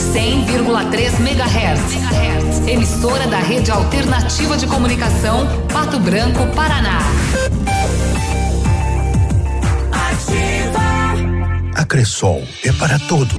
100,3 MHz. Emissora da Rede Alternativa de Comunicação, Pato Branco, Paraná. Ativa. A Cressol é para todo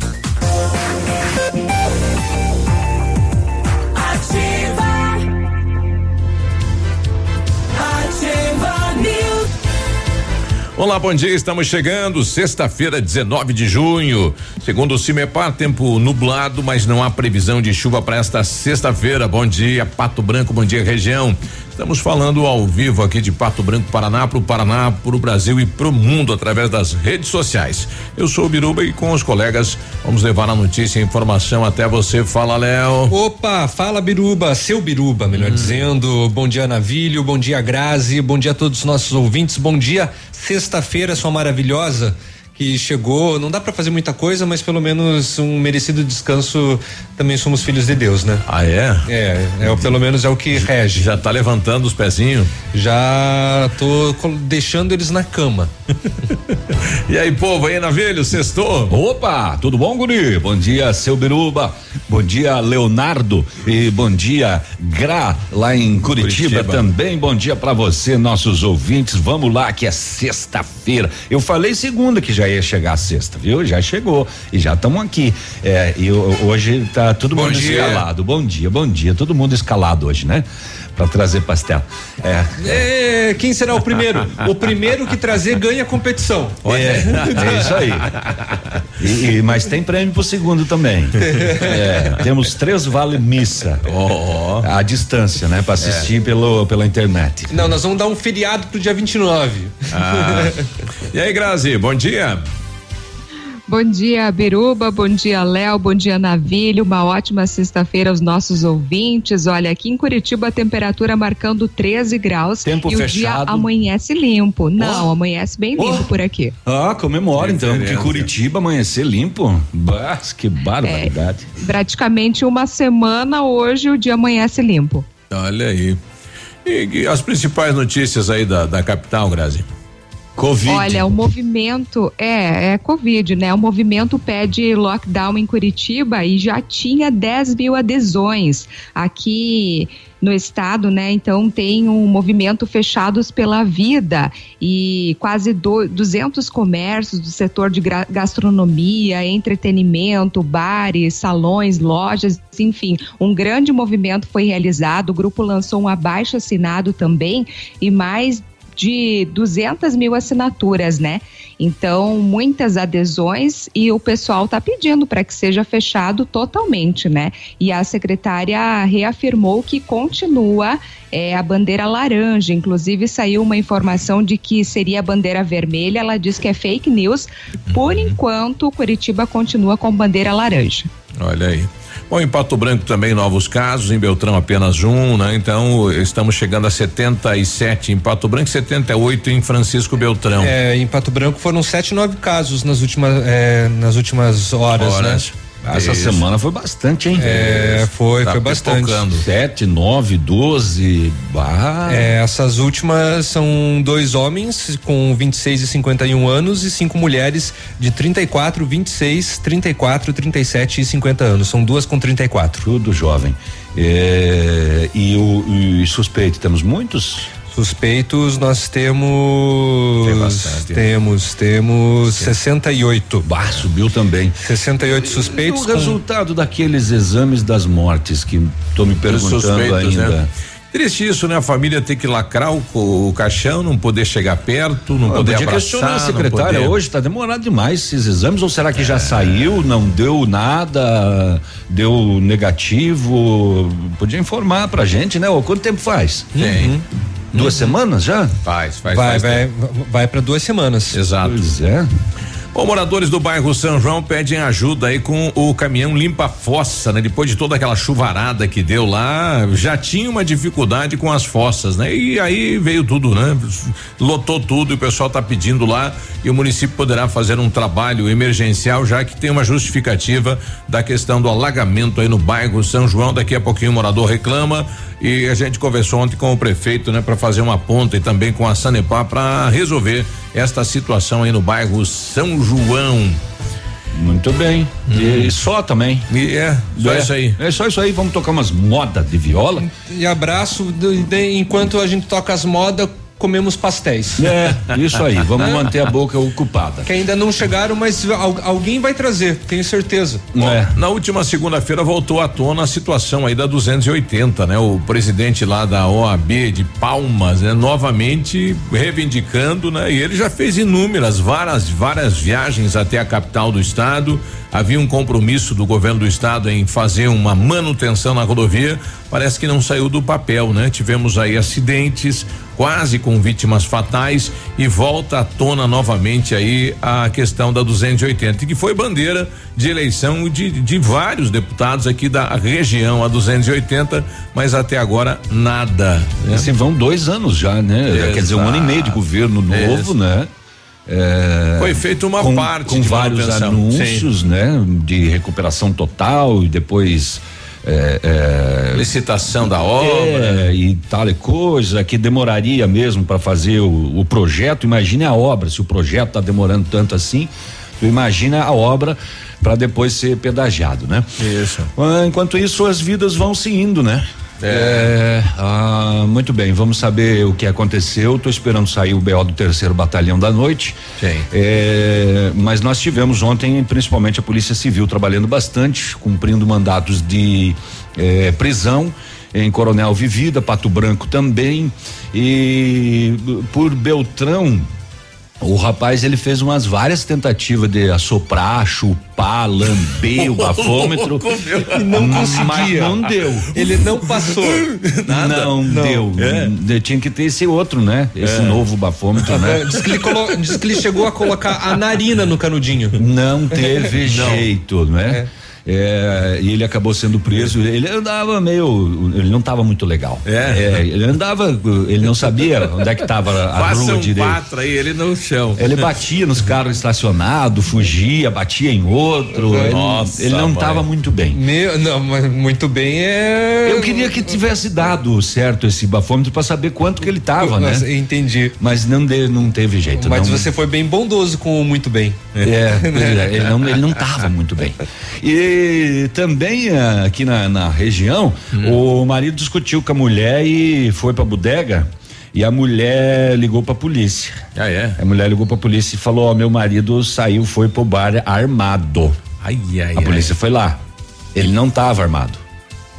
Olá, bom dia. Estamos chegando, sexta-feira, 19 de junho. Segundo o CIMEPAR, tempo nublado, mas não há previsão de chuva para esta sexta-feira. Bom dia, Pato Branco, bom dia, região. Estamos falando ao vivo aqui de Pato Branco, Paraná, para o Paraná, para o Brasil e para o mundo através das redes sociais. Eu sou o Biruba e com os colegas vamos levar a notícia e a informação até você. Fala, Léo. Opa, fala Biruba, seu Biruba, melhor hum. dizendo. Bom dia, Navilho, bom dia, Grazi, bom dia a todos os nossos ouvintes, bom dia, sexta-feira, sua maravilhosa que chegou. Não dá para fazer muita coisa, mas pelo menos um merecido descanso. Também somos filhos de Deus, né? Ah, é? É, é pelo menos é o que rege. Já tá levantando os pezinhos? Já tô deixando eles na cama. e aí, povo, aí, Navelho, sextou? Opa, tudo bom, guri? Bom dia, seu Biruba. Bom dia, Leonardo. E bom dia, Gra, lá em Curitiba, Curitiba. também. Bom dia para você, nossos ouvintes. Vamos lá, que é sexta-feira. Eu falei segunda que já ia chegar a sexta, viu? Já chegou e já estamos aqui. É, e hoje tá todo bom mundo dia. escalado. Bom dia, bom dia. Todo mundo escalado hoje, né? Para trazer pastel. É. é. Quem será o primeiro? o primeiro que trazer ganha a competição. É, é isso aí. E, e, mas tem prêmio pro segundo também. É, temos três vale missa. Oh. À distância, né? Para assistir é. pelo, pela internet. Não, nós vamos dar um feriado pro dia 29. Ah. E aí, Grazi, bom dia. Bom dia, Beruba. Bom dia, Léo. Bom dia, Navilho. Uma ótima sexta-feira aos nossos ouvintes. Olha, aqui em Curitiba a temperatura marcando 13 graus. Tempo e fechado. o dia amanhece limpo. Não, oh. amanhece bem limpo oh. por aqui. Ah, comemora então, que Curitiba amanhecer limpo. Bah, que barbaridade. É, praticamente uma semana hoje o dia amanhece limpo. Olha aí. E, e as principais notícias aí da, da capital, Grazi? Covid. Olha, o movimento é, é Covid, né? O movimento pede lockdown em Curitiba e já tinha 10 mil adesões aqui no estado, né? Então tem um movimento fechados pela vida e quase do, 200 comércios do setor de gastronomia, entretenimento, bares, salões, lojas, enfim, um grande movimento foi realizado. O grupo lançou um abaixo assinado também e mais de 200 mil assinaturas, né? Então, muitas adesões e o pessoal está pedindo para que seja fechado totalmente, né? E a secretária reafirmou que continua é, a bandeira laranja. Inclusive, saiu uma informação de que seria a bandeira vermelha. Ela diz que é fake news. Por enquanto, Curitiba continua com bandeira laranja. Olha aí. Bom, em Pato Branco também novos casos, em Beltrão apenas um, né? Então estamos chegando a 77 em Pato Branco, 78 em Francisco Beltrão. É, em Pato Branco foram sete, nove casos nas últimas, é, nas últimas horas, né? horas. né? Essa Isso. semana foi bastante, hein? É, foi, tá foi bastante. Sete, nove, doze. Bah. É, essas últimas são dois homens com 26 e 51 anos e cinco mulheres de 34, 26, 34, 37 e 50 anos. São duas com 34. Tudo jovem. É, e o, o suspeito, temos muitos? Suspeitos nós temos bastante, temos temos Sim. 68. Bah, subiu também. 68 suspeitos. E o com... resultado daqueles exames das mortes que estou me perguntando ainda. Né? Triste isso, né? A família ter que lacrar o, o caixão, não poder chegar perto, não ah, poder podia abraçar. questionar a secretária poder... hoje, está demorando demais esses exames, ou será que é. já saiu, não deu nada, deu negativo? Podia informar pra gente, né? Ou quanto tempo faz? Tem. Uhum. Duas uhum. semanas já? Faz, faz. Vai, faz vai, vai para duas semanas. Exato. Pois é. Bom, moradores do bairro São João pedem ajuda aí com o caminhão limpa fossa, né? Depois de toda aquela chuvarada que deu lá, já tinha uma dificuldade com as fossas, né? E aí veio tudo, né? Lotou tudo e o pessoal tá pedindo lá e o município poderá fazer um trabalho emergencial já que tem uma justificativa da questão do alagamento aí no bairro São João. Daqui a pouquinho o morador reclama e a gente conversou ontem com o prefeito, né, para fazer uma ponta e também com a Sanepar para resolver esta situação aí no bairro São João. Muito bem. Hum. E só também. E é, só é, isso aí. É só isso aí. Vamos tocar umas modas de viola. E abraço de, de, enquanto a gente toca as modas comemos pastéis. É, isso aí, vamos manter a boca ocupada. Que ainda não chegaram, mas alguém vai trazer, tenho certeza. Bom, é. Na última segunda-feira voltou à tona a situação aí da 280, né? O presidente lá da OAB de Palmas, né? Novamente reivindicando, né? E ele já fez inúmeras, várias, várias viagens até a capital do estado. Havia um compromisso do governo do estado em fazer uma manutenção na rodovia. Parece que não saiu do papel, né? Tivemos aí acidentes, quase com vítimas fatais e volta à tona novamente aí a questão da 280, que foi bandeira de eleição de, de vários deputados aqui da região, a 280, mas até agora nada. Né? Assim, vão dois anos já, né? Exato. Quer dizer, um ano e meio de governo novo, né? É, Foi feito uma com, parte com vários anúncios, Sim. né? De recuperação total e depois é, é, licitação da obra é, e tal e coisa que demoraria mesmo para fazer o, o, projeto. Imagine a obra, se o projeto está demorando tanto assim, tu imagina a obra para depois ser pedagiado, né? Isso. Ah, enquanto isso, as vidas vão se indo, né? É. é ah, muito bem, vamos saber o que aconteceu. Estou esperando sair o BO do terceiro batalhão da noite. Sim. É, mas nós tivemos ontem, principalmente a Polícia Civil, trabalhando bastante, cumprindo mandatos de é, prisão em Coronel Vivida, Pato Branco também. E por Beltrão, o rapaz ele fez umas várias tentativas de assoprar, chupar, lamber o bafômetro e não conseguia. Mas não deu. Ele não passou. Nada. Não, não. deu. É. Tinha que ter esse outro, né? Esse é. novo bafômetro, né? Diz que, ele colo... Diz que ele chegou a colocar a narina no canudinho. Não teve jeito, não é? É. E ele acabou sendo preso. Ele andava meio. Ele não estava muito legal. É. é. Ele andava. Ele não sabia onde é que estava a Faça rua um direito. aí, ele no chão. Ele batia nos carros estacionados, fugia, batia em outro. Nossa, ele, ele não estava muito bem. Meu, não, mas muito bem é. Eu queria que tivesse dado certo esse bafômetro para saber quanto que ele estava, né? Entendi. Mas não, de, não teve jeito. Mas não. você foi bem bondoso com o muito bem. É, é ele não, ele não tava muito bem. E também eh, aqui na, na região, hum. o marido discutiu com a mulher e foi pra bodega. E a mulher ligou pra polícia. Ah, é? A mulher ligou pra polícia e falou: Ó, meu marido saiu, foi pro bar armado. Ai, ai, a polícia foi lá. Ele não tava armado.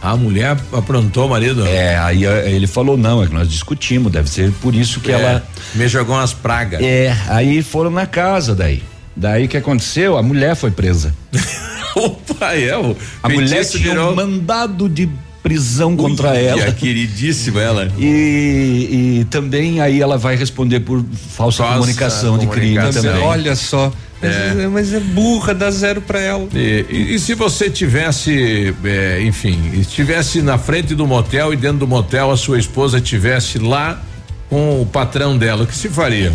A mulher aprontou o marido? É, aí eh, ele falou: não, é que nós discutimos, deve ser por isso que é, ela. Me jogou umas pragas. É, aí foram na casa daí. Daí que aconteceu? A mulher foi presa. Opa, é, o A mulher tinha virou... um mandado de prisão contra Ui, ela. queridíssima ela. E, e, também aí ela vai responder por falsa, falsa comunicação, de crime também. Olha só. É. Mas é burra, dá zero para ela. E, e, e, se você tivesse, é, enfim, estivesse na frente do motel e dentro do motel a sua esposa tivesse lá com o patrão dela, o que se faria?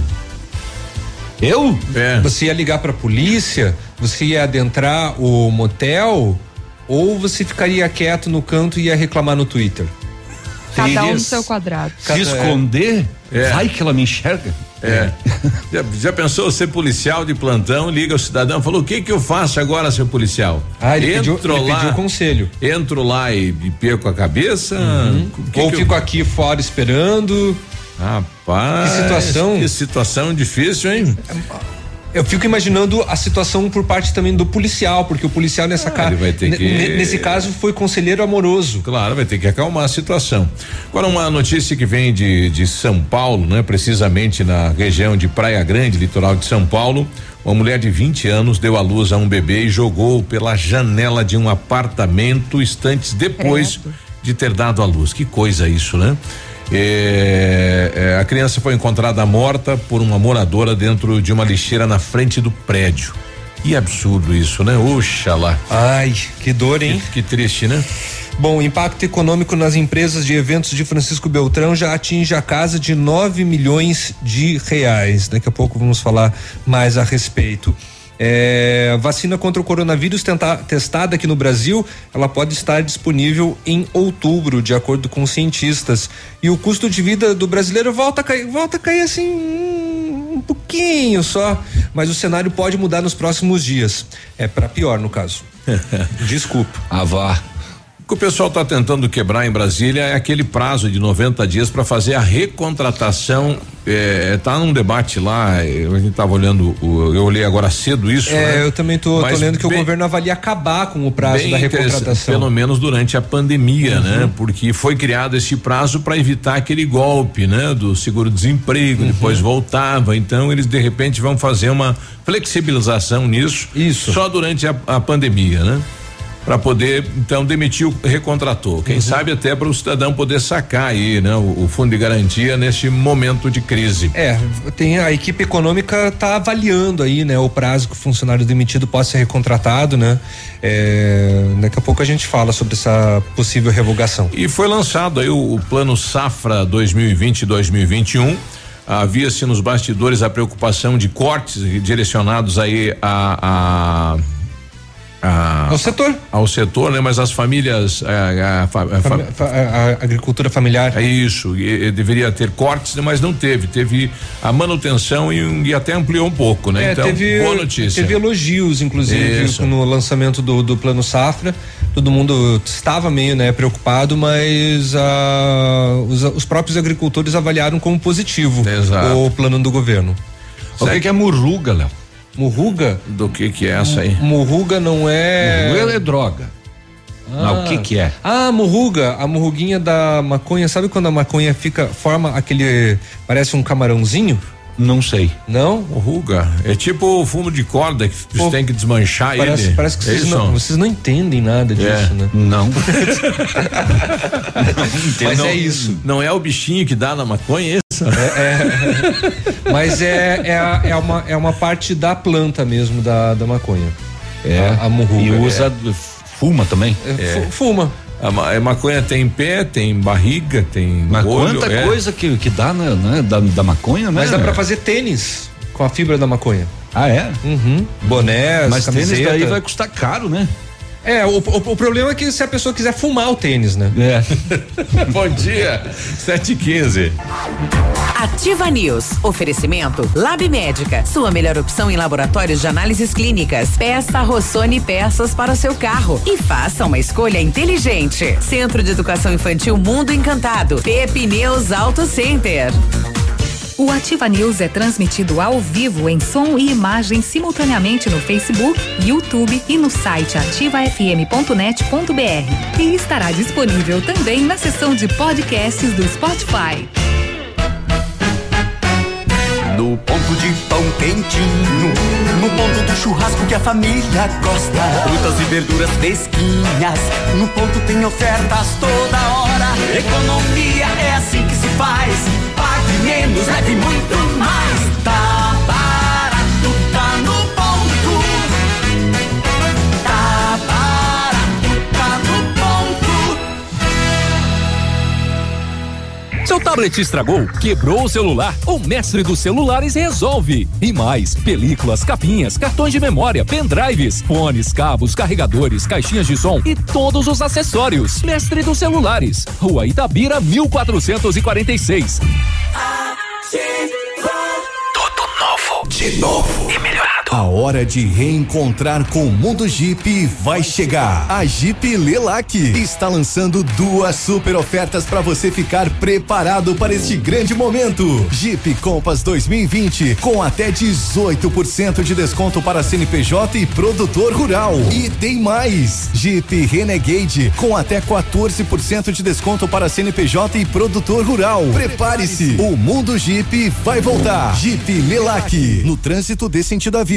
Eu? É. Você ia ligar pra polícia? Você ia adentrar o motel? Ou você ficaria quieto no canto e ia reclamar no Twitter? Cada um no seu quadrado. Se esconder? É. Vai que ela me enxerga. É. já, já, pensou ser policial de plantão, liga o cidadão, falou: o que que eu faço agora, seu policial? Ah, ele, Entro pediu, ele lá, pediu conselho. Entro lá e, e perco a cabeça? Uhum. Ou fico eu... aqui fora esperando. Rapaz. Que situação. Que situação difícil, hein? Eu fico imaginando a situação por parte também do policial, porque o policial nessa ah, casa, que... nesse caso foi conselheiro amoroso. Claro, vai ter que acalmar a situação. Agora uma notícia que vem de, de São Paulo, né? Precisamente na região de Praia Grande, litoral de São Paulo, uma mulher de 20 anos deu à luz a um bebê e jogou pela janela de um apartamento instantes depois de ter dado à luz. Que coisa isso, né? É, é, a criança foi encontrada morta por uma moradora dentro de uma lixeira na frente do prédio. Que absurdo isso, né? Oxalá. Ai, que dor, hein? Que, que triste, né? Bom, o impacto econômico nas empresas de eventos de Francisco Beltrão já atinge a casa de 9 milhões de reais. Daqui a pouco vamos falar mais a respeito. É, vacina contra o coronavírus tenta, testada aqui no Brasil, ela pode estar disponível em outubro, de acordo com cientistas. E o custo de vida do brasileiro volta a cair, volta a cair assim um, um pouquinho só, mas o cenário pode mudar nos próximos dias. É para pior no caso. Desculpa. O que o pessoal está tentando quebrar em Brasília é aquele prazo de 90 dias para fazer a recontratação. É, tá num debate lá, é, a gente estava olhando, o, eu olhei agora cedo isso. É, né? eu também tô lendo que bem, o governo avalia acabar com o prazo da recontratação. Pelo menos durante a pandemia, né? uhum. né? Porque foi criado esse prazo para evitar aquele golpe, né? Do seguro-desemprego, uhum. depois voltava. Então eles de repente vão fazer uma flexibilização nisso. Isso. Só durante a, a pandemia, né? Para poder então demitir o recontrator. Quem uhum. sabe até para o cidadão poder sacar aí, né, o, o, fundo de garantia neste momento de crise. É, tem a equipe econômica está avaliando aí, né, o prazo que o funcionário demitido possa ser recontratado, né? É, daqui a pouco a gente fala sobre essa possível revogação. E foi lançado aí o, o plano Safra 2020-2021 havia-se nos bastidores a preocupação de cortes direcionados aí a, a a, ao setor. Ao setor, né? Mas as famílias. A, a, a, a agricultura familiar. É isso. E, e deveria ter cortes, né? mas não teve. Teve a manutenção e, e até ampliou um pouco, né? É, então, teve, boa notícia. Teve elogios, inclusive, isso. no lançamento do, do plano Safra. Todo mundo estava meio né, preocupado, mas os, os próprios agricultores avaliaram como positivo Exato. o plano do governo. O que, que é murruga, Léo? Murruga? Do que que é essa aí? Murruga não é. Murruga é droga. Ah, o que que é? Ah, murruga, a murruguinha da maconha, sabe quando a maconha fica, forma aquele, parece um camarãozinho? Não sei. Não? Ruga. É tipo o fumo de corda que você tem que desmanchar parece, ele. Parece que vocês, é não, vocês não entendem nada disso, é. né? Não. Mas não, é isso. Não é o bichinho que dá na maconha, é? É. Mas é, é, é, uma, é uma parte da planta mesmo, da, da maconha. É. A, a murruga. E usa, é. fuma também? É, fuma. A, a, maconha tem pé, tem barriga, tem. Mas olho, quanta é. coisa que, que dá né, né, da, da maconha, né? Mas dá pra fazer tênis com a fibra da maconha. Ah, é? Uhum. Bonés, Mas camiseta. tênis daí vai custar caro, né? É, o, o, o, problema é que se a pessoa quiser fumar o tênis, né? É. Bom dia, sete e quinze. Ativa News. Oferecimento Lab Médica. Sua melhor opção em laboratórios de análises clínicas. Peça Rossoni peças para o seu carro e faça uma escolha inteligente. Centro de Educação Infantil Mundo Encantado. Pepe News Auto Center. O Ativa News é transmitido ao vivo em som e imagem simultaneamente no Facebook, YouTube e no site ativafm.net.br. E estará disponível também na seção de podcasts do Spotify. No ponto de pão quentinho, no ponto do churrasco que a família gosta. Frutas e verduras fresquinhas, no ponto tem ofertas toda hora. Economia é assim que se faz menos, leve muito mais. Tá barato, tá no ponto. Tá barato, tá no ponto. Seu tablet estragou, quebrou o celular? O mestre dos celulares resolve. E mais, películas, capinhas, cartões de memória, pendrives, fones, cabos, carregadores, caixinhas de som e todos os acessórios. Mestre dos celulares, Rua Itabira, 1446. Tudo novo. De novo. E melhorado. A hora de reencontrar com o mundo Jeep vai chegar. A Jeep Lelac está lançando duas super ofertas para você ficar preparado para este grande momento. Jeep Compass 2020 com até 18% de desconto para CNPJ e produtor rural. E tem mais. Jeep Renegade com até 14% de desconto para CNPJ e produtor rural. Prepare-se. O mundo Jeep vai voltar. Jeep Lelac no trânsito desse sentido à vida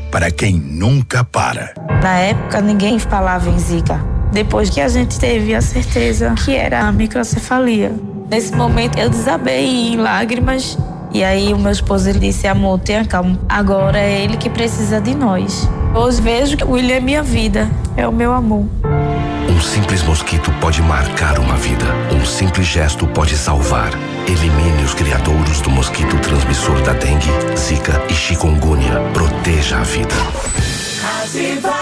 para quem nunca para. Na época, ninguém falava em Zika. Depois que a gente teve a certeza que era a microcefalia. Nesse momento, eu desabei em lágrimas. E aí, o meu esposo ele disse: Amor, tenha calma. Agora é ele que precisa de nós. Hoje vejo que o William é minha vida, é o meu amor. Um simples mosquito pode marcar uma vida. Um simples gesto pode salvar. Elimine os criadouros do mosquito transmissor da dengue, zika e chikungunya. Proteja a vida. Ativa.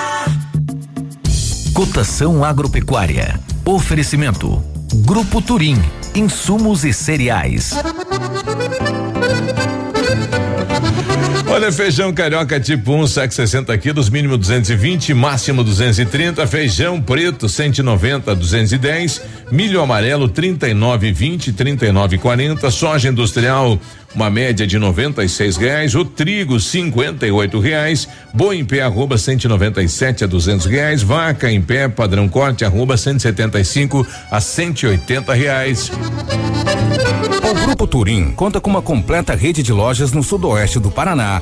Cotação agropecuária. Oferecimento. Grupo Turim. Insumos e cereais. Olha, feijão carioca tipo 1, um, saco 60 quilos, mínimo 220, máximo 230. Feijão preto 190, 210. Milho amarelo 39,20, 39,40. Soja industrial uma média de noventa e seis reais, o trigo cinquenta e oito reais, boi em pé arroba cento e noventa e sete a duzentos reais, vaca em pé padrão corte arroba cento e setenta e cinco a cento e oitenta reais. O Grupo Turim conta com uma completa rede de lojas no sudoeste do Paraná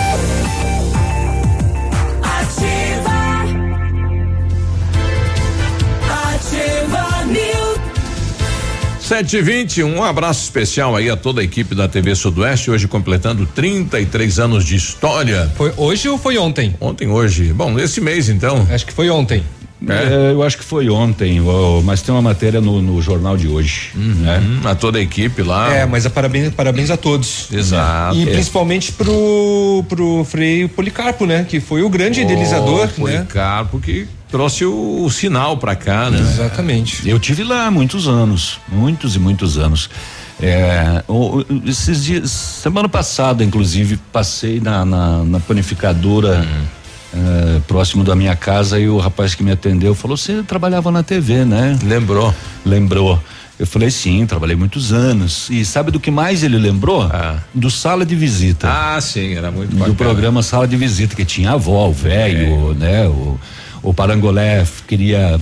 Sete e vinte, um abraço especial aí a toda a equipe da TV Sudoeste, hoje completando 33 anos de história. Foi hoje ou foi ontem? Ontem, hoje. Bom, esse mês então. Acho que foi ontem. É. É, eu acho que foi ontem, mas tem uma matéria no, no jornal de hoje. Uhum, né? A toda a equipe lá. É, mas a parabéns, parabéns a todos. Exato. E é. principalmente pro, pro Frei Policarpo, né? Que foi o grande oh, idealizador. Policarpo né? que trouxe o, o sinal para cá, né? Exatamente. Eu tive lá há muitos anos, muitos e muitos anos. É, esses dias, semana passada, inclusive, passei na, na, na panificadora. Uhum é, próximo da minha casa e o rapaz que me atendeu falou: Você trabalhava na TV, né? Lembrou. Lembrou. Eu falei, sim, trabalhei muitos anos. E sabe do que mais ele lembrou? Ah. Do sala de visita. Ah, sim, era muito bacana. Do programa Sala de Visita, que tinha a avó, o velho, é. né? O, o Parangolé queria.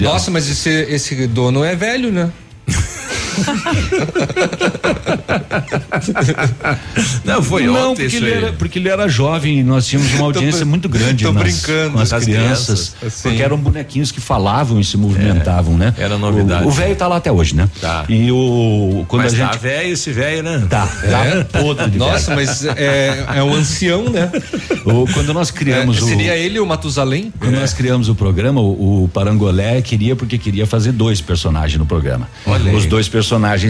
Nossa, mas esse, esse dono é velho, né? não, foi não, ontem porque ele, era, porque ele era jovem e nós tínhamos uma audiência muito grande nas, brincando, com as, as crianças. crianças porque eram bonequinhos que falavam e se movimentavam, é, né? Era novidade. O velho tá lá até hoje, né? Tá. E o. Quando mas a gente. Tá velho esse velho, né? Tá. É. Tá podre Nossa, mas é, é um ancião, né? O, quando nós criamos é, o. Seria ele o Matusalém? Quando nós criamos o programa, o, o Parangolé queria porque queria fazer dois personagens no programa. Olha Os dois personagens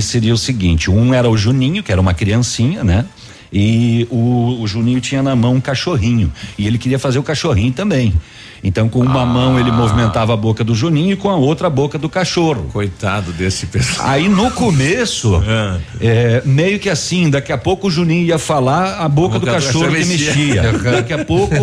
seriam o seguinte: um era o Juninho, que era uma criancinha, né? E o, o Juninho tinha na mão um cachorrinho. E ele queria fazer o cachorrinho também. Então, com uma ah. mão ele movimentava a boca do Juninho e com a outra a boca do cachorro. Coitado desse pessoal. Aí no começo, é. É, meio que assim, daqui a pouco o Juninho ia falar a boca, a boca do, do cachorro que mexia. daqui a pouco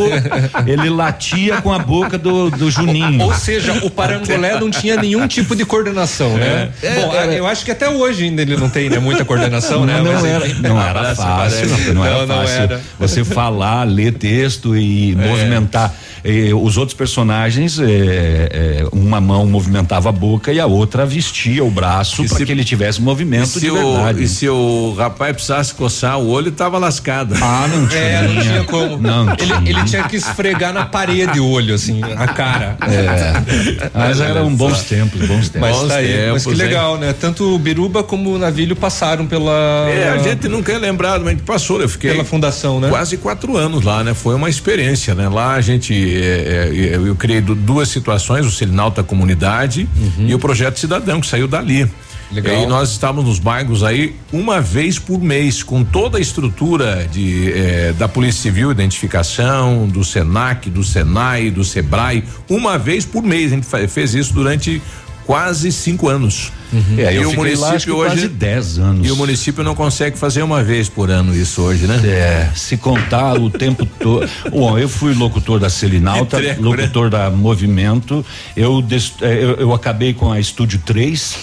ele latia com a boca do, do Juninho. Ou, ou seja, o parangolé não tinha nenhum tipo de coordenação, né? É, Bom, eu acho que até hoje ainda ele não tem né, muita coordenação, né? Não, Mas, era, não era fácil. época não, era não, fácil. Não era. Você falar, ler texto e é. movimentar. E os outros personagens, é, é, uma mão movimentava a boca e a outra vestia o braço para que ele tivesse movimento de verdade. O, e se o rapaz precisasse coçar o olho, tava lascado. Ah, não tinha. É, não tinha como. Não ele, tinha. ele tinha que esfregar na parede o olho, assim, a cara. É. Mas eram bons tempos, bons tempos. Mas, tá aí, tempos, mas que legal, né? Tanto o Biruba como o Navilho passaram pela. É, a gente nunca é lembrado, mas a gente passou, eu fiquei. Pela fundação, né? Quase quatro anos lá, né? Foi uma experiência, né? Lá a gente, é, é, eu criei duas situações, o Selinalta Comunidade uhum. e o Projeto Cidadão, que saiu dali. Legal. E aí nós estávamos nos bairros aí uma vez por mês, com toda a estrutura de eh, da Polícia Civil, identificação, do Senac, do Senai, do Sebrae, uma vez por mês. A gente fez isso durante quase cinco anos. Uhum. É, e o município hoje quase 10 anos. E o município não consegue fazer uma vez por ano isso hoje, né? É, se contar o tempo todo. Bom, eu fui locutor da Selinalta, treco, né? locutor né? da Movimento. Eu, é, eu, eu acabei com a Estúdio 3,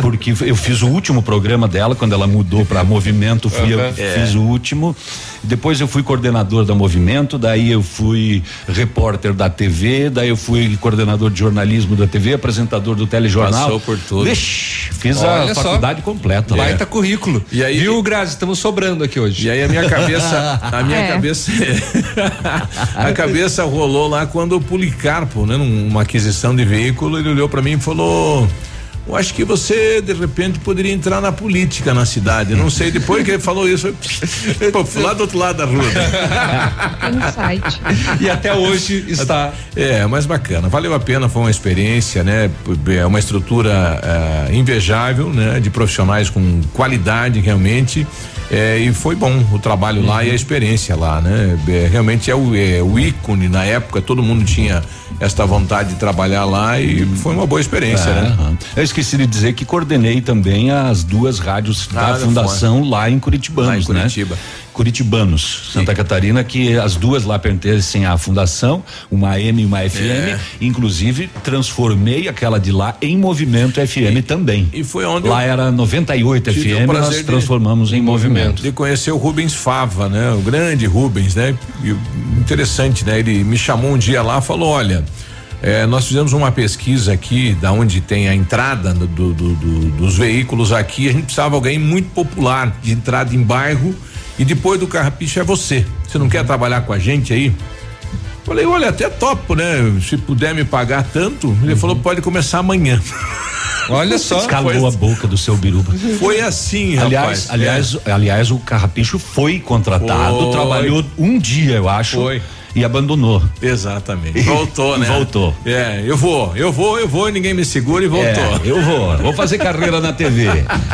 porque eu fiz o último programa dela quando ela mudou para Movimento, fui uhum. eu é. fiz o último. Depois eu fui coordenador da Movimento, daí eu fui repórter da TV, daí eu fui coordenador de jornalismo da TV, apresentador do telejornal. Passou por tudo. Vixe, Fiz Olha a faculdade só. completa. Baita é. currículo. E aí, Viu, Grazi? Estamos sobrando aqui hoje. E aí a minha cabeça, a minha é. cabeça, a cabeça rolou lá quando o Policarpo, né, numa aquisição de veículo, ele olhou para mim e falou: eu acho que você, de repente, poderia entrar na política na cidade. Não sei, depois que ele falou isso, foi lá do outro lado da rua. site. E até hoje está. É, mas bacana. Valeu a pena, foi uma experiência, né? É uma estrutura é, invejável, né? De profissionais com qualidade realmente. É, e foi bom o trabalho uhum. lá e a uhum. experiência lá, né? É, realmente é o, é o, ícone na época, todo mundo tinha esta vontade de trabalhar lá e foi uma boa experiência, é, né? Uhum. Eu esqueci de dizer que coordenei também as duas rádios ah, da fundação lá em Curitibanos, lá em né? Curitiba. Né? Curitibanos, Santa Sim. Catarina, que as duas lá pertencem à fundação, uma AM e uma FM. É. Inclusive, transformei aquela de lá em movimento FM e, também. E foi onde lá era 98 FM, nós transformamos de, em movimento. De conhecer o Rubens Fava, né? O grande Rubens, né? E, interessante, né? Ele me chamou um dia lá, falou, olha, é, nós fizemos uma pesquisa aqui, da onde tem a entrada do, do, do, dos veículos aqui. A gente precisava alguém muito popular de entrada em bairro e depois do carrapicho é você. Você não quer trabalhar com a gente aí? Falei, olha, até topo, né? Se puder me pagar tanto. Ele uhum. falou, pode começar amanhã. Olha só. Escalou a boca do seu biruba. Foi assim, aliás, rapaz. Aliás, é. aliás, o Carrapicho foi contratado, foi. trabalhou um dia, eu acho. Foi e abandonou. Exatamente. Voltou, né? Voltou. É, eu vou, eu vou, eu vou, ninguém me segura e voltou. É, eu vou, vou fazer carreira na TV.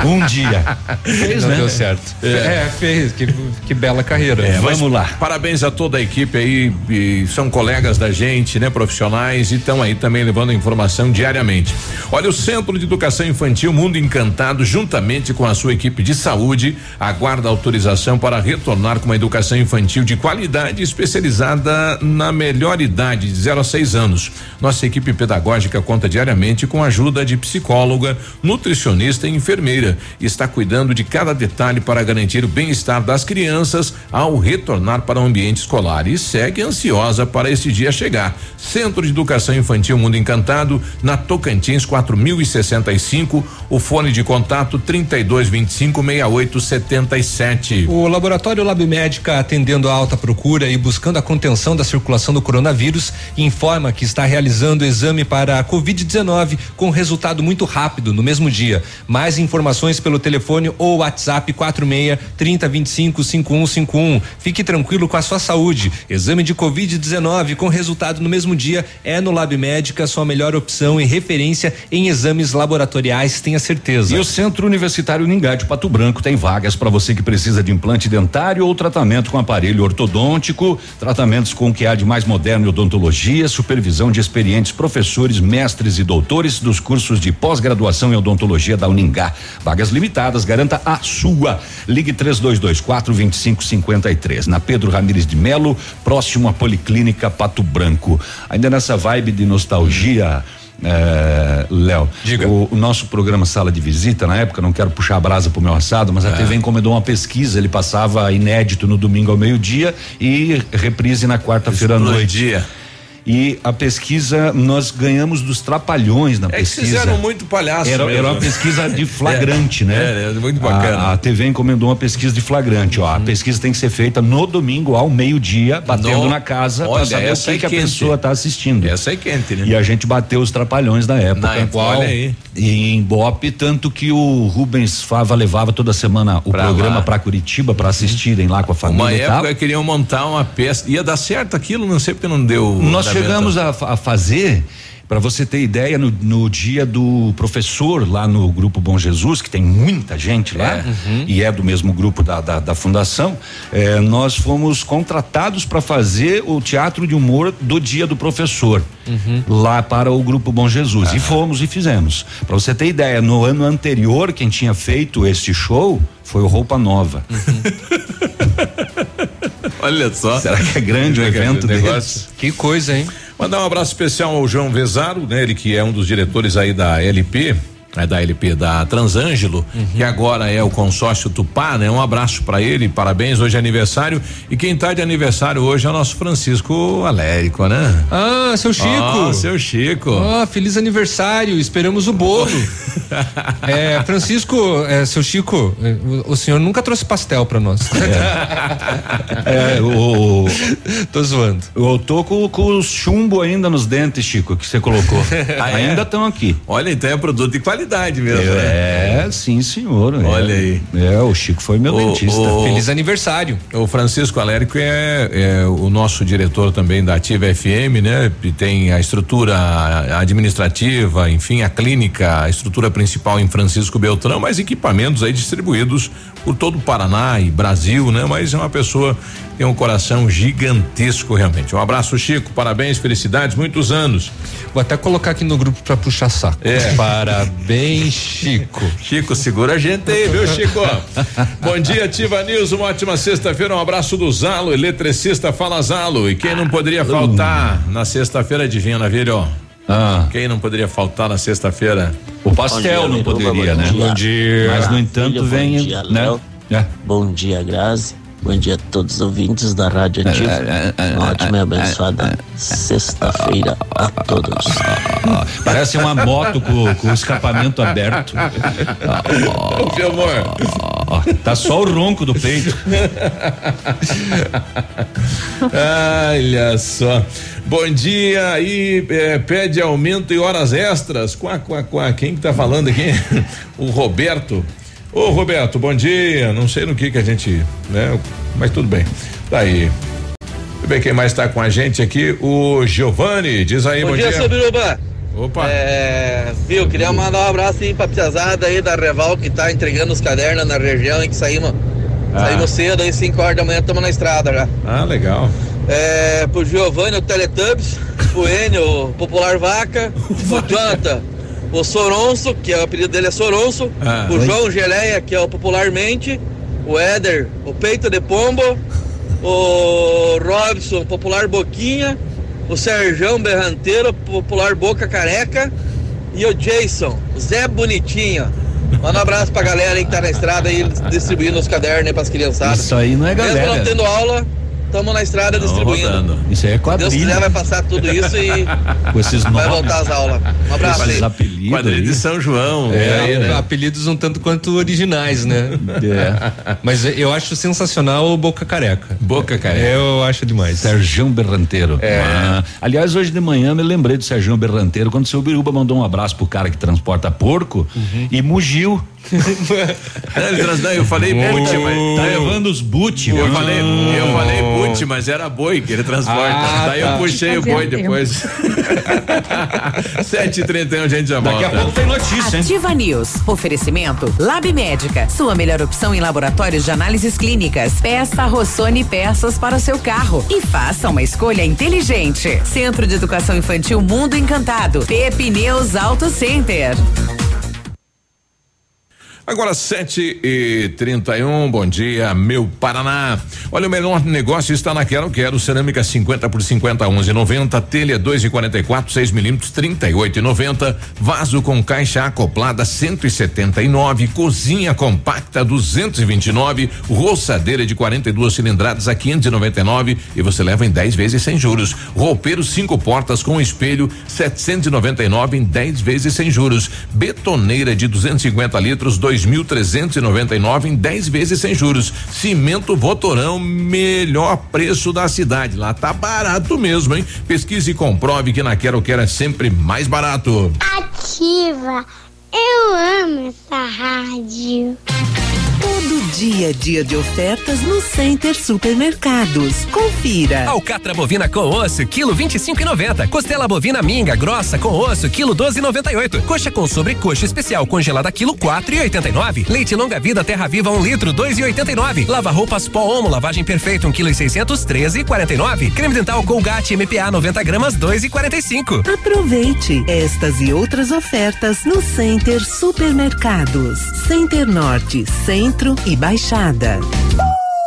Um dia. Fez, Não né? Deu certo. É, é fez, que, que bela carreira. É, vamos lá. Parabéns a toda a equipe aí, são colegas da gente, né? Profissionais e estão aí também levando informação diariamente. Olha, o Centro de Educação Infantil Mundo Encantado, juntamente com a sua equipe de saúde, aguarda autorização para retornar com uma educação infantil de qualidade especializada na melhor idade, de 0 a 6 anos. Nossa equipe pedagógica conta diariamente com a ajuda de psicóloga, nutricionista e enfermeira. E está cuidando de cada detalhe para garantir o bem-estar das crianças ao retornar para o ambiente escolar. E segue ansiosa para esse dia chegar. Centro de Educação Infantil Mundo Encantado, na Tocantins 4065. O fone de contato 3225 6877. O laboratório Lab Médica atendendo a alta procura e buscando a contenção da circulação do coronavírus informa que está realizando exame para a Covid-19 com resultado muito rápido no mesmo dia. Mais informações pelo telefone ou WhatsApp 46 3025 5151. Fique tranquilo com a sua saúde. Exame de Covid-19 com resultado no mesmo dia é no Lab Médica, sua melhor opção e referência em exames laboratoriais, tenha certeza. E o Centro Universitário Ningá de Pato Branco tem vagas para você que precisa de implante dentário ou tratamento com aparelho ortodôntico, tratamento com o que há de mais moderno em odontologia, supervisão de experientes professores, mestres e doutores dos cursos de pós-graduação em odontologia da Uningá. Vagas limitadas, garanta a sua. Ligue 3224 2553. Na Pedro Ramires de Melo, próximo à Policlínica Pato Branco. Ainda nessa vibe de nostalgia. É, Léo. Diga. O, o, nosso programa Sala de Visita, na época, não quero puxar a brasa pro meu assado, mas a é. TV encomendou uma pesquisa. Ele passava inédito no domingo ao meio-dia e reprise na quarta-feira à noite. Dia. E a pesquisa, nós ganhamos dos trapalhões na é pesquisa. Que fizeram muito palhaço. Era, era uma pesquisa de flagrante, é, né? É, é, muito bacana. A, a, TV encomendou uma pesquisa de flagrante, ó. A uhum. pesquisa tem que ser feita no domingo, ao meio-dia, batendo no, na casa, para saber o que, que a pessoa está assistindo. Essa é quente, né? E a gente bateu os trapalhões da época. Na, qual, olha aí. E em Bop, tanto que o Rubens Fava levava toda semana o pra programa para Curitiba para assistirem lá com a família. Uma época queriam montar uma peça. Ia dar certo aquilo, não sei porque não deu. Nós chegamos a, a fazer para você ter ideia, no, no, dia do professor lá no Grupo Bom Jesus, que tem muita gente lá, é. uhum. e é do mesmo grupo da, da, da fundação, é, nós fomos contratados para fazer o teatro de humor do dia do professor, uhum. lá para o Grupo Bom Jesus. Ah. E fomos e fizemos. Para você ter ideia, no ano anterior, quem tinha feito este show foi o Roupa Nova. Olha só. Será que é grande o evento é negócio? Que coisa, hein? Mandar um abraço especial ao João Vezaro, né? Ele que é um dos diretores aí da LP, é da LP da Transângelo, uhum. que agora é o consórcio Tupá, né? Um abraço para ele, parabéns, hoje é aniversário. E quem tá de aniversário hoje é o nosso Francisco Alérico, né? Ah, seu Chico. Oh, seu Chico. Oh, feliz aniversário, esperamos o bolo. é, Francisco, é, seu Chico, é, o, o, senhor nunca trouxe pastel para nós. É. é, o. tô zoando. Eu tô com, com o chumbo ainda nos dentes, Chico, que você colocou. ah, ainda estão aqui. Olha, então é produto de qualidade qualidade mesmo. Né? É, é sim, senhor. Olha é, aí. É, o Chico foi meu o, dentista. O, Feliz aniversário. O Francisco Alérico é, é, o nosso diretor também da Ativa FM, né? E tem a estrutura administrativa, enfim, a clínica, a estrutura principal em Francisco Beltrão, mas equipamentos aí distribuídos por todo o Paraná e Brasil, né? Mas é uma pessoa tem um coração gigantesco realmente. Um abraço, Chico, parabéns, felicidades, muitos anos. Vou até colocar aqui no grupo para puxar saco. É. Parabéns, Chico. Chico, segura a gente aí, viu, Chico? Bom dia, Ativa News, uma ótima sexta-feira, um abraço do Zalo, eletricista fala Zalo. E quem não poderia faltar na sexta-feira, adivinha, Navírio? Ah. Quem não poderia faltar na sexta-feira? O pastel dia, não poderia, né? Bom dia. Mas, no entanto, Filho, vem. Bom dia, né? É. Bom dia, Grazi. Bom dia a todos os ouvintes da Rádio Ativa. Uma ótima e abençoada sexta-feira a todos. Parece uma moto com, com o escapamento aberto. Ô, meu amor. Tá só o ronco do peito. Olha só. Bom dia aí, é, pede aumento e horas extras. Quá, quá, quá. Quem que tá falando aqui? O Roberto. Ô Roberto, bom dia. Não sei no que que a gente, né? Mas tudo bem. Tá aí. Eu ver quem mais tá com a gente aqui. O Giovanni, diz aí, bom, bom dia. dia. Biruba. Opa. É, viu, queria mandar um abraço aí pra piazada aí da Reval que tá entregando os cadernos na região e que saímos, ah. saímos cedo aí, 5 horas da manhã, estamos na estrada já. Ah, legal. É, pro Giovanni, o Teletubbies, pro Enio, o Popular Vaca, o Jonathan o Soronso, que é o apelido dele é Soronso, ah, o João Geleia, que é o popularmente, o Éder, o Peito de Pombo, o Robson, popular Boquinha, o Serjão Berranteiro, popular Boca Careca, e o Jason, Zé Bonitinho. Manda um abraço pra galera aí que tá na estrada aí distribuindo os cadernos aí pras criançadas. Isso aí não é galera. Mesmo não tendo aula, Estamos na estrada Não, distribuindo. Rodando. Isso aí é quadrilha. Deus quiser vai passar tudo isso e Com esses vai voltar às aulas. Um abraço aí. Apelidos quadrilha de São João. É, é né? apelidos um tanto quanto originais, né? É. Mas eu acho sensacional o Boca Careca. Boca Careca. Eu acho demais. Sergião Berranteiro. É. Ah, aliás, hoje de manhã me lembrei do Sergião Berranteiro quando o seu Biruba mandou um abraço pro cara que transporta porco uhum. e mugiu eu falei boot, mas tá levando os boot. Eu falei, eu falei boot, mas era boi que ele transporta. Ah, Daí tá. eu puxei o boi depois. 7h31, a gente já volta. Daqui a pouco tem notícia, hein? Ativa News. Oferecimento Lab Médica. Sua melhor opção em laboratórios de análises clínicas. Peça Rossoni peças para o seu carro e faça uma escolha inteligente. Centro de Educação Infantil Mundo Encantado. Pepineus Auto Center. Agora sete e trinta e um, bom dia, meu Paraná. Olha, o melhor negócio está na Quero Quero, cerâmica 50 por 50, 11,90, telha 2 e 44, 6 milímetros, 38 e 90, vaso com caixa acoplada 179, cozinha compacta 229, roçadeira de 42 cilindradas a 599 e você leva em 10 vezes sem juros. Roupeiro cinco portas com espelho 799 em 10 vezes sem juros. Betoneira de 250 litros 2.399 em 10 vezes sem juros. Cimento Votorão, melhor preço da cidade. Lá tá barato mesmo, hein? Pesquise e comprove que na Quero Quero é sempre mais barato. Ativa. Eu amo essa rádio. Todo dia a dia de ofertas no Center Supermercados. Confira. Alcatra bovina com osso, quilo 25,90. Costela bovina minga grossa com osso, quilo 12,98. Coxa com sobrecoxa especial congelada, quilo 4,89. Leite longa vida Terra Viva, um litro, 2,89. Lava roupas pó Omo, lavagem perfeita, um quilo e 600, 13,49. Creme dental Colgate MPA 90 gramas, 2,45. Aproveite estas e outras ofertas no Center Supermercados. Center Norte, Centro Centro e Baixada.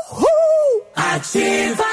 Uhul. Ativa!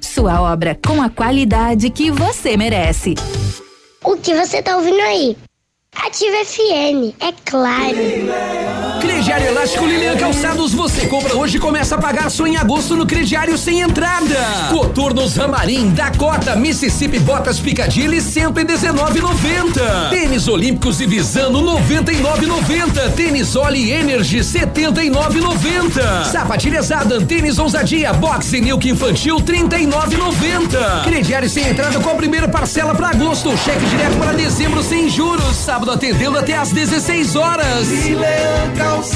Sua obra com a qualidade que você merece. O que você tá ouvindo aí? Ativa FM, é claro. Crediário Elástico Lilian Calçados, você compra hoje e começa a pagar só em agosto no crediário sem entrada. Coturnos Ramarim, Dakota, Mississippi Botas Picadilly, 119,90. Tênis Olímpicos e Visano, 99,90. Tênis Oli Energy, 79,90. Sapatilhas Adam, tênis Ousadia, Boxe Milk Infantil, 39,90. Crediário sem entrada com a primeira parcela para agosto, cheque direto para dezembro sem juros. Sábado atendendo até às 16 horas. Leão Calçados.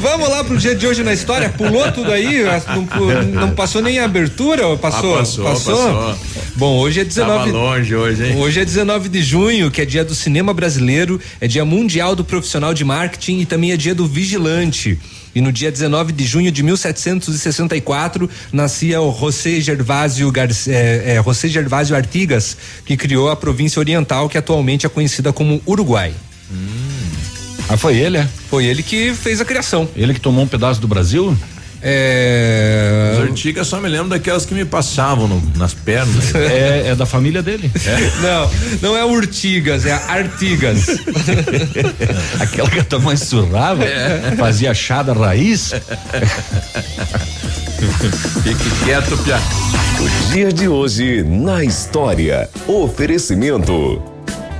Vamos lá pro dia de hoje na história? Pulou tudo aí? Não, não passou nem a abertura? Passou? Ah, passou, passou, passou. Bom, hoje é 19. Tava longe hoje, hein? Hoje é 19 de junho, que é dia do cinema brasileiro, é dia mundial do profissional de marketing e também é dia do vigilante. E no dia 19 de junho de 1764 nascia o José Gervásio, Garcia, é, é, José Gervásio Artigas, que criou a província oriental que atualmente é conhecida como Uruguai. Hum. Ah, foi ele, é? Foi ele que fez a criação. Ele que tomou um pedaço do Brasil? É. As antigas só me lembro daquelas que me passavam no, nas pernas. é, é, da família dele. É. Não, não é Urtigas, é Artigas. Aquela que a tua mãe surrava, é. fazia chá da raiz. Fique quieto, Pia. O dia de hoje na história. Oferecimento.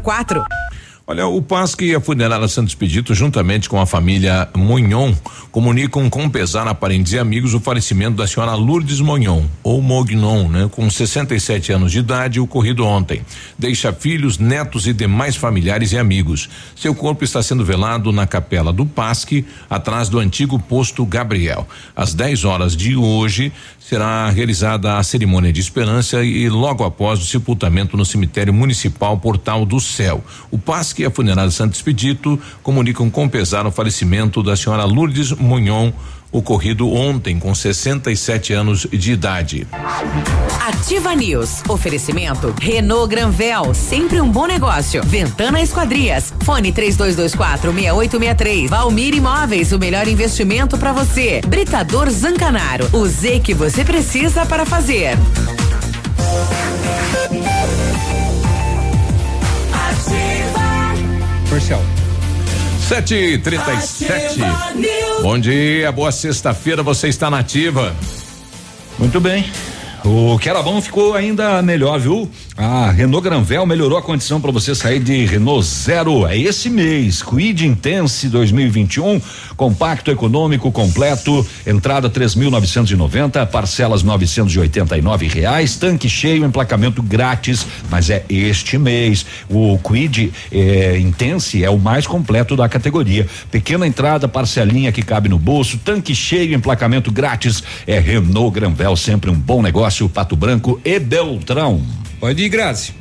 quatro. Olha, o PASC e a Funerária Santos Pedito, juntamente com a família Monhon, comunicam com pesar a parentes e amigos o falecimento da senhora Lourdes Monhon, ou Mognon, né? Com 67 anos de idade, ocorrido ontem. Deixa filhos, netos e demais familiares e amigos. Seu corpo está sendo velado na capela do PASC, atrás do antigo posto Gabriel. Às 10 horas de hoje, será realizada a cerimônia de esperança e logo após o sepultamento no cemitério municipal Portal do Céu. O PASC e a funerária Santo Expedito comunicam com pesar o falecimento da senhora Lourdes Munhon, ocorrido ontem com 67 anos de idade. Ativa News. Oferecimento Renault Granvel, sempre um bom negócio. Ventana Esquadrias. Fone 3224 6863. Valmir Imóveis, o melhor investimento para você. Britador Zancanaro. O Z que você precisa para fazer. Comercial. Sete e trinta e sete. Bom dia, boa sexta-feira, você está nativa. Muito bem. O que era bom ficou ainda melhor, viu? A Renault Granvel melhorou a condição para você sair de Renault Zero. É esse mês. Quid Intense 2021, compacto, econômico, completo. Entrada 3.990, parcelas 989 reais, tanque cheio, emplacamento grátis. Mas é este mês. O Quid eh, Intense é o mais completo da categoria. Pequena entrada, parcelinha que cabe no bolso, tanque cheio, emplacamento grátis. É Renault Granvel, sempre um bom negócio. Pato Branco e Beltrão. Pode ir, Grazi.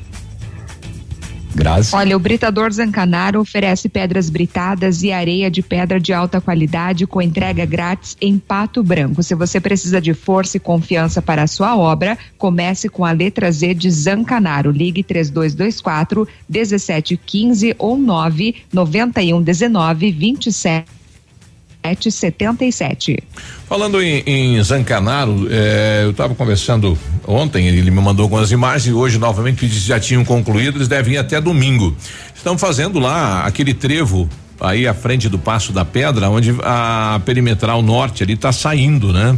Grazi. Olha, o Britador Zancanaro oferece pedras britadas e areia de pedra de alta qualidade com entrega grátis em Pato Branco. Se você precisa de força e confiança para a sua obra, comece com a letra Z de Zancanaro. Ligue 3224 1715 ou 991 19 27 77. Falando em, em Zancanaro, eh, eu estava conversando ontem, ele me mandou algumas imagens e hoje novamente eles já tinham concluído, eles devem ir até domingo. Estão fazendo lá aquele trevo aí à frente do Passo da Pedra, onde a perimetral norte ali está saindo, né?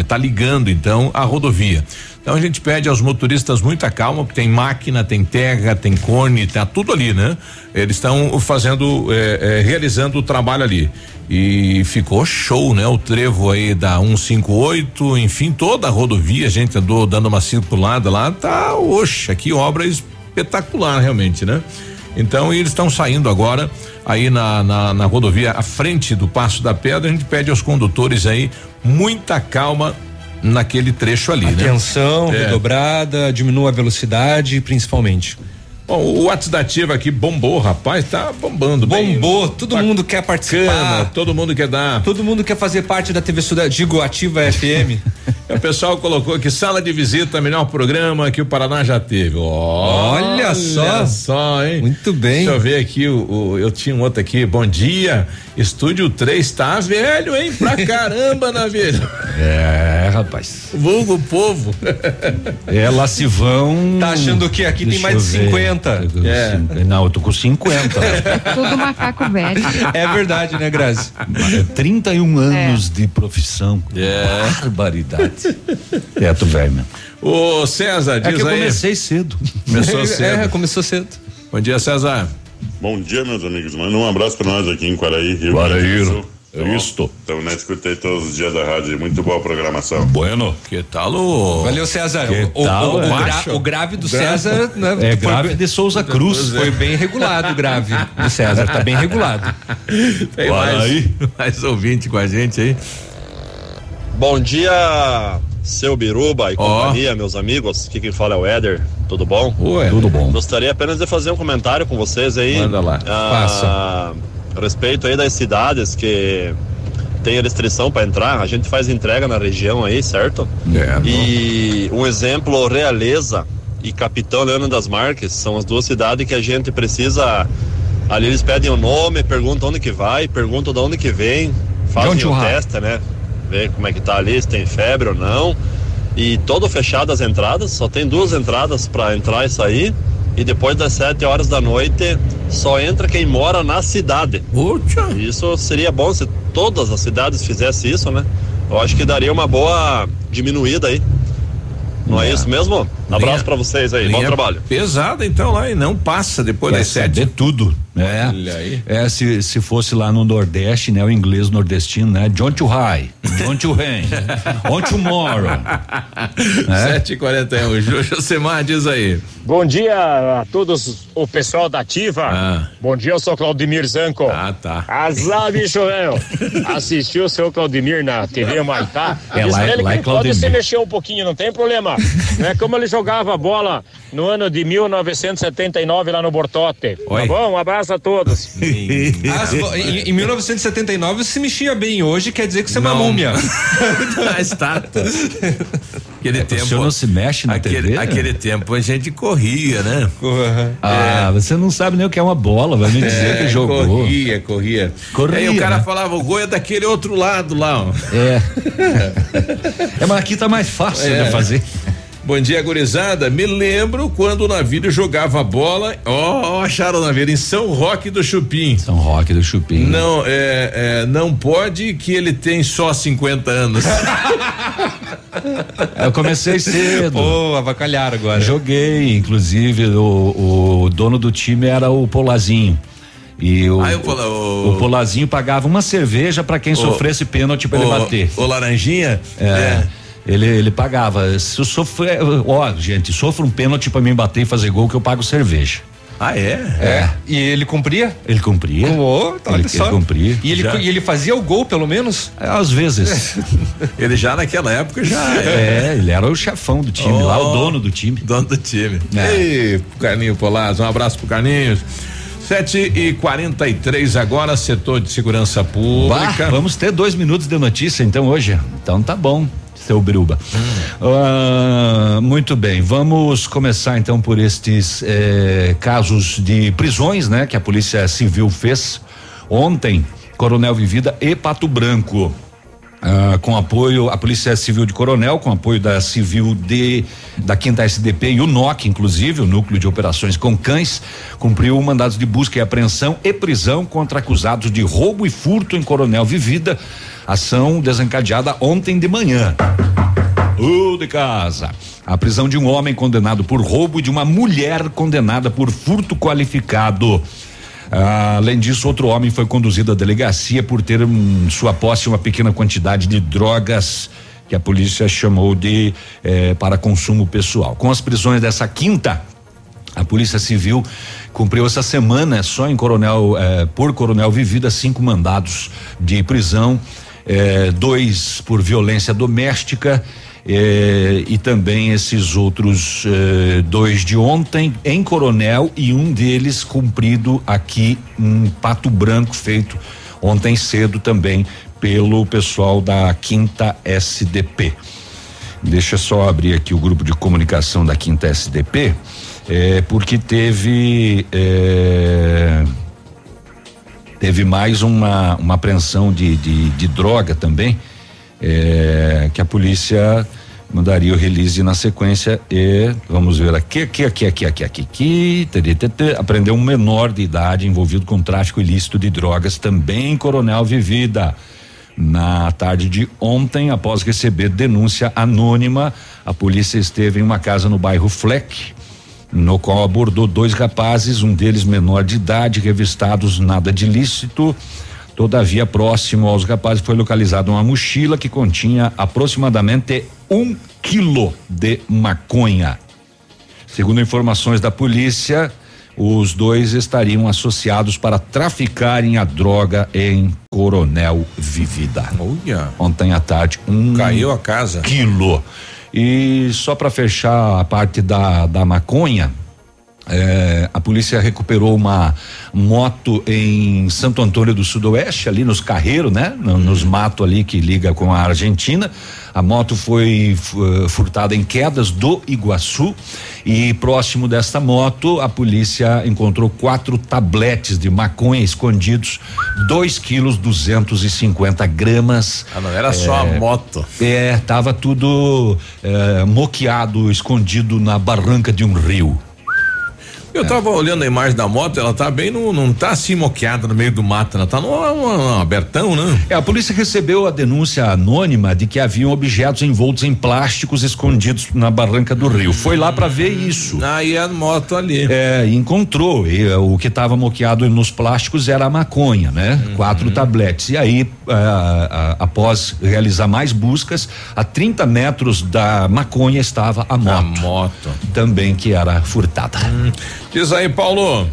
está ligando então a rodovia. Então a gente pede aos motoristas muita calma, porque tem máquina, tem terra, tem cone, tá tudo ali, né? Eles estão fazendo, eh, eh, realizando o trabalho ali. E ficou show, né? O trevo aí da 158, enfim, toda a rodovia, a gente andou dando uma circulada lá, tá, oxa, que obra espetacular realmente, né? Então eles estão saindo agora aí na, na, na rodovia à frente do Passo da Pedra, a gente pede aos condutores aí muita calma naquele trecho ali, Atenção, né? É. redobrada, diminua a velocidade, principalmente. Bom, o WhatsApp da Ativa aqui bombou, rapaz, tá bombando. Bombou, todo mundo quer participar. todo mundo quer dar. Todo mundo quer fazer parte da TV Cidade, digo Ativa FM. o pessoal colocou aqui sala de visita, melhor programa que o Paraná já teve. Olha, Olha só. só, hein? Muito bem. Deixa eu ver aqui, o, o- eu tinha um outro aqui, bom dia, estúdio 3 tá velho, hein? Pra caramba, Navilho. É, rapaz. Vulgo povo. É, lá se vão. Tá achando que aqui tem Deixa mais de eu ver. 50? É. Não, eu tô com 50. Tudo macaco velho. É verdade, né, Grazi? 31 anos de profissão. É. Barbaridade. É, tu velho, mesmo. Ô, César, diz É que eu aí. comecei cedo. Começou cedo. É, começou cedo. Bom dia, César. Bom dia, meus amigos. Manda um abraço para nós aqui em Quaraí, Rio Quaraí, é isto. Estamos na escuta aí todos os dias da rádio. Muito boa programação. Bueno. Que tal o. Valeu, César. Que O, tal, o, o, é? gra- o grave do César, né? É foi grave bem- de Souza Cruz. Foi bem regulado o grave do César, tá bem regulado. Tem Bora mais, aí. mais ouvinte com a gente aí. Bom dia, seu Biruba e Ó. companhia, meus amigos. Aqui quem fala é o Éder. Tudo bom? Ué. Tudo bom. Gostaria apenas de fazer um comentário com vocês aí. Manda lá. Ah, a respeito aí das cidades que tem restrição para entrar. A gente faz entrega na região aí, certo? É, E um exemplo, Realeza e Capitão Leandro das Marques são as duas cidades que a gente precisa. Ali eles pedem o nome, perguntam onde que vai, perguntam de onde que vem, fazem o teste, né? Ver como é que tá ali, se tem febre ou não. E todo fechado as entradas, só tem duas entradas para entrar e sair. E depois das 7 horas da noite, só entra quem mora na cidade. Isso seria bom se todas as cidades fizessem isso, né? Eu acho que daria uma boa diminuída aí. Não é, isso mesmo? Abraço Linha- pra vocês aí, bom trabalho. Pesada então lá e não passa depois Vai das sete. saber tudo. É. Olha aí. É, se, se fosse lá no Nordeste, né? O inglês nordestino, né? John to high, John to rain, on tomorrow. É? 7h41. Júlio Semar diz aí. Bom dia a todos, o pessoal da Ativa. Ah. Bom dia, eu sou Claudemir Zanco. Ah, tá. Azar, bicho, velho. Assistiu o seu Claudemir na TV Maitá. É, Diz lá é- ele lá que é ele pode se mexer um pouquinho, não tem problema. Não é como ele jogar jogava bola no ano de 1979 lá no Bortote. Oi. Tá bom? Um abraço a todos. As- em, em 1979 se mexia bem, hoje quer dizer que você é uma múmia. A estátua. Aquele tempo. O senhor não se mexe na aquele, TV? Aquele tempo a gente corria, né? Ah, você não sabe nem o que é uma bola, vai me dizer que jogou. Corria, corria. Corria, Aí o cara né? falava, o gol é daquele outro lado lá, ó. É. é, mas aqui tá mais fácil É. de fazer. Bom dia, gurizada. Me lembro quando o Navírio jogava bola. Ó, ó, acharam o Navírio em São Roque do Chupim. São Roque do Chupim. Não, é, é, não pode que ele tem só 50 anos. Eu comecei cedo. Pô, avacalharam agora. Joguei, inclusive, o, o dono do time era o Polazinho. E o, Ah, o Pola- o- o Polazinho pagava uma cerveja pra quem O- sofresse pênalti pra ele bater. O Laranjinha? É. Ele, ele pagava. Se eu sofrer, ó, gente, sofra um pênalti pra mim bater e fazer gol que eu pago cerveja. Ah, é? É. E ele cumpria? Ele cumpria. Oh, ele, ele cumpria. E ele, e ele fazia o gol, pelo menos? É, Às vezes. Ele já naquela época já É, ele era o chefão do time lá, o Oh. dono do time. Dono do time. É. Ei, pro Carlinho Polazzo, um abraço pro Carlinhos. 7 e 43 agora, setor de segurança Bah, pública. vamos ter dois minutos de notícia então hoje. Então tá bom, seu Biruba. Ah, muito bem, vamos começar então por estes eh, casos de prisões, né? Que a Polícia Civil fez ontem, Coronel Vivida e Pato Branco. Ah, com apoio, a Polícia Civil de Coronel, com apoio da Civil de da Quinta SDP e o NOC, inclusive, o Núcleo de Operações com Cães, cumpriu mandados de busca e apreensão e prisão contra acusados de roubo e furto em Coronel Vivida. Ação desencadeada ontem de manhã. Ô de casa. A prisão de um homem condenado por roubo e de uma mulher condenada por furto qualificado. Ah, além disso, outro homem foi conduzido à delegacia por ter em sua posse uma pequena quantidade de drogas que a polícia chamou de eh, para consumo pessoal. Com as prisões dessa quinta, a Polícia Civil cumpriu essa semana só em Coronel eh, por Coronel Vivida cinco mandados de prisão, eh, dois por violência doméstica eh, e também esses outros eh, dois de ontem em Coronel e um deles cumprido aqui em Pato Branco feito ontem cedo também pelo pessoal da Quinta SDP. Deixa só abrir aqui o grupo de comunicação da Quinta SDP, é, porque teve é, teve mais uma uma apreensão de, de, de droga também, é, que a polícia mandaria o release na sequência e vamos ver aqui, aqui, aqui, aqui, aqui, aqui, aqui, tê, tê, tê, apreendeu um menor de idade envolvido com tráfico ilícito de drogas também em Coronel Vivida. Na tarde de ontem, após receber denúncia anônima, a polícia esteve em uma casa no bairro Fleck, no qual abordou dois rapazes, um deles menor de idade, revistados nada de ilícito. Todavia, próximo aos rapazes foi localizada uma mochila que continha aproximadamente um quilo de maconha. Segundo informações da polícia, os dois estariam associados para traficarem a droga em Coronel Vivida. Olha. Ontem à tarde, um Caiu a casa. quilo. E só para fechar a parte da, da maconha, é, a polícia recuperou uma moto em Santo Antônio do Sudoeste, ali nos Carreiros, né? No- Nos matos ali que liga com a Argentina. A moto foi fu- furtada em quedas do Iguaçu e próximo desta moto a polícia encontrou quatro tabletes de maconha escondidos, 2 quilos 250 gramas. Ah, não era só a moto. É, tava tudo é, moqueado, escondido na barranca de um rio. Eu tava olhando a imagem da moto, ela tá bem no, não tá assim moqueada no meio do mato, ela tá no, no- no abertão, né? É, a polícia recebeu a denúncia anônima de que haviam objetos envoltos em plásticos escondidos na barranca do rio. Foi lá para ver isso. Aí a moto ali. É, encontrou. E, eh, o que estava moqueado nos plásticos era a maconha, né? Uhum. Quatro tabletes. E aí, ah, ah, após realizar mais buscas, a 30 metros da maconha estava a moto. A moto. Também que era furtada. Diz aí, Paulo.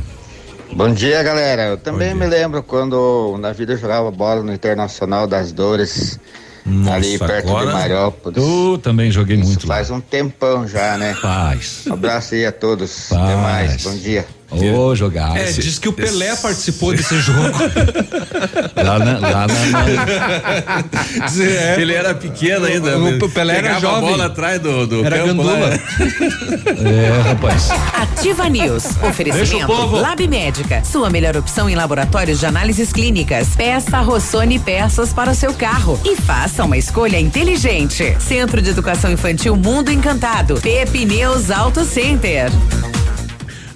Bom dia, galera. Eu também me lembro quando na vida eu jogava bola no Internacional das Dores. Nossa, ali perto agora- de Mariópolis. Eu também joguei Isso muito lá. faz um tempão já, né? Faz. Um abraço aí a todos. Até Faz. mais. Bom dia. Ô, jogar. É, diz que o Pelé participou desse jogo. Lá na. Lá na, Ele era pequeno ainda. O- o Pelé era jovem. a bola atrás do, do Era campo gandula. É, rapaz. Ativa News. Oferecimento. Lab Médica. Sua melhor opção em laboratórios de análises clínicas. Peça Rossoni peças para o seu carro e faça uma escolha inteligente. Centro de Educação Infantil Mundo Encantado. Pepineus Auto Center.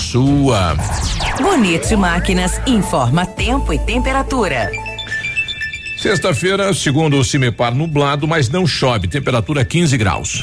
sua. Bonito Máquinas informa tempo e temperatura. Sexta-feira, segundo o Cimepar, nublado, mas não chove. Temperatura 15 graus.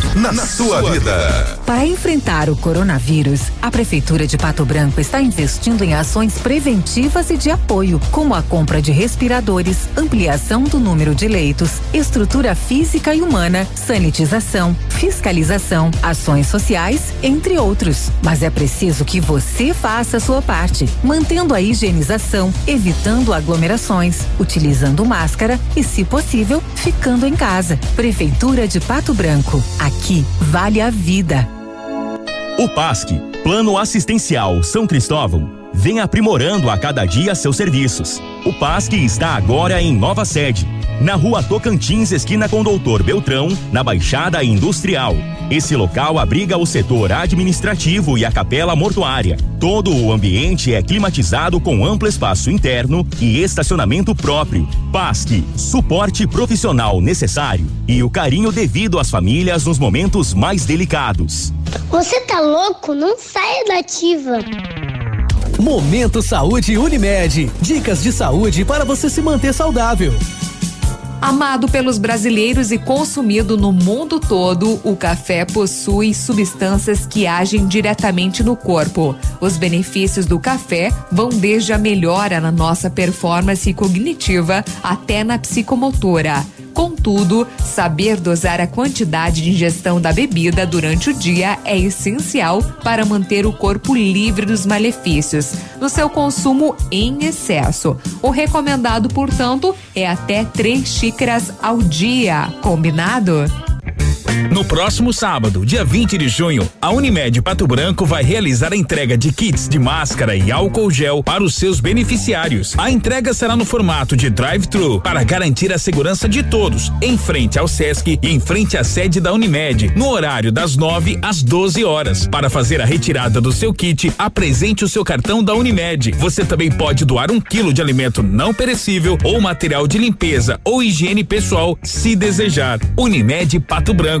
Na, sua vida. Para enfrentar o coronavírus, a Prefeitura de Pato Branco está investindo em ações preventivas e de apoio, como a compra de respiradores, ampliação do número de leitos, estrutura física e humana, sanitização, fiscalização, ações sociais, entre outros. Mas é preciso que você faça a sua parte, mantendo a higienização, evitando aglomerações, utilizando máscara e, se possível, ficando em casa. Prefeitura de Pato Branco. Aqui vale a vida. O PASC, Plano Assistencial São Cristóvão, vem aprimorando a cada dia seus serviços. O PASC está agora em nova sede, na rua Tocantins, esquina com Doutor Beltrão, na Baixada Industrial. Esse local abriga o setor administrativo e a capela mortuária. Todo o ambiente é climatizado com amplo espaço interno e estacionamento próprio. PASC, suporte profissional necessário e o carinho devido às famílias nos momentos mais delicados. Você tá louco? Não saia da ativa. Momento Saúde Unimed. Dicas de saúde para você se manter saudável. Amado pelos brasileiros e consumido no mundo todo, o café possui substâncias que agem diretamente no corpo. Os benefícios do café vão desde a melhora na nossa performance cognitiva até na psicomotora. Contudo, saber dosar a quantidade de ingestão da bebida durante o dia é essencial para manter o corpo livre dos malefícios no seu consumo em excesso. O recomendado, portanto, é até três xícaras ao dia. Combinado? No próximo sábado, dia 20 de junho, a Unimed Pato Branco vai realizar a entrega de kits de máscara e álcool gel para os seus beneficiários. A entrega será no formato de drive-thru para garantir a segurança de todos, em frente ao SESC e em frente à sede da Unimed, no horário das 9 às 12 horas. Para fazer a retirada do seu kit, apresente o seu cartão da Unimed. Você também pode doar um quilo de alimento não perecível ou material de limpeza ou higiene pessoal, se desejar. Unimed Pato Branco,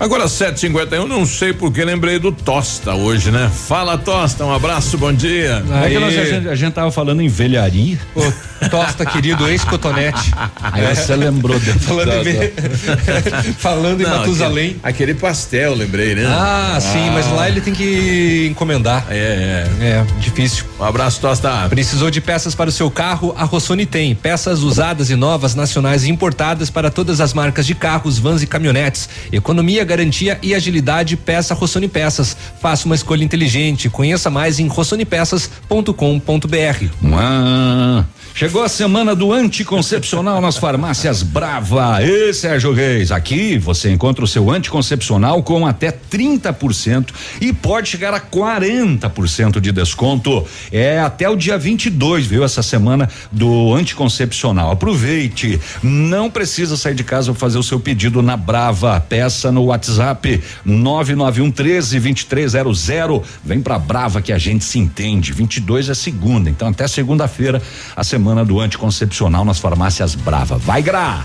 Agora 751, não sei porque lembrei do Tosta hoje, né? Fala Tosta, um abraço, bom dia. É que nós, a, gente, a gente tava falando em velharia. Ô, Tosta, querido, ex-cotonete. Aí você lembrou de, Falando em, falando em Não, Matusalém. Aquele, aquele pastel, lembrei, né? Ah, sim, mas lá ele tem que encomendar. É, é. É, difícil. Um abraço, Tosta. Precisou de peças para o seu carro? A Rossoni tem. Peças usadas e novas, nacionais e importadas para todas as marcas de carros, vans e caminhonetes. Economia, garantia e agilidade. Peça Rossoni Peças. Faça uma escolha inteligente. Conheça mais em rossonipeças.com.br. Chegou a semana do anticoncepcional nas farmácias Brava. E Sérgio Reis, aqui você encontra o seu anticoncepcional com até 30% e pode chegar a 40% de desconto. É até o dia 22, viu? Essa semana do anticoncepcional. Aproveite. Não precisa sair de casa para fazer o seu pedido na Brava. Peça no WhatsApp 991 13 2300. Vem pra Brava que a gente se entende. 22 é segunda, então até segunda-feira a semana do anticoncepcional nas farmácias Brava. Vai Gra!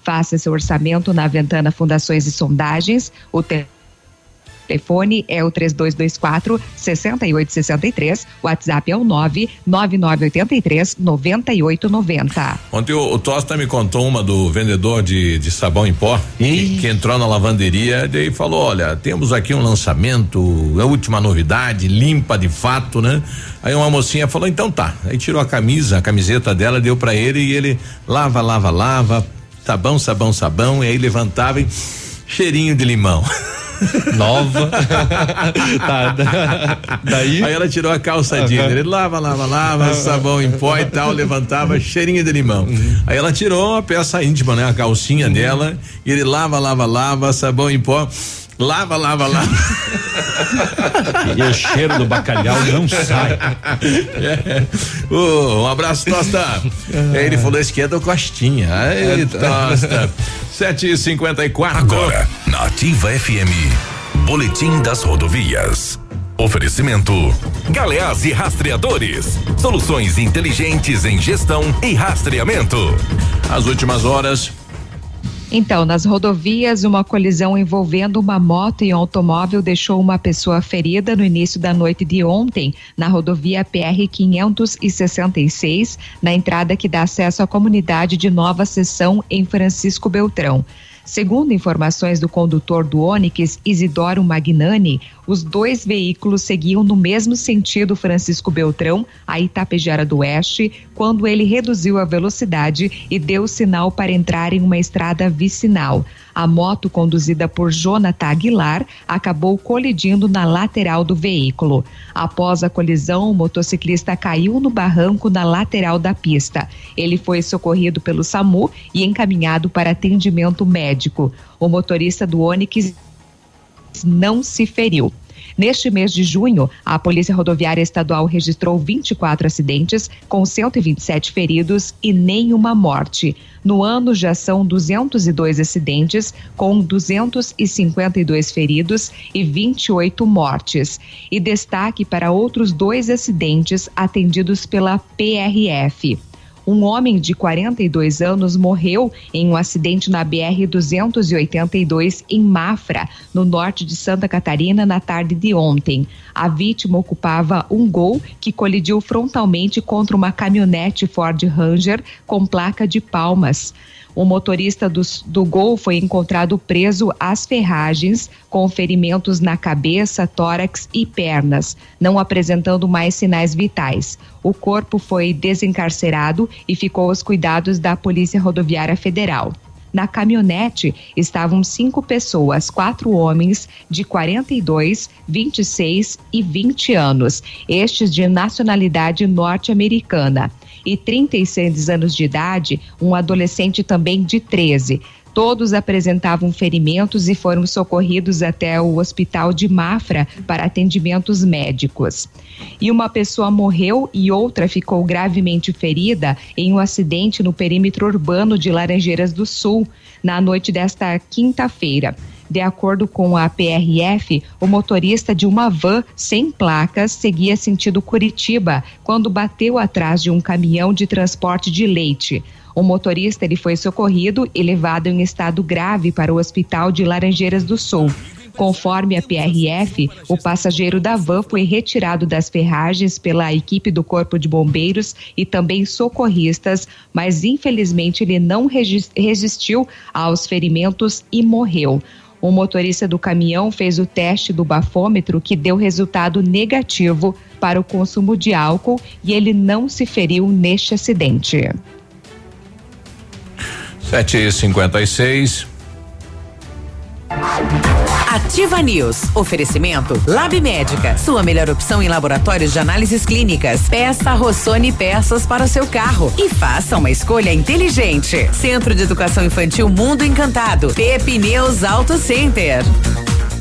Faça seu orçamento na Ventana Fundações e Sondagens. O telefone é o 3224 6863. O WhatsApp é o 99983 9890. Ontem o, o Tosta me contou uma do vendedor de, de sabão em pó que, que entrou na lavanderia e falou: Olha, temos aqui um lançamento, a última novidade, limpa de fato, né? Aí uma mocinha falou: Então tá. Aí tirou a camisa, a camiseta dela, deu pra ele e ele lava, lava, lava, sabão, sabão, sabão, e aí levantava cheirinho de limão. Nova. Tá, daí. Aí ela tirou a calça jeans. Ele lava, lava, lava, sabão em pó e tal, levantava cheirinho de limão. Aí ela tirou a peça íntima, né? A calcinha dela. E ele lava, lava, lava, sabão em pó. Lava, lava, lava. E o cheiro do bacalhau não sai. É. Ô, um abraço, Tosta. Aí ele falou: é do Costinha. Aí, Tosta. 7h54. Agora, na Ativa FM, Boletim das Rodovias. Oferecimento: Galeás e Rastreadores. Soluções inteligentes em gestão e rastreamento. As últimas horas. Então, nas rodovias, uma colisão envolvendo uma moto e um automóvel deixou uma pessoa ferida no início da noite de ontem, na rodovia PR 566, na entrada que dá acesso à comunidade de Nova Seção, em Francisco Beltrão. Segundo informações do condutor do Onix, Isidoro Magnani, os dois veículos seguiam no mesmo sentido Francisco Beltrão, a Itapejara do Oeste, quando ele reduziu a velocidade e deu sinal para entrar em uma estrada vicinal. A moto, conduzida por Jonathan Aguilar, acabou colidindo na lateral do veículo. Após a colisão, o motociclista caiu no barranco na lateral da pista. Ele foi socorrido pelo SAMU e encaminhado para atendimento médico. O motorista do Onix não se feriu. Neste mês de junho, a Polícia Rodoviária Estadual registrou 24 acidentes, com 127 feridos e nenhuma morte. No ano já são 202 acidentes, com 252 feridos e 28 mortes. E destaque para outros dois acidentes atendidos pela PRF. Um homem de 42 anos morreu em um acidente na BR-282 em Mafra, no norte de Santa Catarina, na tarde de ontem. A vítima ocupava um Gol que colidiu frontalmente contra uma caminhonete Ford Ranger com placa de palmas. O motorista do, do Gol foi encontrado preso às ferragens, com ferimentos na cabeça, tórax e pernas, não apresentando mais sinais vitais. O corpo foi desencarcerado e ficou aos cuidados da Polícia Rodoviária Federal. Na caminhonete estavam cinco pessoas, quatro homens de 42, 26 e 20 anos, estes de nacionalidade norte-americana. E 36 anos de idade, um adolescente também de 13. Todos apresentavam ferimentos e foram socorridos até o hospital de Mafra para atendimentos médicos. E uma pessoa morreu e outra ficou gravemente ferida em um acidente no perímetro urbano de Laranjeiras do Sul, na noite desta quinta-feira. De acordo com a PRF, o motorista de uma van sem placas seguia sentido Curitiba quando bateu atrás de um caminhão de transporte de leite. O motorista ele foi socorrido e levado em estado grave para o hospital de Laranjeiras do Sul. Conforme a PRF, o passageiro da van foi retirado das ferragens pela equipe do Corpo de Bombeiros e também socorristas, mas infelizmente ele não resistiu aos ferimentos e morreu. O motorista do caminhão fez o teste do bafômetro que deu resultado negativo para o consumo de álcool e ele não se feriu neste acidente. 7h56. Ativa News. Oferecimento Lab Médica. Sua melhor opção em laboratórios de análises clínicas. Peça Rossoni peças para o seu carro e faça uma escolha inteligente. Centro de Educação Infantil Mundo Encantado. Pepineus Auto Center.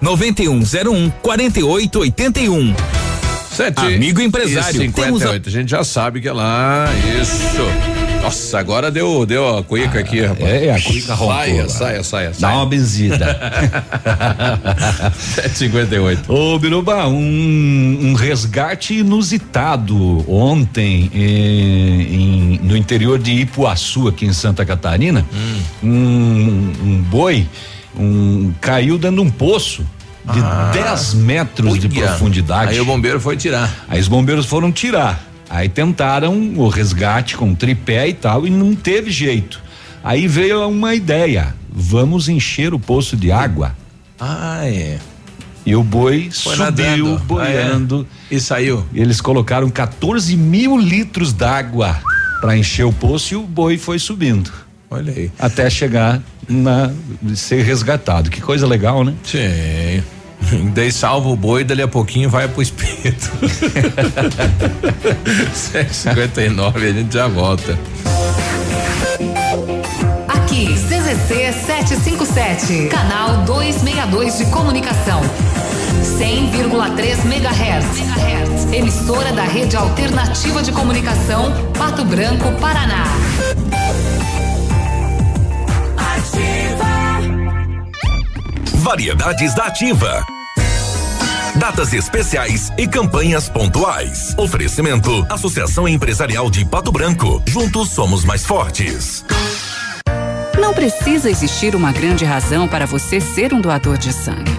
9101 4881. Sete Amigo empresário. E 58. A... a gente já sabe que é lá. Isso. Nossa, agora deu, deu a cuica aqui, rapaz. É, a cuica roncou. Saia, saia, saia, Dá uma benzida. 758. Ô, Biruba, um, um resgate inusitado ontem em, em, no interior de Ipuaçu, aqui em Santa Catarina. Hum. Um, um boi um, caiu dentro de um poço de ah, 10 metros uia. de profundidade. Aí o bombeiro foi tirar. Aí os bombeiros foram tirar. Aí tentaram o resgate com tripé e tal e não teve jeito. Aí veio uma ideia: vamos encher o poço de água. Ah, é. E o boi Foi subiu nadando. boiando. Ah, é. E saiu. Eles colocaram 14 mil litros d'água para encher o poço e o boi foi subindo. Olha aí. Até chegar na ser resgatado. Que coisa legal, né? Sim. Daí salva o boi, dali a pouquinho vai pro espeto. 759, a gente já volta. Aqui, CZC 757, canal 262 de comunicação. 100,3 MHz. Emissora da Rede Alternativa de Comunicação, Pato Branco, Paraná. Variedades da Ativa. Datas especiais e campanhas pontuais. Oferecimento: Associação Empresarial de Pato Branco. Juntos somos mais fortes. Não precisa existir uma grande razão para você ser um doador de sangue.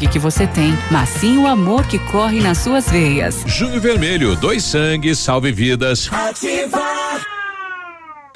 sangue que você tem, mas sim o amor que corre nas suas veias. Junho Vermelho, dois sangues, salve vidas. Ativar.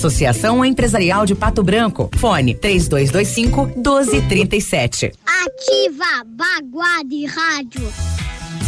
Associação Empresarial de Pato Branco. Fone 3225 1237. Ativa Baguá de Rádio.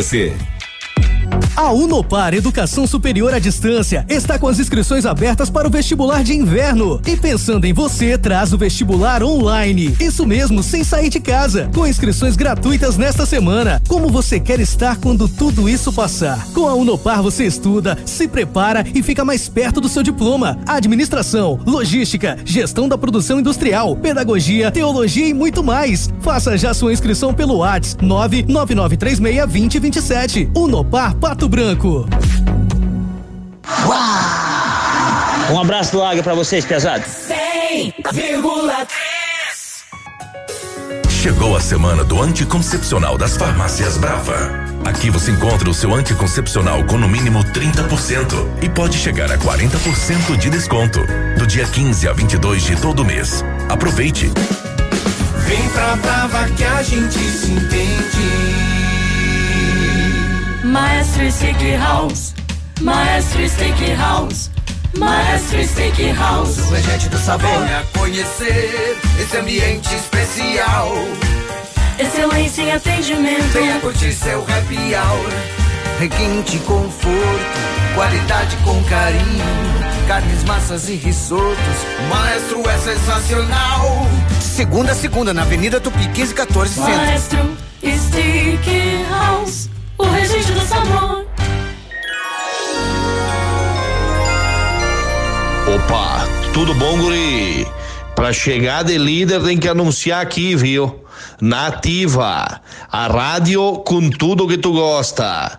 Você. A Unopar Educação Superior à Distância está com as inscrições abertas para o vestibular de inverno. E pensando em você, traz o vestibular online. Isso mesmo, sem sair de casa. Com inscrições gratuitas nesta semana. Como você quer estar quando tudo isso passar? Com a Unopar você estuda, se prepara e fica mais perto do seu diploma. Administração, logística, gestão da produção industrial, pedagogia, teologia e muito mais. Faça já sua inscrição pelo WhatsApp 999362027. Unopar Pato Branco. Um abraço do Águia pra vocês, pesados. 100,3 Chegou a semana do anticoncepcional das farmácias Brava. Aqui você encontra o seu anticoncepcional com no mínimo 30% e pode chegar a 40% de desconto. Do dia 15 a 22 de todo mês. Aproveite! Vem pra Brava que a gente se entende. Maestro Steakhouse, Maestro Steakhouse, Maestro Steakhouse. O regente do sabor. Venha conhecer esse ambiente especial. Excelência em atendimento. Venha curtir seu happy hour. Requinte conforto, qualidade com carinho. Carnes, massas e risotos. Maestro é sensacional. Segunda a segunda na Avenida Tupi 1514 Centro. Maestro Steakhouse, o regente do sabor. Opa, tudo bom, guri? Pra chegar de líder tem que anunciar aqui, viu? Nativa, a rádio com tudo que tu gosta.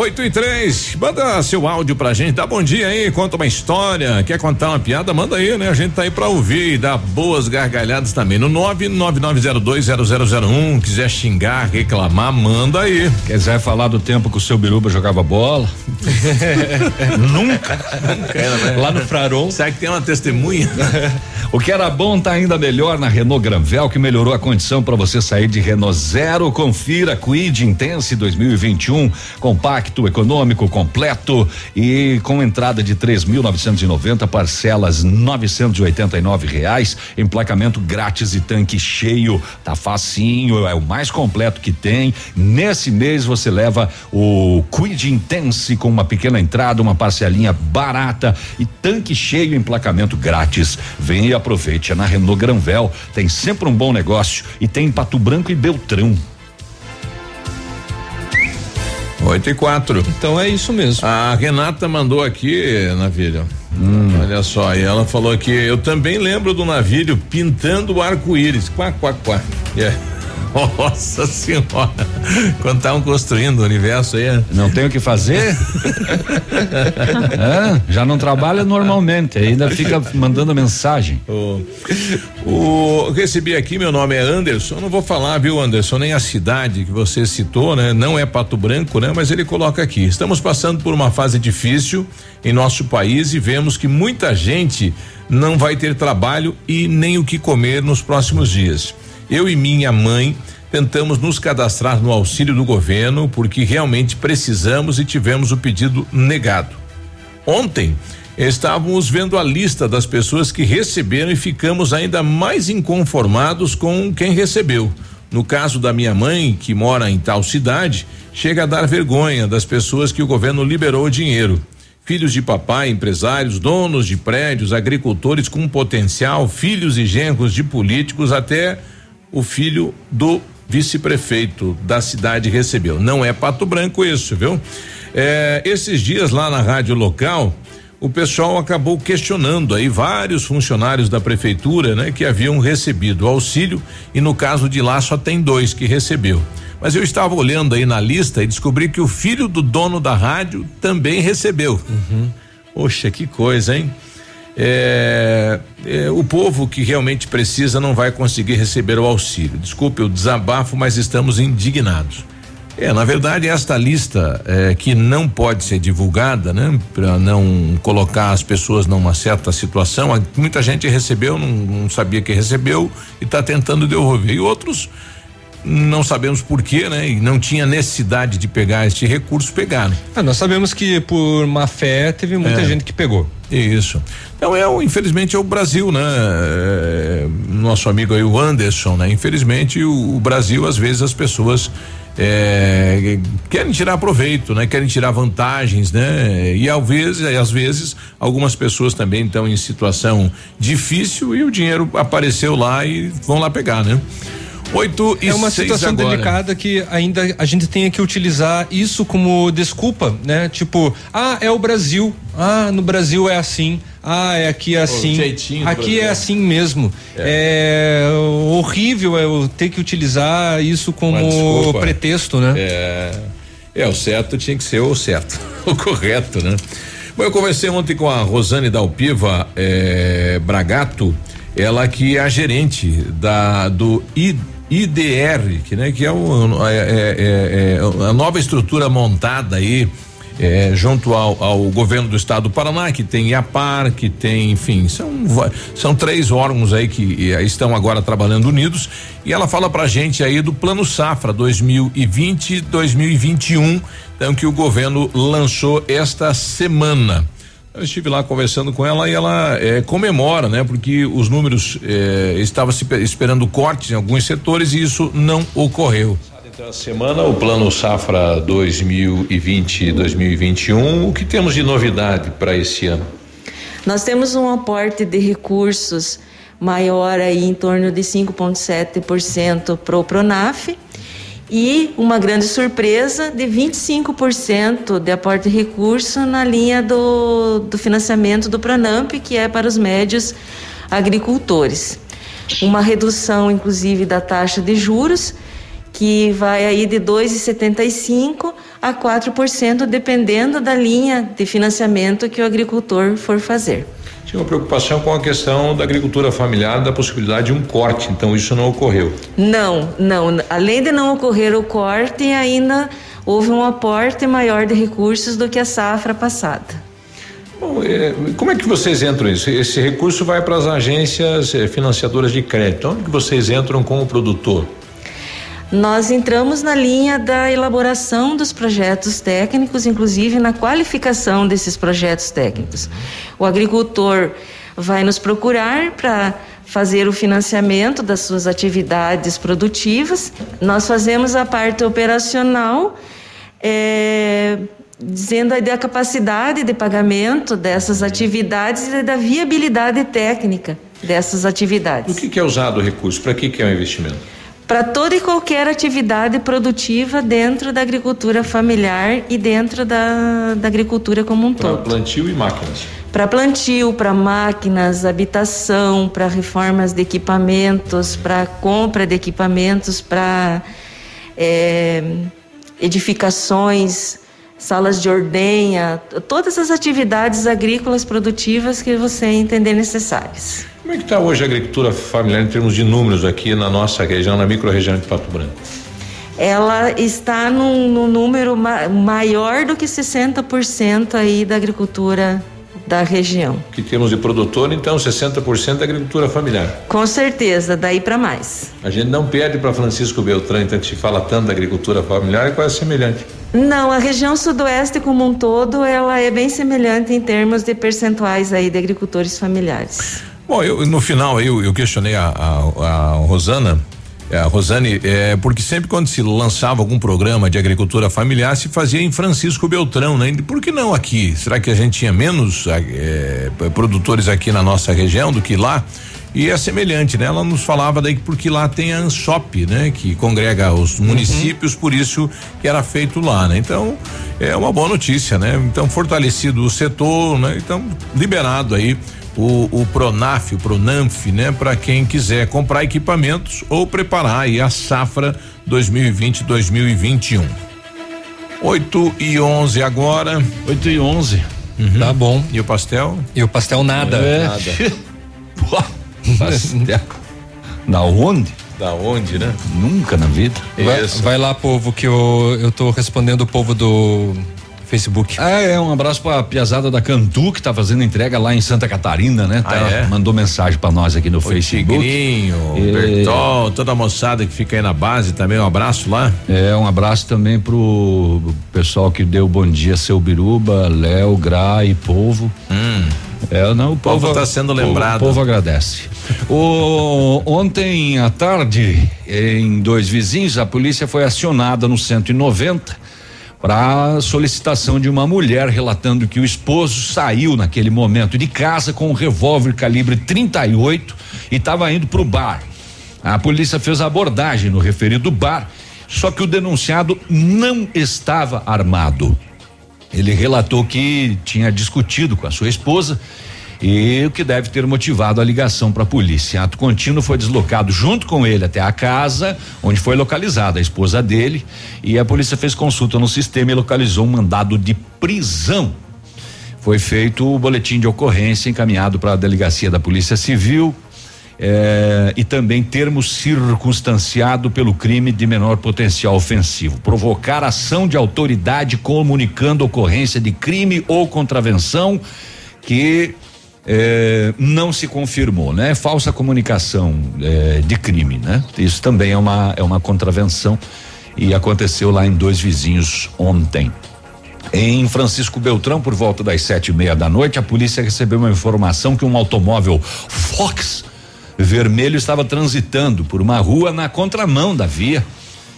8 e 3, manda seu áudio pra gente, dá bom dia aí, conta uma história, quer contar uma piada, manda aí, né? A gente tá aí pra ouvir e dar boas gargalhadas também. No 999020001, quiser xingar, reclamar, manda aí. Quiser falar do tempo que o seu Biruba jogava bola? Nunca. Nunca né? Lá no Fraron. Será que tem uma testemunha? o que era bom tá ainda melhor na Renault Granvel, que melhorou a condição para você sair de Renault Zero. Confira Quid Intense 2021, compacto, econômico, completo e com entrada de 3.990, parcelas 989 reais, emplacamento grátis e tanque cheio. Tá facinho, é o mais completo que tem. Nesse mês você leva o Quid Intense com uma pequena entrada, uma parcelinha barata e tanque cheio, emplacamento grátis. Vem e aproveite. É na Renault Granvel. Tem sempre um bom negócio e tem em Pato Branco e Beltrão. 8 e 4. Então é isso mesmo. A Renata mandou aqui, Navilho. Olha só, e ela falou que eu também lembro do Navilho pintando o arco-íris. Quá, quá, quá. É. Nossa senhora. Quando estavam construindo o universo aí. Não tem o que fazer? Hã? já não trabalha normalmente, ainda fica mandando mensagem. O, o recebi aqui, meu nome é Anderson. Não vou falar, viu, Anderson, nem a cidade que você citou, né? Não é Pato Branco, né? Mas ele coloca aqui. Estamos passando por uma fase difícil em nosso país e vemos que muita gente não vai ter trabalho e nem o que comer nos próximos dias. Eu e minha mãe tentamos nos cadastrar no auxílio do governo porque realmente precisamos e tivemos o pedido negado. Ontem estávamos vendo a lista das pessoas que receberam e ficamos ainda mais inconformados com quem recebeu. No caso da minha mãe, que mora em tal cidade, chega a dar vergonha das pessoas que o governo liberou o dinheiro. Filhos de papai, empresários, donos de prédios, agricultores com potencial, filhos e genros de políticos, até o filho do vice-prefeito da cidade recebeu. Não é Pato Branco isso, viu? É, esses dias lá na rádio local, o pessoal acabou questionando aí vários funcionários da prefeitura, né, que haviam recebido auxílio e no caso de lá só tem dois que recebeu. Mas eu estava olhando aí na lista e descobri que o filho do dono da rádio também recebeu. Uhum. Poxa, que coisa, hein? É, é, o povo que realmente precisa não vai conseguir receber o auxílio. Desculpe o desabafo, mas estamos indignados. É, na verdade, esta lista é, que não pode ser divulgada, né? Para não colocar as pessoas numa certa situação. Muita gente recebeu, não, não sabia que recebeu e está tentando devolver. E outros não sabemos por quê, né? E não tinha necessidade de pegar este recurso, pegaram. Ah, nós sabemos que por má fé teve muita É. gente que pegou. Isso. Então é, o- infelizmente é o Brasil, né? É, nosso amigo aí o Anderson, né? Infelizmente o, o Brasil às vezes as pessoas é, querem tirar proveito, né? Querem tirar vantagens, né? E às vezes, às vezes algumas pessoas também estão em situação difícil e o dinheiro apareceu lá e vão lá pegar, né? Oito e é uma situação agora. delicada que ainda a gente tem que utilizar isso como desculpa, né? Tipo, ah, é o Brasil. Ah, no Brasil é assim. Ah, é aqui é assim. Aqui é assim mesmo. É. horrível eu ter que utilizar isso como pretexto, né? É, é, o certo tinha que ser o certo, o correto, né? Bom, eu conversei ontem com a Rosane Dalpiva eh, Bragato, ela que é a gerente da do I- IDR, que, né, que é, o, é- é- é a nova estrutura montada aí eh, junto ao, ao governo do estado do Paraná, que tem IAPAR, que tem, enfim, são, são três órgãos aí que estão agora trabalhando unidos. E ela fala pra gente aí do Plano Safra 2020-2021, então que o governo lançou esta semana. Eu estive lá conversando com ela e ela eh, comemora, né? Porque os números eh, estavam se pe- esperando cortes em alguns setores e isso não ocorreu. Então, a semana, o Plano Safra 2020-2021, o que temos de novidade para esse ano? Nós temos um aporte de recursos maior aí em torno de 5,7% para o Pronaf e uma grande surpresa de 25% de aporte de recurso na linha do, do financiamento do Pronamp, que é para os médios agricultores. Uma redução, inclusive, da taxa de juros, que vai aí de 2,75% a 4%, dependendo da linha de financiamento que o agricultor for fazer. Tinha uma preocupação com a questão da agricultura familiar, da possibilidade de um corte, então isso não ocorreu. Não, não. Além de não ocorrer o corte, ainda houve um aporte maior de recursos do que a safra passada. Bom, eh, como é que vocês entram isso? Esse recurso vai para as agências eh, financiadoras de crédito. Onde que vocês entram com o produtor? Nós entramos na linha da elaboração dos projetos técnicos, inclusive na qualificação desses projetos técnicos. O agricultor vai nos procurar para fazer o financiamento das suas atividades produtivas. Nós fazemos a parte operacional, eh, dizendo aí da capacidade de pagamento dessas atividades e da viabilidade técnica dessas atividades. O que, que é usado o recurso? Para que, que é o investimento? Para toda e qualquer atividade produtiva dentro da agricultura familiar e dentro da, da agricultura como um Para todo. plantio e máquinas. Para plantio, para máquinas, habitação, para reformas de equipamentos, para compra de equipamentos, para eh, edificações, salas de ordenha, todas as atividades agrícolas produtivas que você entender necessárias. Como é que está hoje a agricultura familiar em termos de números aqui na nossa região, na micro-região de Pato Branco? ela está num, num número ma maior do que 60% aí da agricultura da região. Que temos de produtor, então 60% da agricultura familiar. Com certeza, daí para mais. A gente não perde para Francisco Beltrão, então a gente fala tanto da agricultura familiar, é quase semelhante. Não, a região sudoeste como um todo, ela é bem semelhante em termos de percentuais aí de agricultores familiares. Bom, eu, no final eu, eu questionei a, a, a Rosana, é, Rosane, é, porque sempre quando se lançava algum programa de agricultura familiar se fazia em Francisco Beltrão, né? E Por que não aqui? Será que a gente tinha menos é, produtores aqui na nossa região do que lá? E é semelhante, né? Ela nos falava daí que porque lá tem a Ansop, né? Que congrega os municípios, por isso que era feito lá, né? Então, é uma boa notícia, né? Então, fortalecido o setor, né? Então, liberado aí o, o Pronaf, o Pronanf, né? Para quem quiser comprar equipamentos ou preparar aí a safra 2020-2021. 8 e 11 agora. 8 e 11. Uhum. Tá bom. E o pastel? E o pastel nada. É. Nada. Pastel. Da onde? Da onde, né? Nunca na vida. Vai, vai lá, povo, que eu, eu tô respondendo o povo do Facebook. Ah, é, um abraço pra piazada da Cantu, que tá fazendo entrega lá em Santa Catarina, né? Tá, Ah, é? Mandou mensagem pra nós aqui no O Facebook. Tigrinho, E- Bertol, toda a moçada que fica aí na base também, um abraço lá. É, um abraço também pro pessoal que deu bom dia, seu Biruba, Léo, Gra e Povo. É, não, o povo povo tá sendo lembrado. O povo agradece. O, ontem à tarde, em dois vizinhos, a polícia foi acionada no 190 para solicitação de uma mulher relatando que o esposo saiu naquele momento de casa com um revólver calibre 38 e estava indo para o bar. A polícia fez a abordagem no referido bar, só que o denunciado não estava armado. Ele relatou que tinha discutido com a sua esposa e o que deve ter motivado a ligação para a polícia. Ato contínuo foi deslocado junto com ele até a casa, onde foi localizada a esposa dele, e a polícia fez consulta no sistema e localizou um mandado de prisão. Foi feito o boletim de ocorrência encaminhado para a delegacia da Polícia Civil. eh, e também termo circunstanciado pelo crime de menor potencial ofensivo. Provocar ação de autoridade comunicando ocorrência de crime ou contravenção que eh, não se confirmou, né? Falsa comunicação eh, de crime, né? Isso também é uma é uma contravenção e aconteceu lá em dois vizinhos ontem. Em Francisco Beltrão, por volta das sete e meia da noite, a polícia recebeu uma informação que um automóvel Fox vermelho estava transitando por uma rua na contramão da via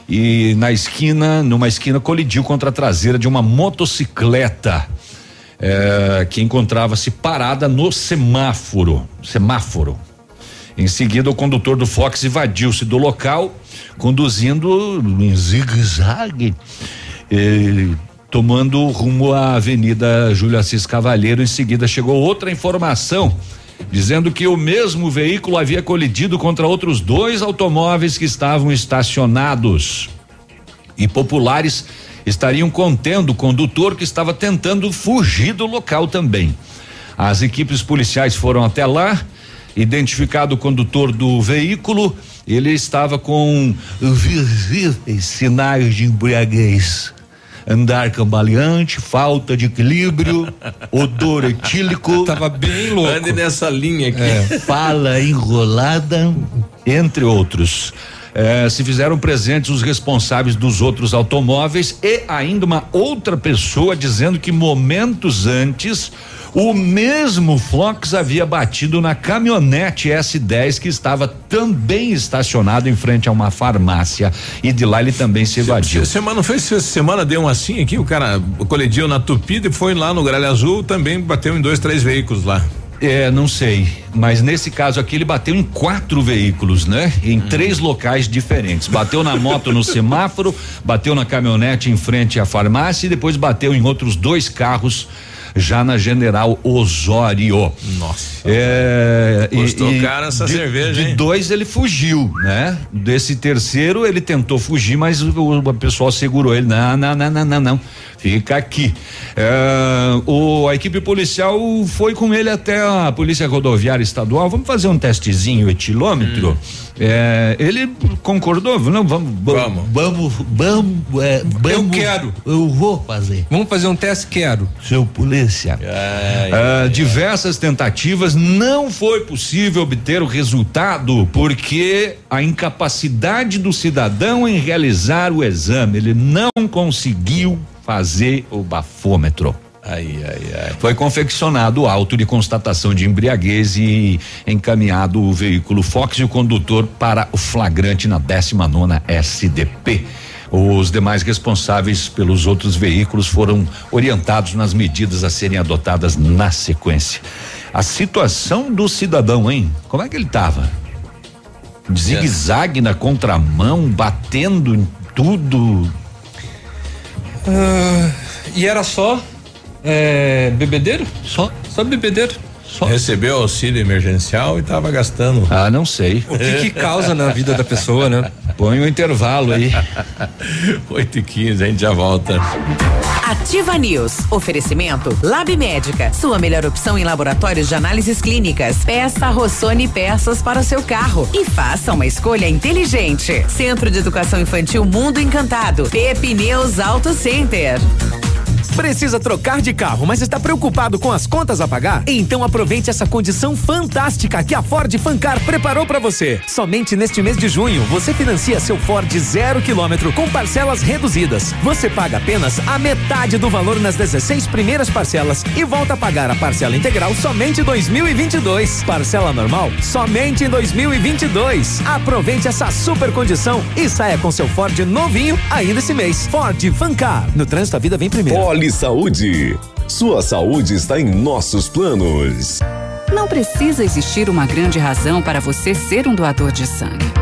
e na esquina, numa esquina, colidiu contra a traseira de uma motocicleta eh, que encontrava-se parada no semáforo. Semáforo. Em seguida, o condutor do Fox evadiu-se do local, conduzindo em zigue-zague, tomando rumo à Avenida Júlio Assis Cavalheiro. Em seguida, chegou outra informação dizendo que o mesmo veículo havia colidido contra outros dois automóveis que estavam estacionados e populares estariam contendo o condutor que estava tentando fugir do local também. As equipes policiais foram até lá, identificado o condutor do veículo, ele estava com visíveis sinais de embriaguez. Andar cambaleante, falta de equilíbrio, odor etílico. Tava bem louco. Ande nessa linha aqui. É, fala enrolada, entre outros. É, se fizeram presentes os responsáveis dos outros automóveis e ainda uma outra pessoa dizendo que momentos antes o mesmo Fox havia batido na caminhonete S10 que estava também estacionado em frente a uma farmácia e de lá ele também se evadiu. Semana, não foi essa semana deu um assim aqui, o cara colidiu na Tupi e foi lá no Gralha Azul, também bateu em dois, três veículos lá. É, não sei, mas nesse caso aqui ele bateu em quatro veículos, né? Em três locais diferentes. Bateu na moto no semáforo, bateu na caminhonete em frente à farmácia e depois bateu em outros dois carros já na General Osório. Nossa. É, Gostou, cara, essa de, cerveja, De hein? dois ele fugiu, né? Desse terceiro ele tentou fugir, mas o, o pessoal segurou ele. Não, não, não, não, não, não. Fica aqui. É, o, a equipe policial foi com ele até a Polícia Rodoviária Estadual. Vamos fazer um testezinho etilômetro. Hum. É, ele concordou? Não, vamos, vamos, vamos, vamos, é, Eu vamos. quero. Eu vou fazer. Vamos fazer um teste, quero. Seu polícia. Ah, diversas tentativas, não foi possível obter o resultado porque a incapacidade do cidadão em realizar o exame, ele não conseguiu fazer o bafômetro. Ai, ai, ai. Foi confeccionado o auto de constatação de embriaguez e encaminhado o veículo Fox e o condutor para o flagrante na 19 SDP. Os demais responsáveis pelos outros veículos foram orientados nas medidas a serem adotadas na sequência. A situação do cidadão, hein? Como é que ele tava? Zigue-zague na contramão, batendo em tudo. Ah, e era só é, bebedeiro? Só? Só bebedeiro. Só. Recebeu auxílio emergencial e tava gastando. Ah, não sei. O que, que causa na vida da pessoa, né? Põe um intervalo aí. 8 e 15 a gente já volta. Ativa News. Oferecimento Lab Médica. Sua melhor opção em laboratórios de análises clínicas. Peça Rossoni peças para o seu carro e faça uma escolha inteligente. Centro de Educação Infantil Mundo Encantado. Pepineus Auto Center. Precisa trocar de carro, mas está preocupado com as contas a pagar? Então aproveite essa condição fantástica que a Ford Fancar preparou para você. Somente neste mês de junho, você financia seu Ford zero quilômetro com parcelas reduzidas. Você paga apenas a metade do valor nas 16 primeiras parcelas e volta a pagar a parcela integral somente em 2022. Parcela normal somente em 2022. Aproveite essa super condição e saia com seu Ford novinho ainda esse mês. Ford Fancar. No trânsito a vida vem primeiro. Saúde. Sua saúde está em nossos planos. Não precisa existir uma grande razão para você ser um doador de sangue.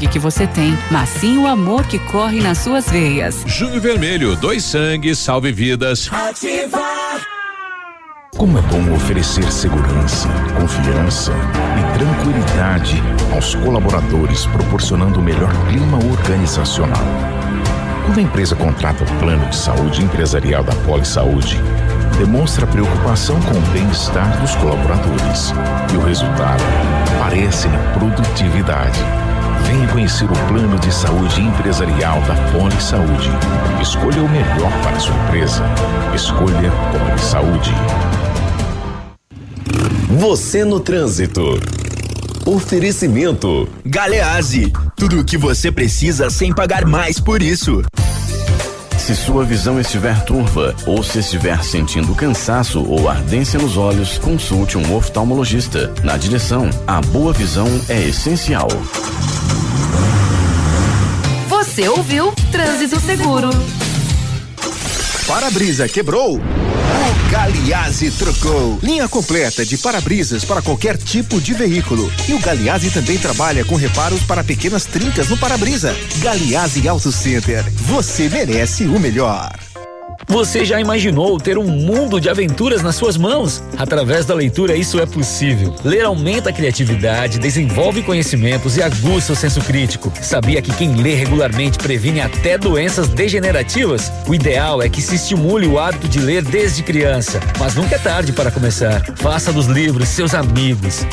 que você tem, mas sim o amor que corre nas suas veias. Junho Vermelho, dois sangues, salve vidas. Como é bom oferecer segurança, confiança e tranquilidade aos colaboradores, proporcionando o melhor clima organizacional. Quando a empresa contrata o plano de saúde empresarial da Poli Saúde, demonstra preocupação com o bem-estar dos colaboradores e o resultado aparece na produtividade. Venha conhecer o plano de saúde empresarial da Poli Saúde. Escolha o melhor para a sua empresa. Escolha Poli Saúde. Você no trânsito. Oferecimento. Galeazzi, tudo o que você precisa sem pagar mais por isso. Se sua visão estiver turva ou se estiver sentindo cansaço ou ardência nos olhos, consulte um oftalmologista. Na direção, a boa visão é essencial. Você ouviu Trânsito Seguro. Para-brisa quebrou? O Galiase trocou. Linha completa de para-brisas para qualquer tipo de veículo. E o Galiase também trabalha com reparos para pequenas trincas no para-brisa. Galiase Auto Center. Você merece o melhor. Você já imaginou ter um mundo de aventuras nas suas mãos? Através da leitura, isso é possível. Ler aumenta a criatividade, desenvolve conhecimentos e aguça o senso crítico. Sabia que quem lê regularmente previne até doenças degenerativas? O ideal é que se estimule o hábito de ler desde criança. Mas nunca é tarde para começar. Faça dos livros seus amigos.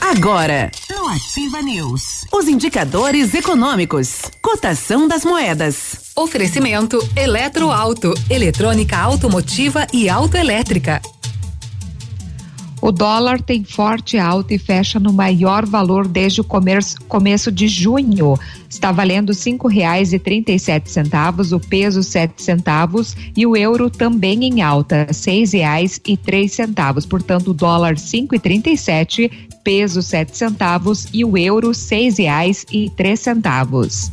Agora, no Ativa News, os indicadores econômicos, cotação das moedas. Oferecimento Eletroauto, eletrônica automotiva e autoelétrica. O dólar tem forte alta e fecha no maior valor desde o começo, começo de junho. Está valendo cinco reais e trinta e sete centavos, o peso sete centavos e o euro também em alta, seis reais e três centavos. Portanto, o dólar cinco e trinta e sete, peso sete centavos e o euro seis reais e três centavos.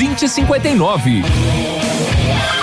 2059.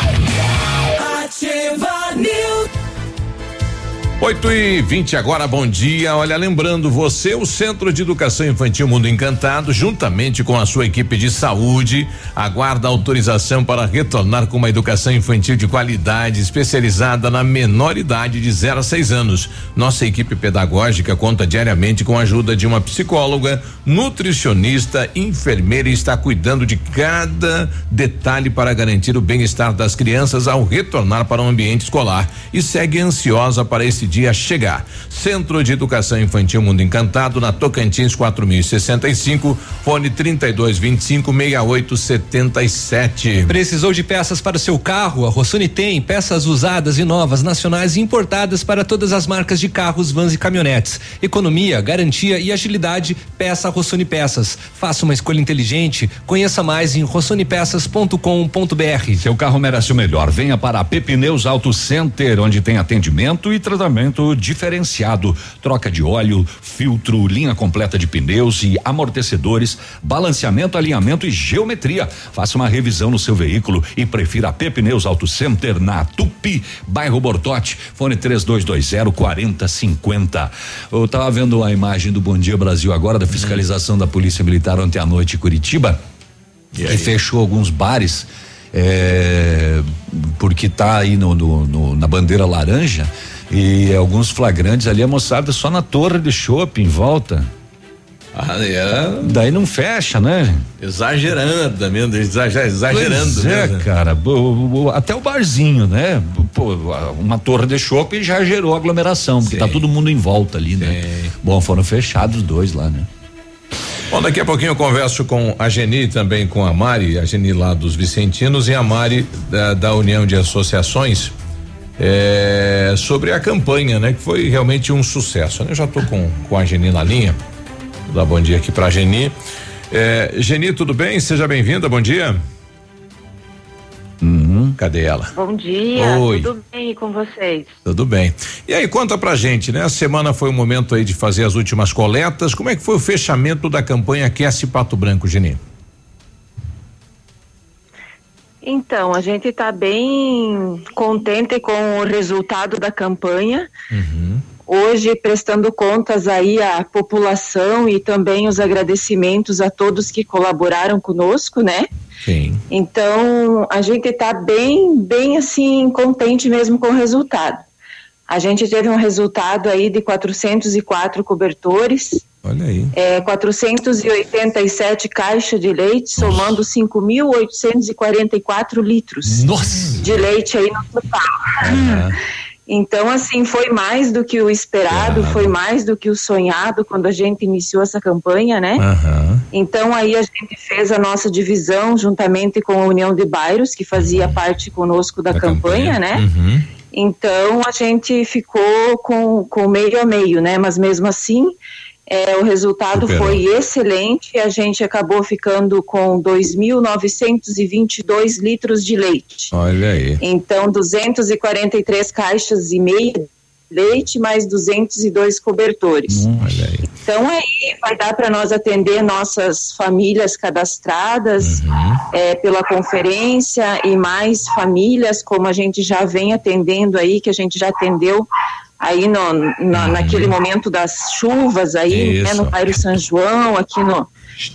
8 e 20 agora, bom dia. Olha, lembrando você, o Centro de Educação Infantil Mundo Encantado, juntamente com a sua equipe de saúde, aguarda autorização para retornar com uma educação infantil de qualidade, especializada na menor idade de 0 a 6 anos. Nossa equipe pedagógica conta diariamente com a ajuda de uma psicóloga, nutricionista, enfermeira e está cuidando de cada detalhe para garantir o bem-estar das crianças ao retornar para o ambiente escolar e segue ansiosa para esse dia chegar. Centro de Educação Infantil Mundo Encantado, na Tocantins 4065, fone 3225 6877. Precisou de peças para o seu carro? A Rossoni tem peças usadas e novas, nacionais e importadas para todas as marcas de carros, vans e caminhonetes. Economia, garantia e agilidade, peça Rossoni Peças. Faça uma escolha inteligente. Conheça mais em rossonipeças.com.br. Seu carro merece o melhor. Venha para a Pepineus Auto Center, onde tem atendimento e tratamento diferenciado. Troca de óleo, filtro, linha completa de pneus e amortecedores, balanceamento, alinhamento e geometria. Faça uma revisão no seu veículo e prefira a Pepineus Auto Center na Tupi, bairro Bortote, fone 3220 4050. Eu tava vendo a imagem do Bom Dia Brasil agora da fiscalização da Polícia Militar ontem à noite em Curitiba, que fechou alguns bares. é, porque tá aí no, no- no- na bandeira laranja e alguns flagrantes ali, a moçada só na torre de shopping em volta. Ah, é. Daí não fecha, né? Exagerando também, exager- exagerando. Pois é, mesmo. cara. Até o barzinho, né? Pô, uma torre de shopping já gerou aglomeração, porque tá todo mundo em volta ali, né? Bom, foram fechados dois lá, né? Bom, daqui a pouquinho eu converso com a Geni também com a Mari, a Geni lá dos Vicentinos e a Mari da, da União de Associações. É, sobre a campanha, né? Que foi realmente um sucesso. né? Eu já tô com, com a Geni na linha. Vou dar bom dia aqui pra Geni. É, Geni, tudo bem? Seja bem-vinda, bom dia. Cadê ela? Bom dia, Oi. tudo bem com vocês? Tudo bem. E aí, conta pra gente, né? A semana foi o momento aí de fazer as últimas coletas. Como é que foi o fechamento da campanha Aquece Pato Branco, Geni? Então, a gente está bem contente com o resultado da campanha. Hoje, prestando contas aí à população e também os agradecimentos a todos que colaboraram conosco, né? Sim. Então, a gente está bem, bem assim, contente mesmo com o resultado. A gente teve um resultado aí de 404 cobertores, Olha aí. é, 487 caixas de leite, somando 5.844 litros de leite aí no total. Então, assim, foi mais do que o esperado, foi mais do que o sonhado quando a gente iniciou essa campanha, né? Então, aí a gente fez a nossa divisão juntamente com a União de Bairros, que fazia parte conosco da, campanha, né? Uhum. Então a gente ficou com, com meio a meio, né? Mas mesmo assim, é, o resultado Superou. foi excelente. A gente acabou ficando com 2.922 litros de leite. Olha aí. Então, 243 caixas e meia de leite, mais 202 cobertores. Olha aí. Então aí vai dar para nós atender nossas famílias cadastradas é, pela conferência e mais famílias, como a gente já vem atendendo aí, que a gente já atendeu aí no, na, naquele momento das chuvas aí, né, no bairro São João, aqui no,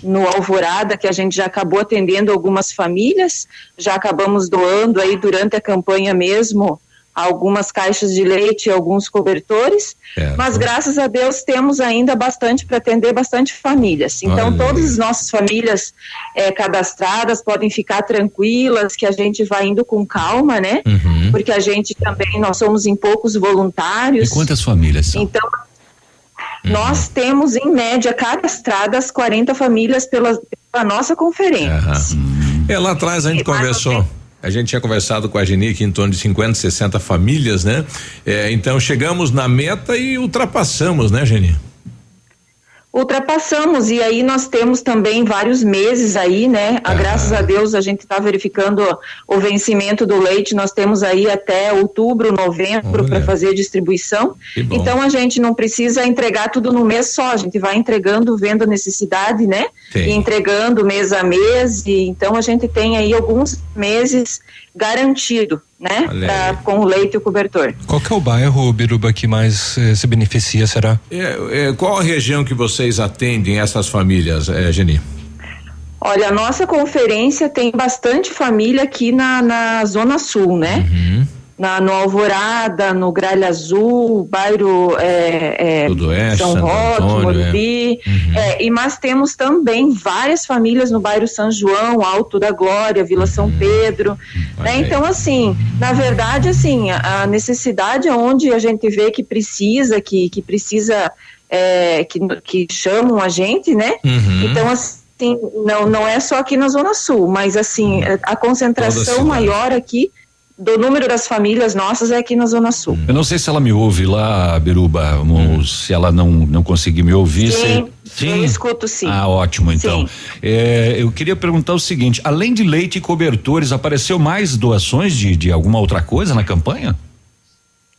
no Alvorada, que a gente já acabou atendendo algumas famílias, já acabamos doando aí durante a campanha mesmo algumas caixas de leite e alguns cobertores, Certo. mas graças a Deus temos ainda bastante para atender bastante famílias. Então Olha todas as nossas famílias eh, cadastradas podem ficar tranquilas que a gente vai indo com calma, né? Uhum. Porque a gente também nós somos em poucos voluntários. E quantas famílias são? Então, nós temos, em média, cadastradas 40 famílias pela, pela nossa conferência. É, lá atrás a gente conversou. A gente tinha conversado com a Geni que em torno de 50, 60 famílias, né? É, então chegamos na meta e ultrapassamos, né, Geni? Ultrapassamos e aí nós temos também vários meses aí, né? A, graças a Deus a gente está verificando o vencimento do leite. Nós temos aí até outubro, novembro para fazer a distribuição. Então a gente não precisa entregar tudo no mês só. A gente vai entregando, vendo a necessidade, né? E entregando mês a mês. E então a gente tem aí alguns meses garantido, né? Pra, com o leite e o cobertor. Qual que é o bairro, Biruba, que mais eh, se beneficia, será? É, é, qual a região que vocês atendem essas famílias, é, Geni? Olha, a nossa conferência tem bastante família aqui na, na Zona Sul, né? Uhum. Na, no Alvorada, no Gralha Azul, bairro é, é, Sudoeste, São Roque, Antônio, Morumbi. É, e mas temos também várias famílias no bairro São João, Alto da Glória, Vila São Pedro. né? Então, assim, na verdade, assim, a, a necessidade é onde a gente vê que precisa, que, que precisa, é, que, que chamam a gente, né? Uhum. Então, assim, não, não é só aqui na Zona Sul, mas assim, a Toda a concentração maior aqui do número das famílias nossas é aqui na Zona Sul. Eu não sei se ela me ouve lá, Biruba, ou se ela não, não conseguir me ouvir. Sim, se- eu escuto sim. Ah, ótimo, então. Sim. É, eu queria perguntar o seguinte: além de leite e cobertores, apareceu mais doações de, de alguma outra coisa na campanha?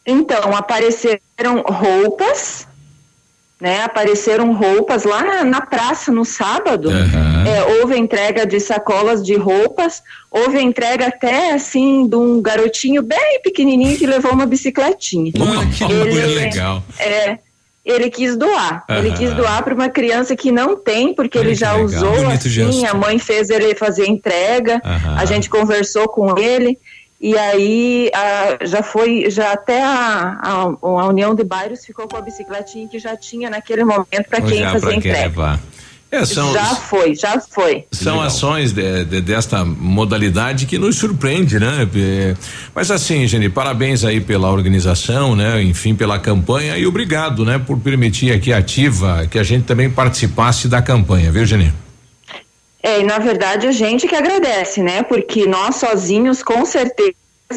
Então, apareceram roupas, né? Apareceram roupas lá na, na praça no sábado. É, houve entrega de sacolas de roupas, houve entrega até assim de um garotinho bem pequenininho que levou uma bicicletinha. Ele- legal. É, ele quis doar. Ele Aham. quis doar para uma criança que não tem, porque Olha ele que já legal. usou Bonito assim, gesto. a mãe fez ele fazer entrega, Aham. a gente conversou com ele. E aí a- já foi, já até a, a, a União de Bairros ficou com a bicicletinha que já tinha naquele momento para quem Já fazer pra quem entrega. levar. É, são, Já foi, já foi. São ações de- de- desta modalidade que nos surpreende, né? É, Mas assim, Geni, parabéns aí pela organização, né? Enfim, pela campanha e obrigado, né? Por permitir aqui ativa que a gente também participasse da campanha, viu, Geni? É, e na verdade a gente que agradece, né? Porque nós sozinhos, com certeza,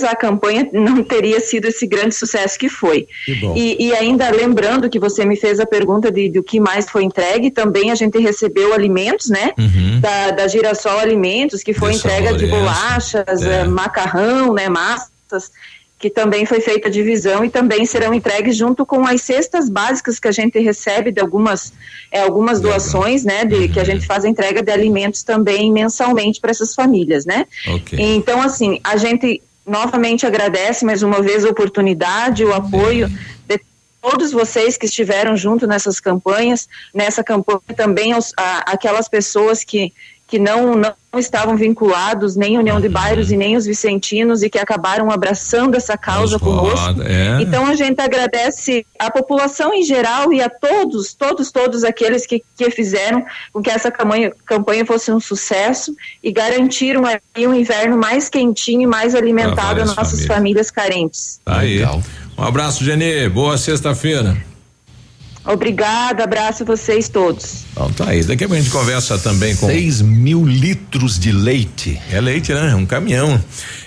a campanha não teria sido esse grande sucesso que foi. Que. E, e ainda lembrando que você me fez a pergunta de, do que mais foi entregue, também a gente recebeu alimentos, né? Uhum. Da, da Girassol Alimentos, que foi entrega de bolachas, É. eh, macarrão, né? Massas que também foi feita a divisão e também serão entregues junto com as cestas básicas que a gente recebe de algumas é, algumas doações, né, de que a gente faz a entrega de alimentos também mensalmente para essas famílias, né? Ok. Então, assim, a gente novamente agradece mais uma vez a oportunidade, o apoio de todos vocês que estiveram junto nessas campanhas, nessa campanha também aos, a, aquelas pessoas que que não, não estavam vinculados nem União de Bairros e nem os vicentinos e que acabaram abraçando essa causa conosco. é. Então a gente agradece a população em geral e a todos, todos, todos aqueles que, que fizeram com que essa campanha, campanha fosse um sucesso e garantiram aí um inverno mais quentinho e mais alimentado às nossas famílias. famílias carentes. Tá aí. Um abraço, Geni. Boa sexta-feira. Obrigada, abraço a vocês todos. Então tá aí. Daqui a pouco a gente conversa também com. 6 mil litros de leite. É leite, né? Um caminhão.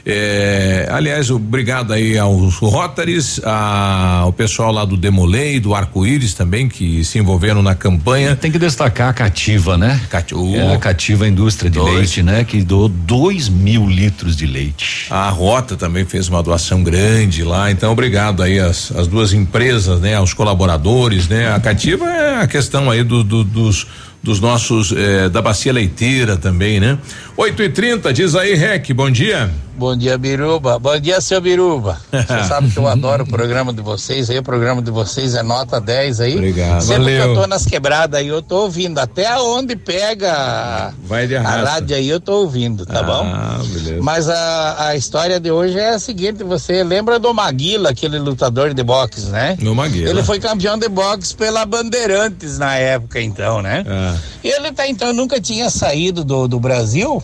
É, aliás, obrigado aí aos Rotaries, a- ao pessoal lá do Demolei, do Arco-Íris também, que se envolveram na campanha. Tem que destacar a Cativa, né? Cativa, É a Cativa Indústria de Dois. Leite, né? Que doou 2 mil litros de leite. A Rota também fez uma doação grande lá, então obrigado aí às, às duas empresas, né? Aos colaboradores, né? A Cativa é a questão aí do, do- dos dos nossos eh, da bacia leiteira também, né? 8 e 30 diz aí, Rec, bom dia. Bom dia, Biruba. Bom dia, seu Biruba. Você sabe que eu adoro o programa de vocês aí. O programa de vocês é nota 10 aí. Obrigado. Sempre que Valeu. eu tô nas quebradas aí, eu tô ouvindo. Até onde pega Vai de a rádio aí, eu tô ouvindo, tá bom? Ah, beleza. Mas a, a história de hoje é a seguinte: você lembra do Maguila, aquele lutador de boxe, né? No Maguila. Ele foi campeão de boxe pela Bandeirantes na época, então, né? Ah. Ele até então nunca tinha saído do, do Brasil.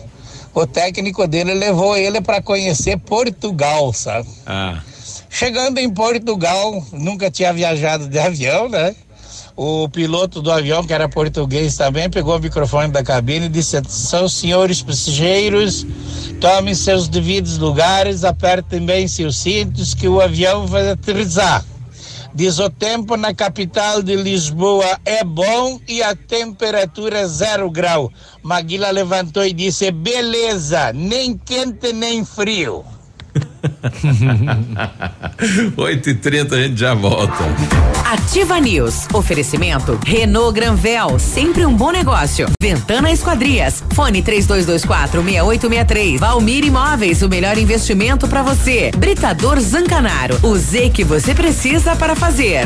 O técnico dele levou ele para conhecer Portugal, sabe? Ah. Chegando em Portugal, nunca tinha viajado de avião, né? O piloto do avião, que era português também, pegou o microfone da cabine e disse: São senhores passageiros, tomem seus devidos lugares, apertem bem seus cintos, que o avião vai aterrissar. Diz o tempo na capital de Lisboa é bom e a temperatura é zero grau. Maguila levantou e disse: beleza, nem quente nem frio. 8 e 30 a gente já volta. Ativa News. Oferecimento Renault Granvel, sempre um bom negócio. Ventana Esquadrias. Fone 3224 6863. Valmir Imóveis, o melhor investimento para você. Britador Zancanaro. O Z que você precisa para fazer.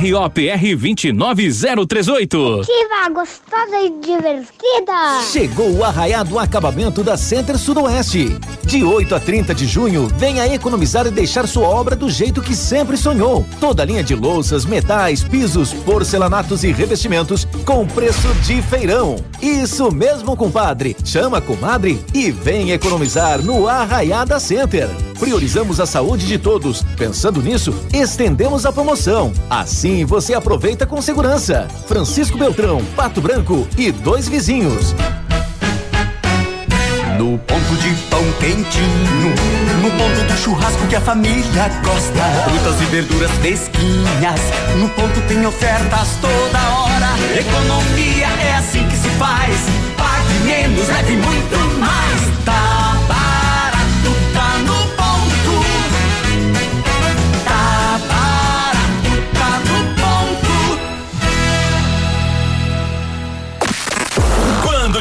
ROPR 29038. Ativa, gostosa e divertida. Chegou o arraiado acabamento da Center Sudoeste. De 8 a 30 de junho, venha economizar e deixar sua obra do jeito que sempre sonhou. Toda linha de louças, metais, pisos, porcelanatos e revestimentos com preço de feirão. Isso mesmo, compadre. Chama a comadre e vem economizar no Arraiada Center. Priorizamos a saúde de todos. Pensando nisso, estendemos a promoção. Assim Assim você aproveita com segurança. Francisco Beltrão, Pato Branco e dois vizinhos. No ponto de pão quentinho, no ponto do churrasco que a família gosta. Frutas e verduras fresquinhas, no ponto tem ofertas toda hora. Economia é assim que se faz. Pague menos, leve muito mais. Tá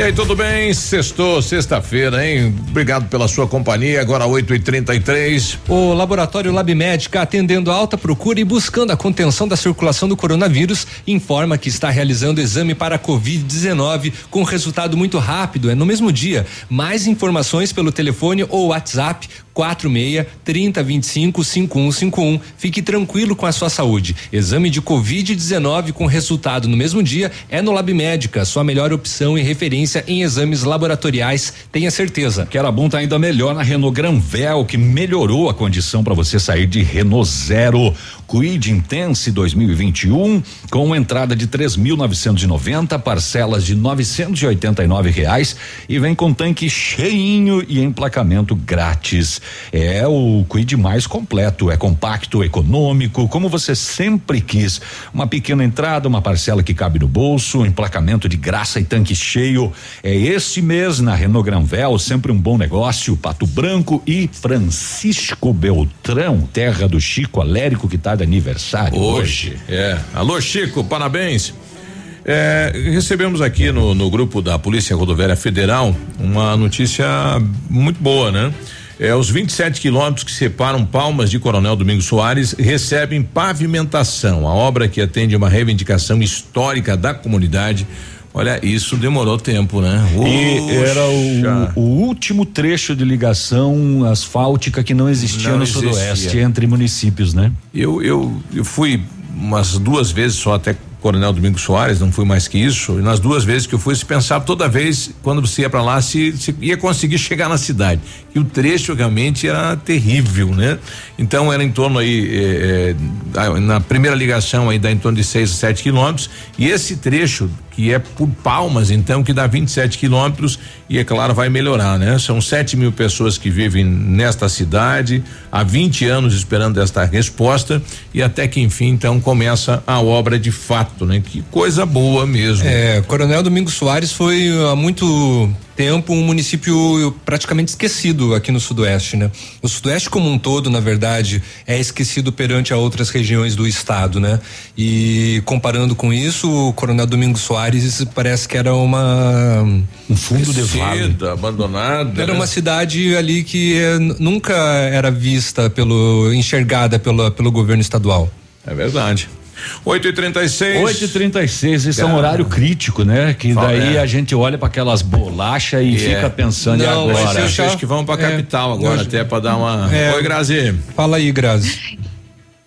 E aí, tudo bem? Sextou, sexta-feira, hein? Obrigado pela sua companhia. Agora 8 e 33 O Laboratório Lab Médica, atendendo a alta procura e buscando a contenção da circulação do coronavírus, informa que está realizando exame para Covid-19 com resultado muito rápido, é no mesmo dia. Mais informações pelo telefone ou WhatsApp 46 3025 5151. Fique tranquilo com a sua saúde. Exame de Covid-19 com resultado no mesmo dia é no Lab Médica, sua melhor opção e referência em exames laboratoriais. Tenha certeza. Que era bom tá ainda melhor na Renault Granvel, que melhorou a condição para você sair de Renault Zero. Quid Intense 2021 com entrada de 3.990, parcelas de 989 reais e vem com tanque cheinho e emplacamento grátis. É o Quid mais completo, é compacto, econômico, como você sempre quis. Uma pequena entrada, uma parcela que cabe no bolso, emplacamento de graça e tanque cheio. É esse mês na Renault Granvel, sempre um bom negócio. Pato Branco e Francisco Beltrão, terra do Chico Alérico que está de aniversário hoje. hoje. É. Alô, Chico, parabéns. É, recebemos aqui no, no grupo da Polícia Rodoviária Federal uma notícia muito boa, né? É, os 27 quilômetros que separam Palmas de Coronel Domingos Soares recebem pavimentação. A obra que atende uma reivindicação histórica da comunidade Olha, isso demorou tempo, né? E era o, o, último trecho de ligação asfáltica que não existia não no existia. sudoeste entre municípios, né? Eu, eu, eu fui umas duas vezes só até Coronel Domingos Soares, não fui mais que isso. E nas duas vezes que eu fui, se pensava toda vez, quando você ia para lá, se, se, ia conseguir chegar na cidade. E o trecho realmente era terrível, né? Então era em torno aí, eh, eh, na primeira ligação aí dá em torno de 6 a 7 quilômetros. E esse trecho que é por Palmas, então, que dá 27 quilômetros e é claro vai melhorar, né? São 7 mil pessoas que vivem nesta cidade há 20 anos esperando esta resposta e até que enfim então começa a obra de fato, né? Que coisa boa mesmo. É, Coronel Domingos Soares foi há muito tempo um município praticamente esquecido aqui no Sudoeste, né? O Sudoeste como um todo, na verdade, é esquecido perante a outras regiões do estado, né? E comparando com isso, o Coronel Domingos Soares parece que era uma um fundo de vale abandonado. Era né? uma cidade ali que eh, nunca era vista pelo enxergada pelo pelo governo estadual. É verdade. 8 e 36 8 e 36 esse é um horário crítico, né? Que daí é. a gente olha para aquelas bolachas e é. fica pensando não, agora. Acho que vamos para é. capital agora, até para dar uma. É. Oi, Grazi. Fala aí, Grazi.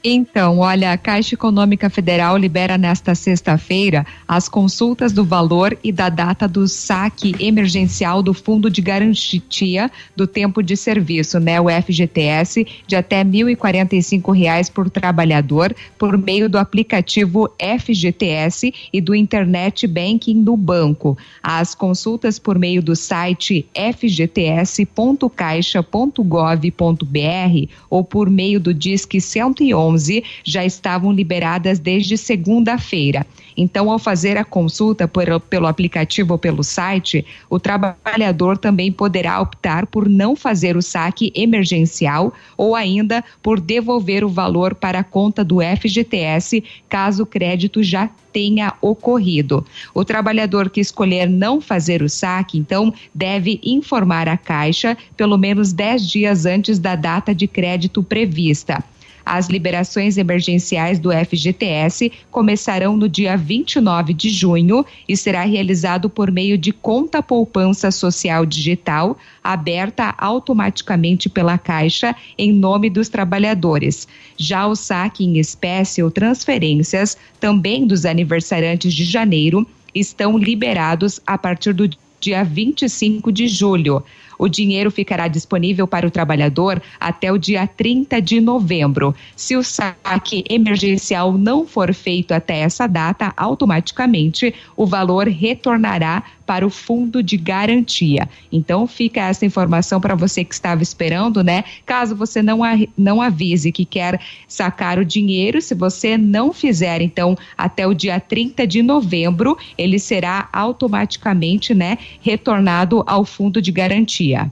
Então, olha, a Caixa Econômica Federal libera nesta sexta-feira as consultas do valor e da data do saque emergencial do Fundo de Garantia do Tempo de Serviço, né, o FGTS, de até 1.045 reais por trabalhador por meio do aplicativo FGTS e do Internet Banking do banco. As consultas por meio do site fgts.caixa.gov.br ou por meio do Disque 111 11 já estavam liberadas desde segunda-feira. Então, ao fazer a consulta por, pelo aplicativo ou pelo site, o trabalhador também poderá optar por não fazer o saque emergencial ou ainda por devolver o valor para a conta do FGTS, caso o crédito já tenha ocorrido. O trabalhador que escolher não fazer o saque, então, deve informar a Caixa pelo menos 10 dias antes da data de crédito prevista. As liberações emergenciais do FGTS começarão no dia 29 de junho e será realizado por meio de conta poupança social digital aberta automaticamente pela Caixa em nome dos trabalhadores. Já o saque em espécie ou transferências, também dos aniversariantes de janeiro, estão liberados a partir do dia 25 de julho. O dinheiro ficará disponível para o trabalhador até o dia 30 de novembro. Se o saque emergencial não for feito até essa data, automaticamente o valor retornará para o fundo de garantia. Então fica essa informação para você que estava esperando, né? Caso você não, não avise que quer sacar o dinheiro, se você não fizer, então, até o dia 30 de novembro, ele será automaticamente, né, retornado ao fundo de garantia.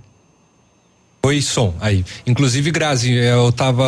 Oi, som. Aí. Inclusive, Grazi, eu estava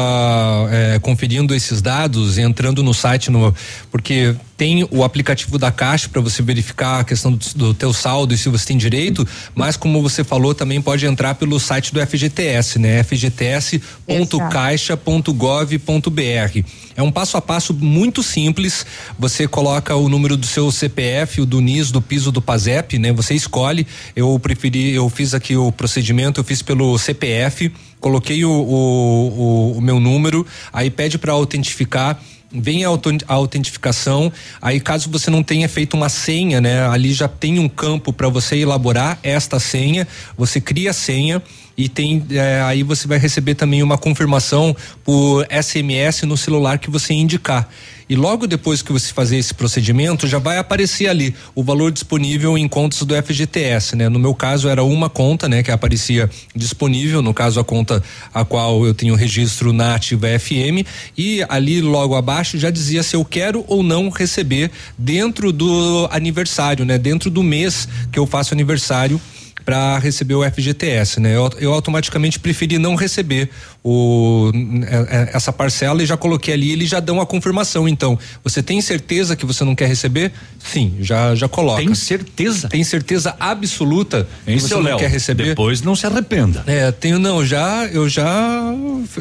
é, conferindo esses dados, entrando no site, no, porque tem o aplicativo da Caixa para você verificar a questão do, do teu saldo e se você tem direito, mas como você falou, também pode entrar pelo site do FGTS, né? fgts.caixa.gov.br. É um passo a passo muito simples. Você coloca o número do seu CPF, o do NIS, do piso do PASEP, né? Você escolhe. Eu preferi, eu fiz aqui o procedimento, eu fiz pelo CPF, coloquei o, o, o, o meu número, aí pede para autentificar vem a autentificação. Aí, caso você não tenha feito uma senha, né? Ali já tem um campo para você elaborar esta senha. Você cria a senha e tem é, aí você vai receber também uma confirmação por SMS no celular que você indicar. E logo depois que você fazer esse procedimento, já vai aparecer ali o valor disponível em contas do FGTS, né? No meu caso era uma conta, né, que aparecia disponível, no caso a conta a qual eu tenho registro na Ativa FM e ali logo abaixo já dizia se eu quero ou não receber dentro do aniversário, né? Dentro do mês que eu faço aniversário para receber o FGTS, né? Eu, eu, automaticamente preferi não receber o, é, é, essa parcela e já coloquei ali, eles já dão a confirmação. Então, você tem certeza que você não quer receber? Sim, já já coloca. Tem certeza? Tem certeza absoluta que você não Léo, quer receber? Depois não se arrependa. É, tenho não, já eu já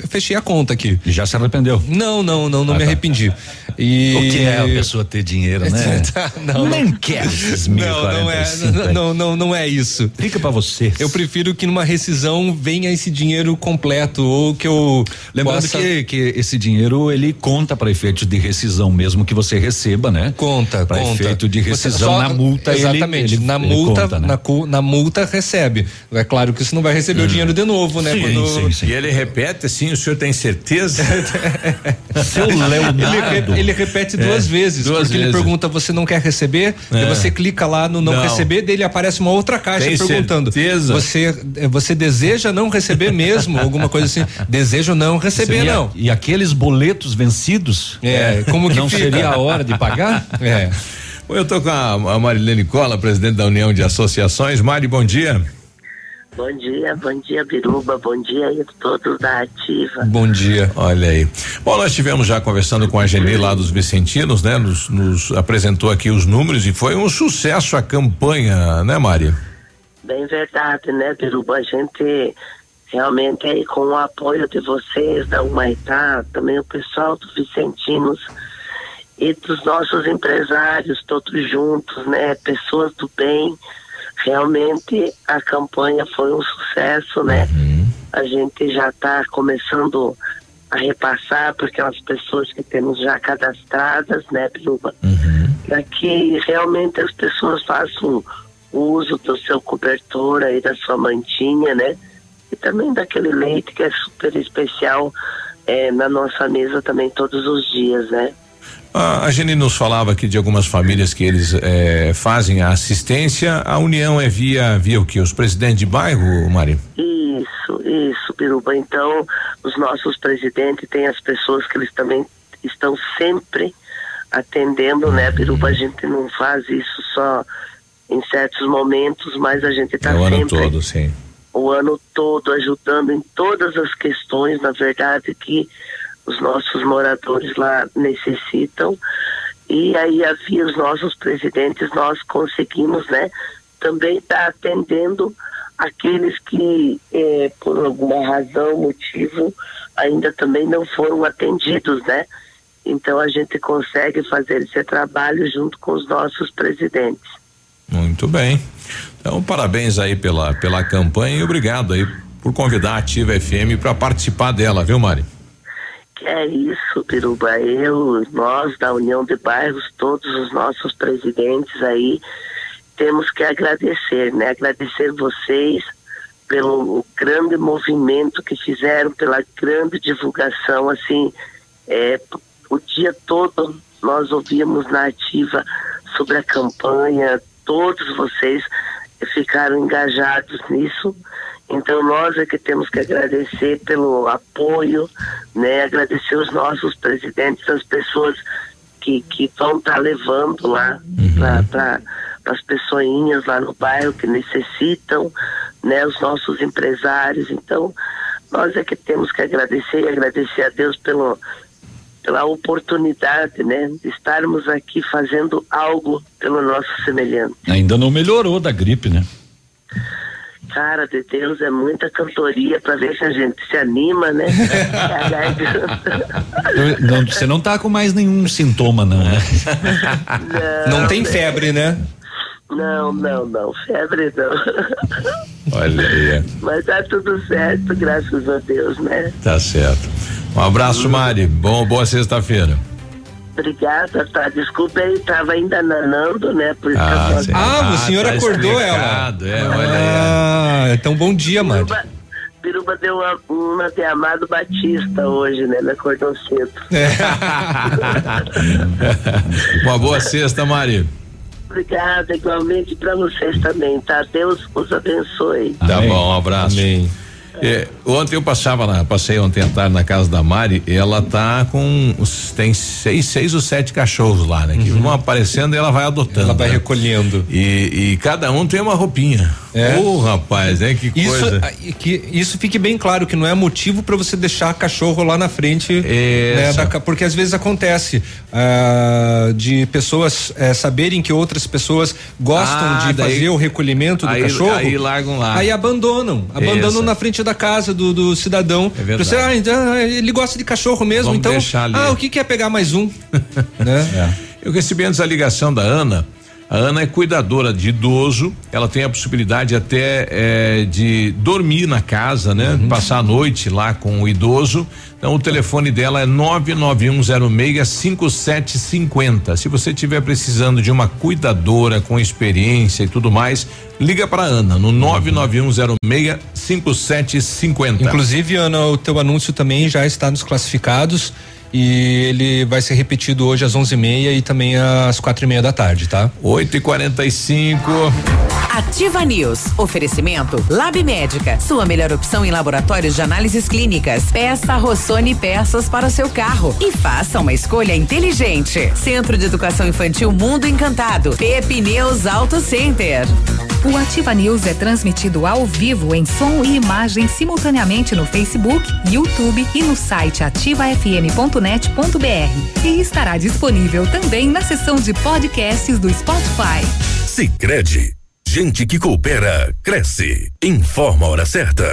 fechei a conta aqui. E já se arrependeu? Não, não, não, não ah, me tá. arrependi. E... O que é a pessoa ter dinheiro, né? não, Nem não. quer esses mil Não, não é, não, não, não, não é isso. Fica para você. Eu prefiro que numa rescisão venha esse dinheiro completo ou que eu Lembrando possa... que, que esse dinheiro ele conta para efeito de rescisão mesmo que você receba, né? Conta, pra conta. efeito de rescisão só- na multa ele- Exatamente. ele, na ele multa, conta, né? na, na multa recebe. É claro que você não vai receber o dinheiro de novo, né? Sim, Quando- sim, sim. E ele repete assim, o senhor tem certeza? Seu Ele, re- ele repete duas É, vezes, duas porque ele vezes. pergunta, você não quer receber? É. E você clica lá no não, Não. receber, dele aparece uma outra caixa Tem perguntando. certeza? Você, eh, você deseja não receber mesmo? Alguma coisa assim. Desejo não receber, e, a- não. e aqueles boletos vencidos? É, como que não fica? seria a hora de pagar? É. Eu tô com a, a Marilene Cola, presidente da União de Associações. Mari, bom dia. Bom dia, bom dia, Biruba, bom dia aí todos da Ativa. Bom dia. Olha aí. Bom, nós tivemos já conversando com a Geni lá dos Vicentinos, né? Nos, nos apresentou aqui os números e foi um sucesso a campanha, né, Mari? Bem verdade, né, Biruba? A gente realmente aí com o apoio de vocês, da Humaitá, também o pessoal do Vicentinos e dos nossos empresários, todos juntos, né? Pessoas do bem. Realmente a campanha foi um sucesso, né? A gente já está começando a repassar para aquelas pessoas que temos já cadastradas, né, Biruba? Para que realmente as pessoas façam uso do seu cobertor aí, da sua mantinha, né? E também daquele leite que é super especial eh, na nossa mesa também todos os dias, né? A, a Geni nos falava aqui de algumas famílias que eles eh, fazem a assistência. A união é via, via o quê? Os presidentes de bairro, Mari? Isso, isso, Biruba. Então, os nossos presidentes têm as pessoas que eles também estão sempre atendendo, né, Biruba? A gente não faz isso só em certos momentos, mas a gente está é o ano sempre todo, sim. o ano todo ajudando em todas as questões, na verdade, que os nossos moradores lá necessitam. E aí, havia os nossos presidentes, nós conseguimos, né, também estar atendendo aqueles que, eh, por alguma razão, motivo, ainda também não foram atendidos, né? Então, a gente consegue fazer esse trabalho junto com os nossos presidentes. Muito bem. Então, parabéns aí pela, pela campanha e obrigado aí por convidar a Ativa FM para participar dela, viu, Mari? É isso, Piruba. Eu, nós da União de Bairros, todos os nossos presidentes aí, temos que agradecer, né? Agradecer vocês pelo grande movimento que fizeram, pela grande divulgação, assim, é, o dia todo nós ouvíamos na ativa sobre a campanha, todos vocês ficaram engajados nisso. Então nós é que temos que agradecer pelo apoio, né? Agradecer os nossos presidentes, as pessoas que, que vão estar levando lá para as pessoinhas lá no bairro que necessitam, né? Os nossos empresários. Então nós é que temos que agradecer e agradecer a Deus pelo pela oportunidade, né, de estarmos aqui fazendo algo pelo nosso semelhante. Ainda não melhorou da gripe, né? Cara de Deus, é muita cantoria para ver se a gente se anima, né? Não, você não tá com mais nenhum sintoma, não, né? Não tem febre, né? Não, não, não, febre não. Olha aí. Mas tá tudo certo, graças a Deus, né? Tá certo. Um abraço, Mari. Bom, boa sexta-feira. Obrigada, tá? Desculpa, ele tava ainda nanando, né? Por isso Ah, que eu sim. Ah, o senhor tá acordou explicado, ela. É, olha Ah, então bom dia. Biruba, Biruba deu uma, uma de Amado Batista hoje, né? Ele acordou cedo. Uma boa sexta, Mari. Obrigada, igualmente para vocês também, tá? Deus os abençoe. Tá bom, um abraço. É, ontem eu passava na, passei ontem à tarde na casa da Mari, ela tá com os, tem seis, seis ou sete cachorros lá, né? Que vão aparecendo e ela vai adotando. Ela vai né? recolhendo. E, e cada um tem uma roupinha. É. Ô, oh, rapaz, é que coisa. Isso, que, isso fique bem claro que não é motivo para você deixar cachorro lá na frente, né, da, porque às vezes acontece uh, de pessoas uh, saberem que outras pessoas gostam ah, de daí, fazer o recolhimento do aí, cachorro. Aí largam lá. Aí abandonam, abandonam na frente da casa do, do cidadão. É verdade. Você, ah, então, ele gosta de cachorro mesmo, Vamos então. Ah, o que, que é pegar mais um? né? É. Eu recebi antes a ligação da Ana a Ana é cuidadora de idoso, ela tem a possibilidade até é, de dormir na casa, né? Uhum. Passar a noite lá com o idoso. Então o telefone dela é 991065750. Se você estiver precisando de uma cuidadora com experiência e tudo mais, liga para Ana no 991065750. Inclusive, Ana, o teu anúncio também já está nos classificados e ele vai ser repetido hoje às onze e meia e também às quatro e meia da tarde, tá? Oito e quarenta e cinco. Ativa News. Oferecimento Lab Médica. Sua melhor opção em laboratórios de análises clínicas. Peça Rossoni peças para o seu carro e faça uma escolha inteligente. Centro de Educação Infantil Mundo Encantado. Pepe News Auto Center. O Ativa News é transmitido ao vivo em som e imagem simultaneamente no Facebook, YouTube e no site ativafm.net.br. E estará disponível também na seção de podcasts do Spotify. Sicredi, gente que coopera cresce. Informa a hora certa.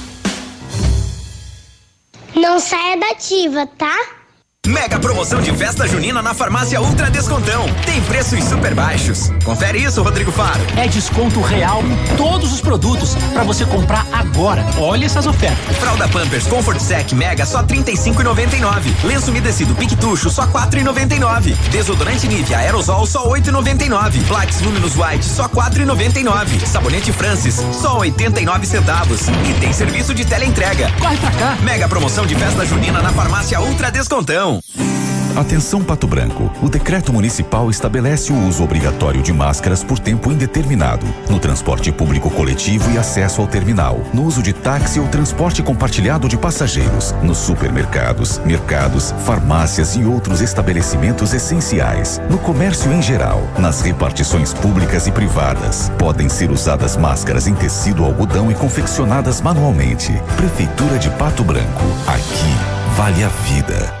Não saia da ativa, tá? Mega promoção de festa junina na farmácia Ultra Descontão. Tem preços super baixos. Confere isso, Rodrigo Faro. É desconto real em todos os produtos para você comprar agora. Olha essas ofertas. Fralda Pampers Comfort Sec Mega só 35,99. Lenço umedecido Piquetucho só 4,99. Desodorante Nivea Aerosol só 8,99. Plax Luminous White só 4,99. Sabonete Francis só 89 centavos. E tem serviço de teleentrega. Corre pra cá. Mega promoção de festa junina na farmácia Ultra Descontão. Atenção Pato Branco. O decreto municipal estabelece o uso obrigatório de máscaras por tempo indeterminado no transporte público coletivo e acesso ao terminal, no uso de táxi ou transporte compartilhado de passageiros, nos supermercados, mercados, farmácias e outros estabelecimentos essenciais, no comércio em geral, nas repartições públicas e privadas. Podem ser usadas máscaras em tecido algodão e confeccionadas manualmente. Prefeitura de Pato Branco. Aqui vale a vida.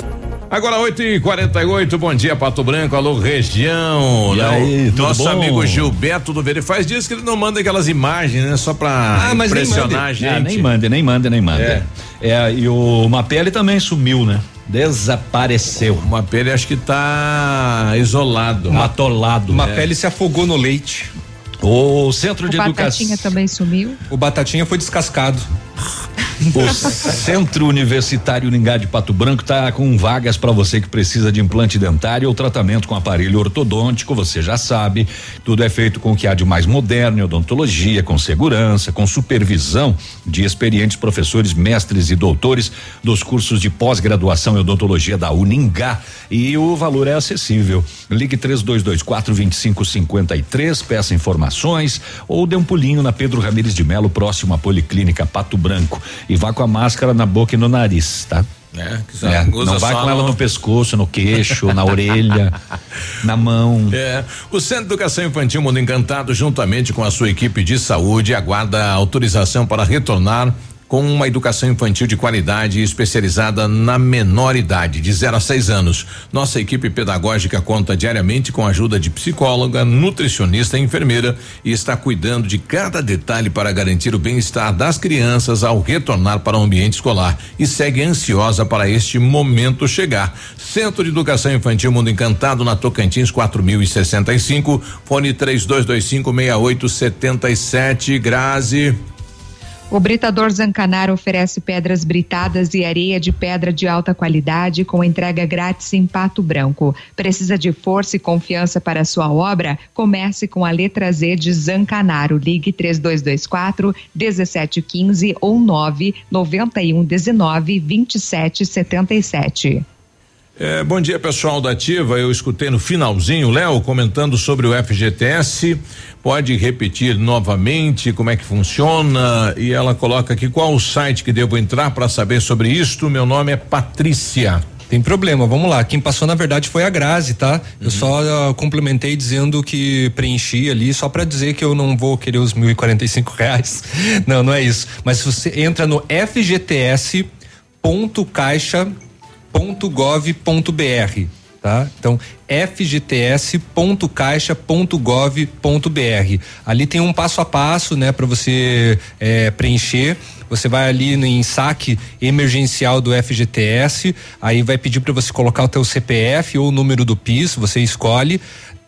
e 48 bom dia, Pato Branco, alô, região. E né? aí, Nosso bom? amigo Gilberto do Verde faz dias que ele não manda aquelas imagens, né? Só pra ah, impressionar a gente. Ah, nem manda, nem manda, nem manda. É. é e o Mapele também sumiu, né? Desapareceu. O Mapele acho que tá isolado. Matolado. O Mapele é. se afogou no leite. O centro o de educação. O Batatinha também sumiu. O Batatinha foi descascado. O Centro Universitário Uningá de Pato Branco está com vagas para você que precisa de implante dentário ou tratamento com aparelho ortodôntico. Você já sabe, tudo é feito com o que há de mais moderno em odontologia, com segurança, com supervisão de experientes professores, mestres e doutores dos cursos de pós-graduação em odontologia da Uningá. E o valor é acessível. Ligue 3224 2553, peça informações ou dê um pulinho na Pedro Ramires de Melo, próximo à Policlínica Pato Branco e vá com a máscara na boca e no nariz, tá? né? É, não vai com ela no... no pescoço, no queixo, na orelha, na mão. É. O Centro de Educação Infantil Mundo Encantado, juntamente com a sua equipe de saúde, aguarda autorização para retornar com uma educação infantil de qualidade especializada na menor idade, de 0 a 6 anos. Nossa equipe pedagógica conta diariamente com a ajuda de psicóloga, nutricionista e enfermeira e está cuidando de cada detalhe para garantir o bem-estar das crianças ao retornar para o ambiente escolar e segue ansiosa para este momento chegar. Centro de Educação Infantil Mundo Encantado na Tocantins 4065, fone 3225 6877, Grazi. O Britador Zancanaro oferece pedras britadas e areia de pedra de alta qualidade com entrega grátis em Pato Branco. Precisa de força e confiança para sua obra? Comece com a letra Z de Zancanaro. Ligue 3224 1715 ou 991 19 2777. É, bom dia, pessoal da Ativa. Eu escutei no finalzinho Léo comentando sobre o FGTS. Pode repetir novamente como é que funciona? E ela coloca aqui qual o site que devo entrar para saber sobre isto. Meu nome é Patrícia. Tem problema, vamos lá. Quem passou na verdade foi a Grazi, tá? Uhum. Eu só uh, complementei dizendo que preenchi ali só para dizer que eu não vou querer os mil e quarenta e cinco reais. Não, não é isso. Mas se você entra no fgts.caixa fgts.gov.br, tá? Então, fgts.caixa.gov.br. Ali tem um passo a passo, né, para você é, preencher. Você vai ali no saque emergencial do FGTS, aí vai pedir para você colocar o teu CPF ou o número do PIS, você escolhe.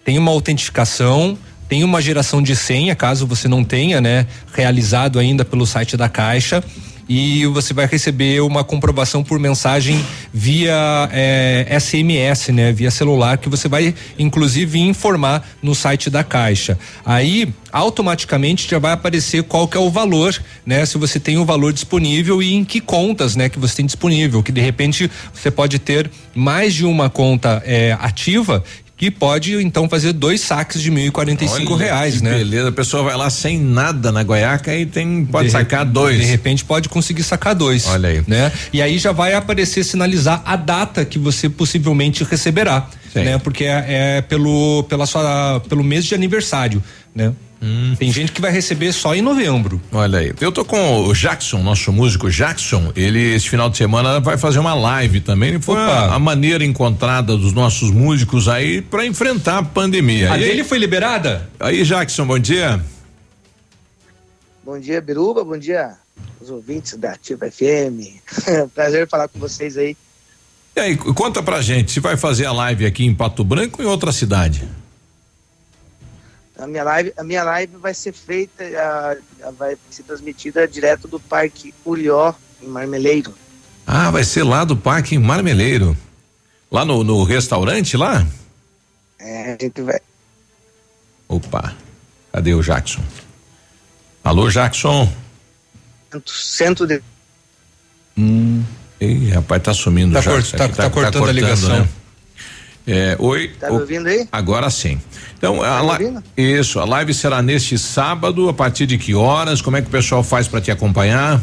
Tem uma autenticação, tem uma geração de senha, caso você não tenha, né, realizado ainda pelo site da Caixa e você vai receber uma comprovação por mensagem via é, eh, SMS, né? Via celular, que você vai inclusive informar no site da Caixa. Aí automaticamente já vai aparecer qual que é o valor, né? Se você tem o valor disponível e em que contas, né? Que você tem disponível, que de repente você pode ter mais de uma conta é, ativa que pode então fazer dois saques de mil e quarenta e cinco reais, né? Beleza, a pessoa vai lá sem nada na goiaca e tem pode de sacar dois. De repente pode conseguir sacar dois. Olha aí, né? E aí já vai aparecer sinalizar a data que você possivelmente receberá, Sim. né? Porque é, é pelo pela sua pelo mês de aniversário, né? Hum. Tem gente que vai receber só em novembro. Olha aí. Eu tô com o Jackson, nosso músico Jackson. Ele, esse final de semana, vai fazer uma live também. Foi a, a, maneira encontrada dos nossos músicos aí para enfrentar a pandemia. A e dele aí, foi liberada? Aí, Jackson, bom dia. Bom dia, Biruba. Bom dia, os ouvintes da Ativa FM. Prazer falar com vocês aí. E aí, conta pra gente, se vai fazer a live aqui em Pato Branco ou em outra cidade? A minha live, a minha live vai ser feita, a, a vai ser transmitida direto do Parque Urió, em Marmeleiro. Ah, vai ser lá do Parque em Marmeleiro. Lá no, no restaurante lá? É, a gente vai. Opa, cadê o Jackson? Alô, Jackson? Centro de. Hum. Ih, rapaz, tá sumindo tá já. Cort, tá, tá, tá, cortando, cortando a ligação. Né? É, oi. Tá me ouvindo aí? Agora sim. Então, tá a isso, a live será neste sábado, a partir de que horas? Como é que o pessoal faz para te acompanhar?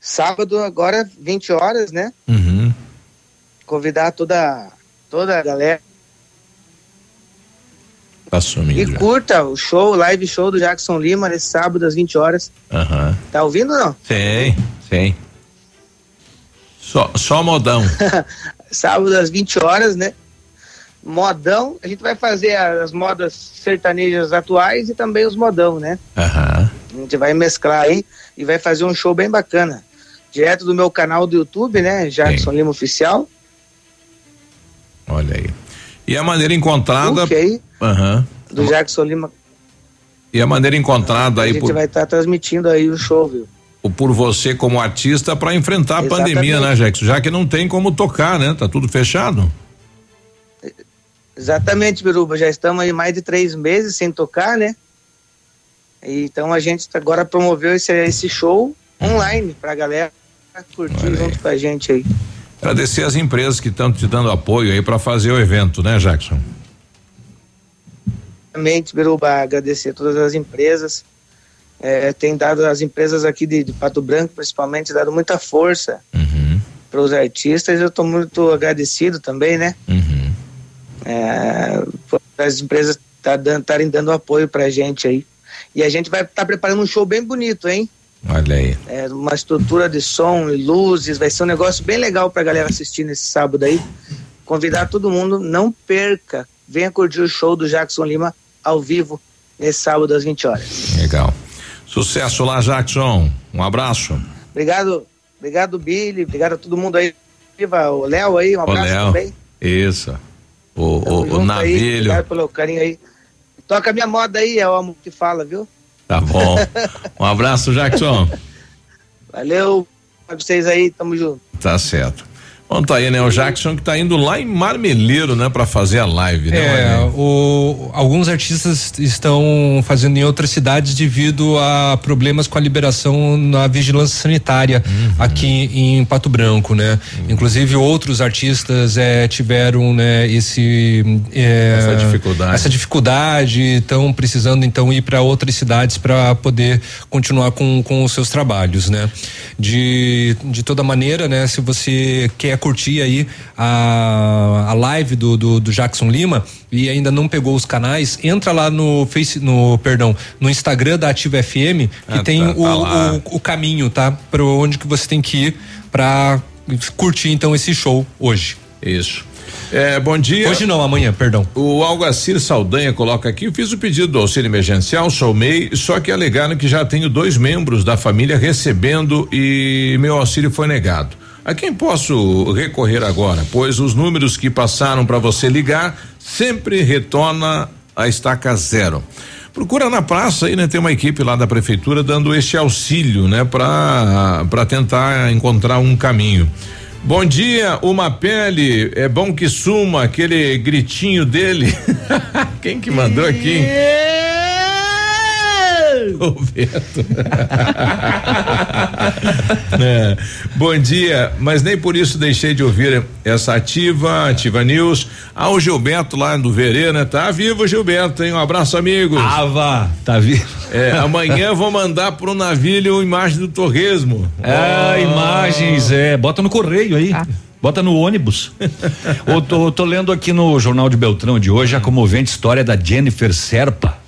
Sábado, agora, 20 horas, né? Uhum. Convidar toda, toda a galera. Tá sumindo. E curta o show, live show do Jackson Lima, nesse sábado, às 20 horas. Uhum. Tá ouvindo ou não? Sim, sim. Só, só modão. sábado às 20 horas, né? Modão, a gente vai fazer as modas sertanejas atuais e também os modão, né? Uhum. A gente vai mesclar aí e vai fazer um show bem bacana. Direto do meu canal do YouTube, né? Jackson. Lima Oficial. Olha aí. E a maneira encontrada. Ok. Uhum. Do Jackson Lima. E a maneira encontrada aí. A gente por... vai estar tá transmitindo aí o show, viu? Por você como artista para enfrentar a Exatamente. pandemia, né, Jackson? Já que não tem como tocar, né? Tá tudo fechado. Exatamente, Biruba. Já estamos aí mais de três meses sem tocar, né? Então a gente agora promoveu esse, esse show online pra galera curtir junto com a gente aí. Agradecer as empresas que estão te dando apoio aí para fazer o evento, né, Jackson? Exatamente, Biruba. Agradecer todas as empresas é, tem dado, as empresas aqui de, de, Pato Branco, principalmente, dado muita força uhum. para os artistas. Eu estou muito agradecido também, né? Uhum. É, as empresas estarem tá dando, dando apoio para a gente aí. E a gente vai estar tá preparando um show bem bonito, hein? Olha aí. É, uma estrutura de som e luzes, vai ser um negócio bem legal para a galera assistir nesse sábado aí. Convidar todo mundo, não perca, venha curtir o show do Jackson Lima ao vivo nesse sábado às 20 horas. Legal. Sucesso lá, Jackson. Um abraço. Obrigado, obrigado, Billy. Obrigado a todo mundo aí. Viva o Léo aí, um abraço Léo. também. Isso. O, o, o Navilho. Aí, obrigado pelo carinho aí. Toca minha moda aí, é o amor que fala, viu? Tá bom. um abraço, Jackson. Valeu. Pra vocês aí, tamo junto. Tá certo. Bom, tá aí, né? O Jackson que tá indo lá em Marmeleiro, né? Pra fazer a live, né? É, o, alguns artistas estão fazendo em outras cidades devido a problemas com a liberação na vigilância sanitária uhum. aqui em Pato Branco, né? Uhum. Inclusive outros artistas é, tiveram, né? Esse é, essa dificuldade, essa dificuldade, estão precisando então ir para outras cidades para poder continuar com, com os seus trabalhos, né? De, de toda maneira, né? Se você quer curtir aí a, a live do, do, do Jackson Lima e ainda não pegou os canais, entra lá no Face, no, perdão, no Instagram da Ativa FM, que ah, tem tá, o, tá o, o, caminho, tá? Para onde que você tem que ir para curtir então esse show hoje. Isso. É, bom dia. Hoje não, amanhã, perdão. O Algacir Saldanha coloca aqui, fiz o pedido do auxílio emergencial, soumei, só que alegaram que já tenho dois membros da família recebendo e meu auxílio foi negado. A quem posso recorrer agora? Pois os números que passaram para você ligar sempre retorna a estaca zero. Procura na praça aí, né? Tem uma equipe lá da prefeitura dando este auxílio, né? Para para tentar encontrar um caminho. Bom dia, uma pele, é bom que suma aquele gritinho dele. Quem que mandou aqui? Roberto. é. Bom dia, mas nem por isso deixei de ouvir essa ativa, ativa news. Ah, o Gilberto lá do Verê, né? Tá vivo, Gilberto, hein? Um abraço, amigos. Ava, tá vivo. É, amanhã vou mandar pro navio imagem do torresmo. É, oh. imagens, é, bota no correio aí. Ah. Bota no ônibus. eu tô, tô, lendo aqui no Jornal de Beltrão de hoje a comovente história da Jennifer Serpa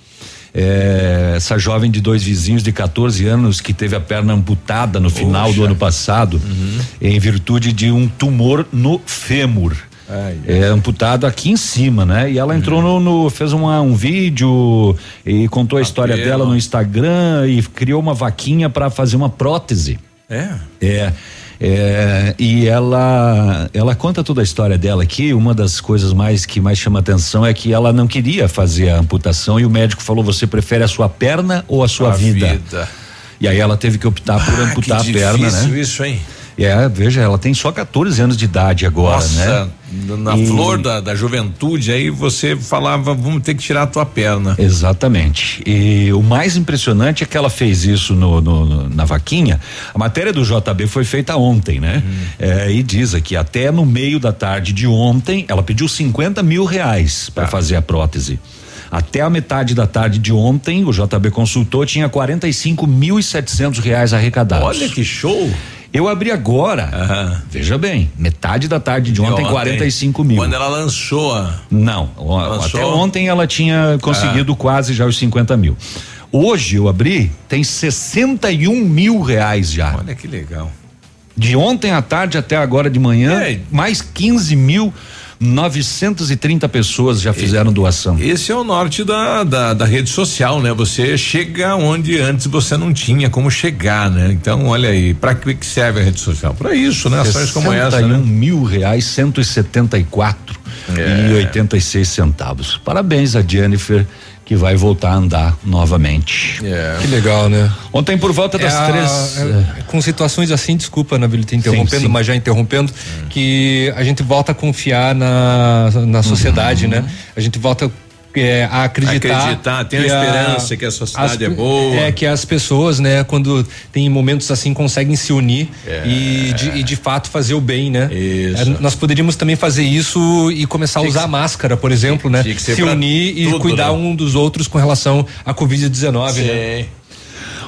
é, essa jovem de dois vizinhos de 14 anos que teve a perna amputada no final Poxa. do ano passado, uhum. em virtude de um tumor no fêmur. Ai, é amputado aqui em cima, né? E ela entrou uhum. no, no, fez uma, um vídeo e contou a história dela no Instagram e criou uma vaquinha para fazer uma prótese. É. É. É, e ela ela conta toda a história dela aqui. Uma das coisas mais que mais chama atenção é que ela não queria fazer a amputação e o médico falou: você prefere a sua perna ou a sua a vida? vida? E aí ela teve que optar por ah, amputar a perna, né? Isso, hein? É, veja, ela tem só 14 anos de idade agora, Nossa, né? Na e... flor da, da juventude, aí você falava, vamos ter que tirar a tua perna. Exatamente. E o mais impressionante é que ela fez isso no, no na vaquinha. A matéria do JB foi feita ontem, né? Hum. É, e diz aqui, até no meio da tarde de ontem, ela pediu 50 mil reais para ah. fazer a prótese. Até a metade da tarde de ontem, o JB consultou, tinha 45 mil e setecentos reais arrecadados. Olha que show! Eu abri agora. Uhum. Veja bem, metade da tarde de ontem, ontem, 45 mil. Quando ela lançou a. Não, lançou? até ontem ela tinha conseguido ah. quase já os 50 mil. Hoje eu abri, tem 61 mil reais já. Olha que legal. De ontem à tarde até agora de manhã, é. mais 15 mil. 930 pessoas já fizeram doação. Esse é o norte da, da, da, rede social, né? Você chega onde antes você não tinha como chegar, né? Então, olha aí, para que serve a rede social? Para isso, né? Ações como essa. Né? mil reais, 174 é. e 86 centavos. Parabéns a Jennifer que vai voltar a andar novamente. É. Que legal, né? Ontem por volta das é três. A, é, com situações assim, desculpa, Nabil, te interrompendo, sim, sim. mas já interrompendo, hum. que a gente volta a confiar na, na sociedade, uhum. né? A gente volta é, a acreditar. Acreditar, tem a esperança que a sociedade as, é boa. É, que as pessoas, né, quando tem momentos assim, conseguem se unir é. e, de, e de fato fazer o bem, né? Isso. É, nós poderíamos também fazer isso e começar a usar que, máscara, por exemplo, né? Se unir e tudo, cuidar né? um dos outros com relação à Covid-19, né?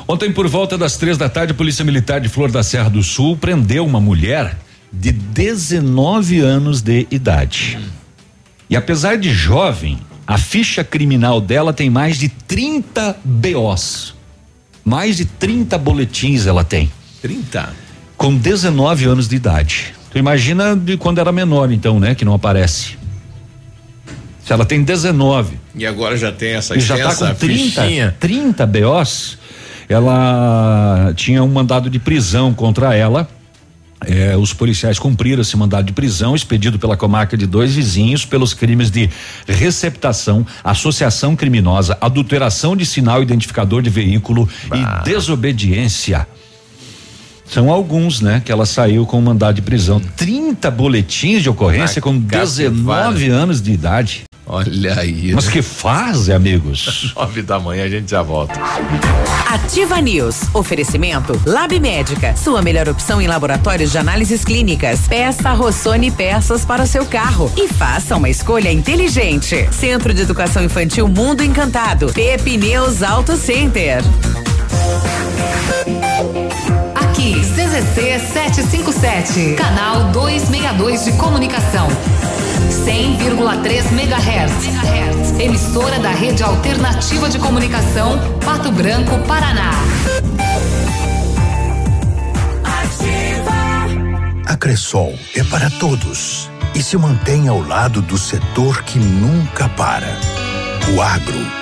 Ontem, por volta das três da tarde, a Polícia Militar de Flor da Serra do Sul prendeu uma mulher de 19 anos de idade. E apesar de jovem, a ficha criminal dela tem mais de 30 BOs. Mais de 30 boletins ela tem. 30? Com 19 anos de idade. Tu imagina de quando era menor, então, né? Que não aparece. Se ela tem 19. E agora já tem essa E já tá com 30, 30 BOs. Ela tinha um mandado de prisão contra ela. É, os policiais cumpriram esse mandado de prisão expedido pela comarca de dois vizinhos pelos crimes de receptação, associação criminosa, adulteração de sinal identificador de veículo e desobediência. São alguns, né? Que ela saiu com mandado de prisão. 30 boletins de ocorrência com 19 anos de idade. Olha aí. Mas que fase, amigos? Nove da manhã a gente já volta. Ativa News. Oferecimento Lab Médica. Sua melhor opção em laboratórios de análises clínicas. Peça Rossoni peças para o seu carro e faça uma escolha inteligente. Centro de Educação Infantil Mundo Encantado. Pepineus Auto Center. CZC 757, canal 262 de comunicação. 100,3 MHz. Emissora da Rede Alternativa de Comunicação, Pato Branco, Paraná. A Cressol é para todos e se mantém ao lado do setor que nunca para. O agro.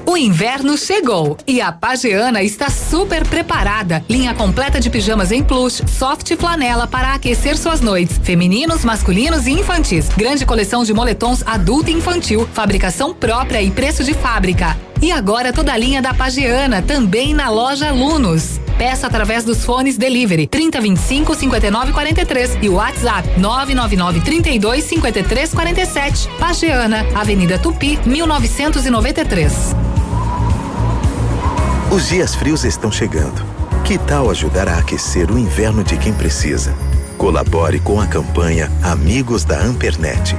O inverno chegou e a Pageana está super preparada. Linha completa de pijamas em plush, soft e flanela para aquecer suas noites. Femininos, masculinos e infantis. Grande coleção de moletons adulto e infantil. Fabricação própria e preço de fábrica. E agora toda a linha da Pageana também na loja Alunos. Peça através dos fones Delivery 3025 5943 e WhatsApp 999 32 53 47. Pageana, Avenida Tupi, 1993. Os dias frios estão chegando. Que tal ajudar a aquecer o inverno de quem precisa? Colabore com a campanha Amigos da Ampernet.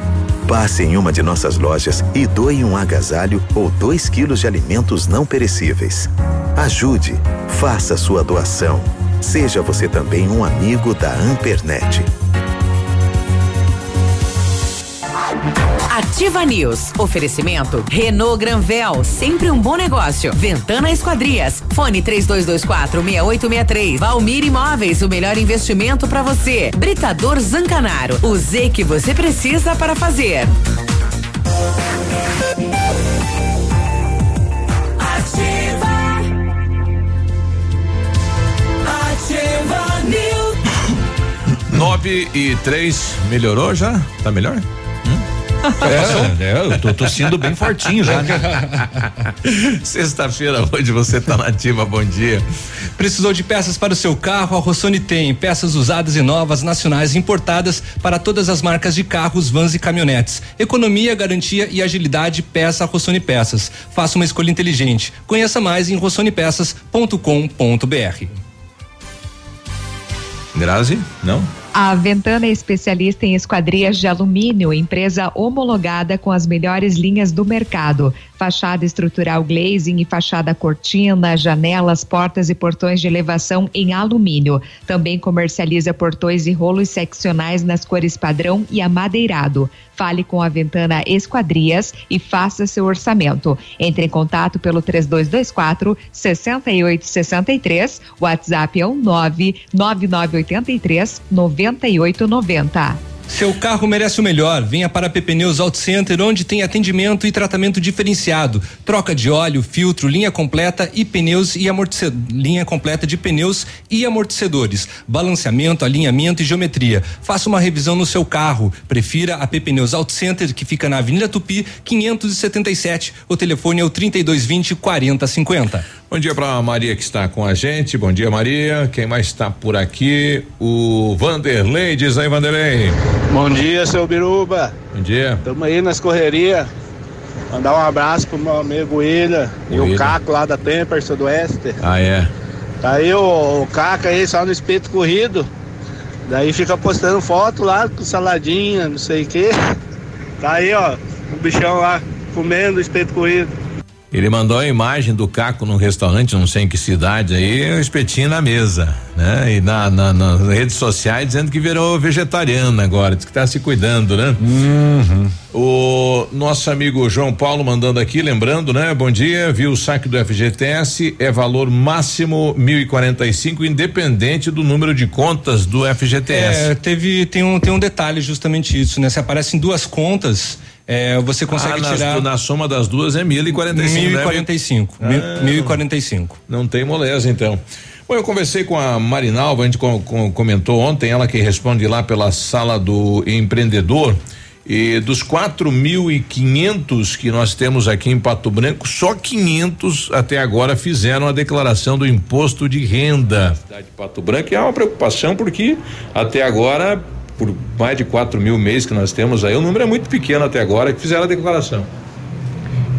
Passe em uma de nossas lojas e doe um agasalho ou 2 quilos de alimentos não perecíveis. Ajude, faça sua doação. Seja você também um amigo da Ampernet. Ativa News. Oferecimento Renault Granvel, sempre um bom negócio. Ventana Esquadrias. Fone 3224 6863. Valmir Imóveis, o melhor investimento para você. Britador Zancanaro. O Z que você precisa para fazer. Ativa. Ativa News. Nove e três, melhorou já? Tá melhor? É, é, eu tô tossindo bem fortinho já, né? Sexta-feira, hoje você tá nativa, bom dia. Precisou de peças para o seu carro? A Rossoni tem peças usadas e novas, nacionais e importadas para todas as marcas de carros, vans e caminhonetes. Economia, garantia e agilidade, peça Rossoni Peças. Faça uma escolha inteligente. Conheça mais em rossonipeças.com.br. Grazi, não? A Ventana é especialista em esquadrias de alumínio, empresa homologada com as melhores linhas do mercado. Fachada estrutural glazing e fachada cortina, janelas, portas e portões de elevação em alumínio. Também comercializa portões e rolos seccionais nas cores padrão e amadeirado. Fale com a Ventana Esquadrias e faça seu orçamento. Entre em contato pelo 3224 6863. WhatsApp é o 99983 9890. Seu carro merece o melhor. Venha para a PP Pneus Auto Center, onde tem atendimento e tratamento diferenciado. Troca de óleo, filtro, linha completa e pneus e amortecedor. Linha completa de pneus e amortecedores. Balanceamento, alinhamento e geometria. Faça uma revisão no seu carro. Prefira a PP Pneus Auto Center, que fica na Avenida Tupi, 577. O telefone é o 3220 4050. Bom dia para Maria que está com a gente. Bom dia, Maria. Quem mais está por aqui? O Vanderlei. Diz aí, Vanderlei. Bom dia, seu Biruba. Bom dia. Estamos aí nas correrias. Mandar um abraço pro meu amigo William e o. Caco lá da Tempers do Oeste. Ah, é. Tá aí o, o Caco aí só no espeto corrido. Daí fica postando foto lá com saladinha, não sei o quê. Tá aí, ó, o bichão lá comendo espeto corrido. Ele mandou a imagem do Caco num restaurante, não sei em que cidade aí, o espetinho na mesa, né? E na, na- nas redes sociais dizendo que virou vegetariano agora, diz que tá se cuidando, né? O nosso amigo João Paulo mandando aqui, lembrando, né? Bom dia, viu o saque do FGTS, é valor máximo 1045, independente do número de contas do FGTS. É, teve tem um tem um detalhe justamente isso, né? Se aparecem duas contas, é, você consegue Ah, nas tirar na soma das duas é 1045. né? 1045. Ah, mil- 1045. Não tem moleza, então. Bom, eu conversei com a Marinalva, a gente co- co- comentou ontem, ela que responde lá pela sala do empreendedor. E dos 4.500 que nós temos aqui em Pato Branco, só 500 até agora fizeram a declaração do imposto de renda. Cidade de Pato Branco e é uma preocupação porque até agora, por mais de 4 mil meses que nós temos aí, o número é muito pequeno até agora que fizeram a declaração.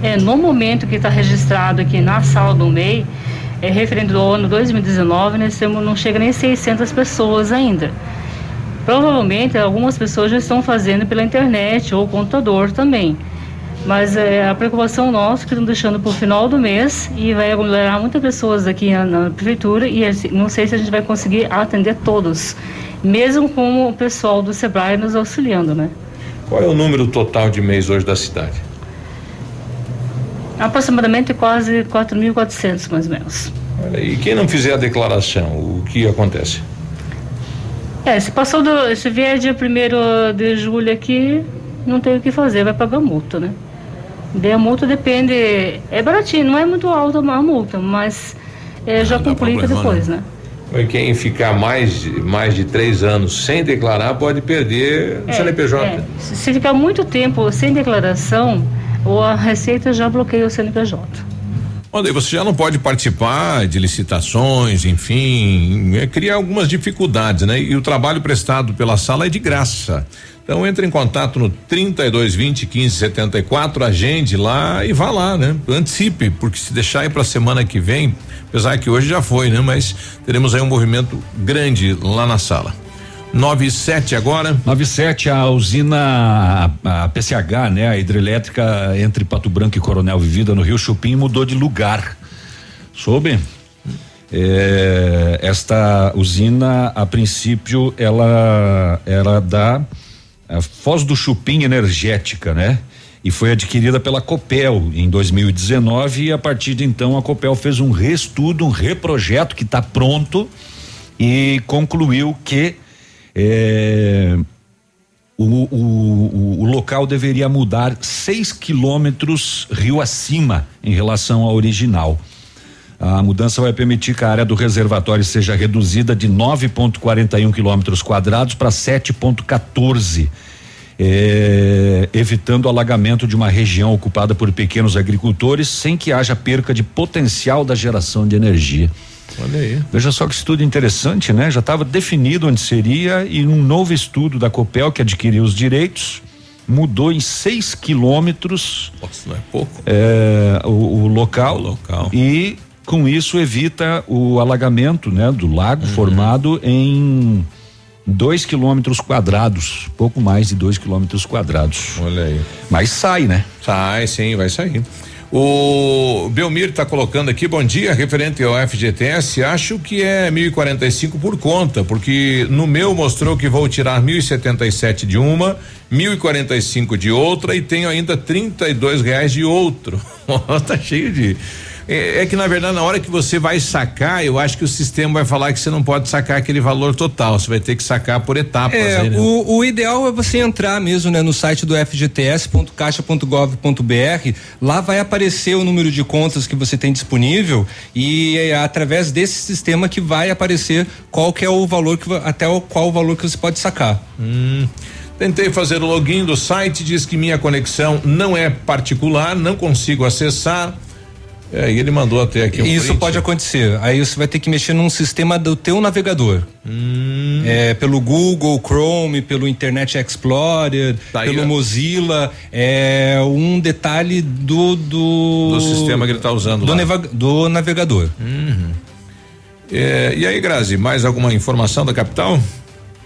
É, no momento que está registrado aqui na sala do MEI, é referente ao ano 2019, nós temos, não chega nem 600 pessoas ainda. Provavelmente algumas pessoas já estão fazendo pela internet ou computador também. Mas é, a preocupação nossa que estão deixando para o final do mês e vai aglomerar muitas pessoas aqui na, na prefeitura e não sei se a gente vai conseguir atender todos, mesmo com o pessoal do Sebrae nos auxiliando, né? Qual é o número total de mês hoje da cidade? Aproximadamente quase 4.400, mais ou menos. Olha, E quem não fizer a declaração, o que acontece? É, se passou do. Se vier dia 1 de julho aqui, não tem o que fazer, vai pagar multa, né? Daí a multa depende. É baratinho, não é muito alta a multa, mas é, já complica problema, depois, né? né? Quem ficar mais, de- mais de três anos sem declarar pode perder o É, CNPJ. é. Se ficar muito tempo sem declaração, ou a Receita já bloqueia o CNPJ. Olha, você já não pode participar de licitações, enfim, é, cria algumas dificuldades, né? E o trabalho prestado pela sala é de graça. Então entre em contato no 3220 1574, agende lá e vá lá, né? Antecipe, porque se deixar aí para semana que vem, apesar que hoje já foi, né? Mas teremos aí um movimento grande lá na sala. 97 agora. 97, a usina, a, a PCH, né? A hidrelétrica entre Pato Branco e Coronel Vivida no Rio Chupim mudou de lugar. Soube? É, esta usina, a princípio, ela era da a Foz do Chupim Energética, né? E foi adquirida pela Copel em 2019 e a partir de então a Copel fez um reestudo, um reprojeto que está pronto e concluiu que é, o, o, o, local deveria mudar seis quilômetros rio acima em relação ao original. A mudança vai permitir que a área do reservatório seja reduzida de 9,41 quilômetros quadrados para 7,14, eh, evitando o alagamento de uma região ocupada por pequenos agricultores, sem que haja perca de potencial da geração de energia. Olha aí. Veja só que estudo interessante, né? Já estava definido onde seria e um novo estudo da Copel que adquiriu os direitos mudou em seis quilômetros Nossa, não é pouco. é, o, o local, local. e com isso evita o alagamento, né, do lago Uhum. formado em dois quilômetros quadrados, pouco mais de dois quilômetros quadrados. Olha aí. Mas sai, né? Sai, sim, vai sair. O Belmir está colocando aqui, bom dia, referente ao FGTS, acho que é 1045 por conta, porque no meu mostrou que vou tirar 1077 de uma, 1045 de outra e tenho ainda 32 reais de outro. tá cheio de. É, é, que na verdade na hora que você vai sacar, eu acho que o sistema vai falar que você não pode sacar aquele valor total, você vai ter que sacar por etapas. É, aí, né? o, o, ideal é você entrar mesmo, né, no site do fgts.caixa.gov.br, lá vai aparecer o número de contas que você tem disponível e é através desse sistema que vai aparecer qual que é o valor que até o qual o valor que você pode sacar. Hum. Tentei fazer o login do site, diz que minha conexão não é particular, não consigo acessar. É, e ele mandou até aqui um Isso print. pode acontecer. Aí você vai ter que mexer num sistema do teu navegador. Hum. É, pelo Google, Chrome, pelo Internet Explorer, Tá aí, pelo ó. Mozilla. É um detalhe do do, Do sistema que ele tá usando do, neva- do navegador. Uhum. É, e aí, Grazi, mais alguma informação da capital?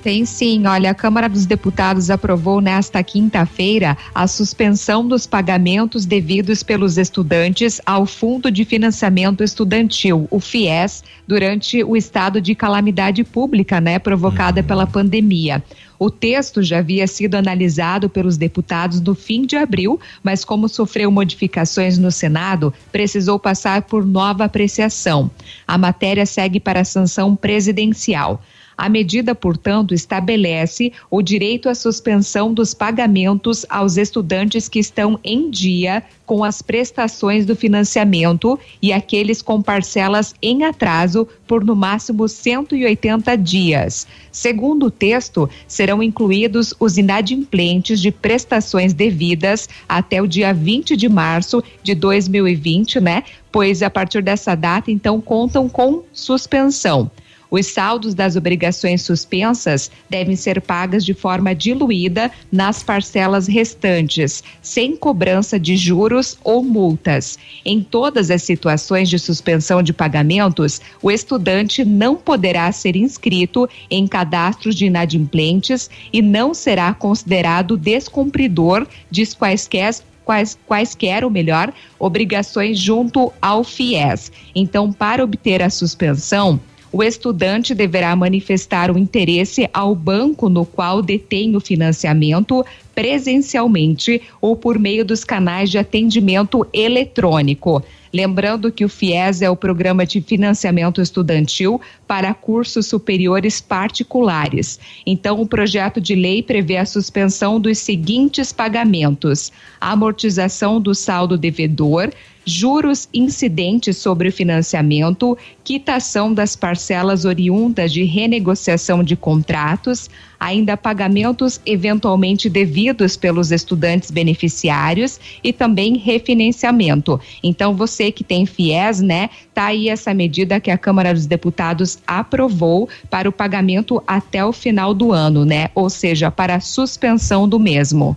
Tem sim, olha, a Câmara dos Deputados aprovou nesta quinta-feira a suspensão dos pagamentos devidos pelos estudantes ao Fundo de Financiamento Estudantil, o FIES, durante o estado de calamidade pública, né, provocada pela pandemia. O texto já havia sido analisado pelos deputados no fim de abril, mas como sofreu modificações no Senado, precisou passar por nova apreciação. A matéria segue para a sanção presidencial. A medida, portanto, estabelece o direito à suspensão dos pagamentos aos estudantes que estão em dia com as prestações do financiamento e aqueles com parcelas em atraso por no máximo 180 dias. Segundo o texto, serão incluídos os inadimplentes de prestações devidas até o dia 20 de março de 2020, né? Pois a partir dessa data, então, contam com suspensão. Os saldos das obrigações suspensas devem ser pagas de forma diluída nas parcelas restantes, sem cobrança de juros ou multas. Em todas as situações de suspensão de pagamentos, o estudante não poderá ser inscrito em cadastros de inadimplentes e não será considerado descumpridor de quaisquer quais, quaisquer, ou melhor, obrigações junto ao FIES. Então, para obter a suspensão, o estudante deverá manifestar o interesse ao banco no qual detém o financiamento presencialmente ou por meio dos canais de atendimento eletrônico. Lembrando que o FIES é o programa de financiamento estudantil para cursos superiores particulares. Então, o projeto de lei prevê a suspensão dos seguintes pagamentos: amortização do saldo devedor, juros incidentes sobre o financiamento, quitação das parcelas oriundas de renegociação de contratos, ainda pagamentos eventualmente devidos pelos estudantes beneficiários e também refinanciamento. Então, você que tem FIES, né, tá aí essa medida que a Câmara dos Deputados aprovou para o pagamento até o final do ano, né? Ou seja, para a suspensão do mesmo.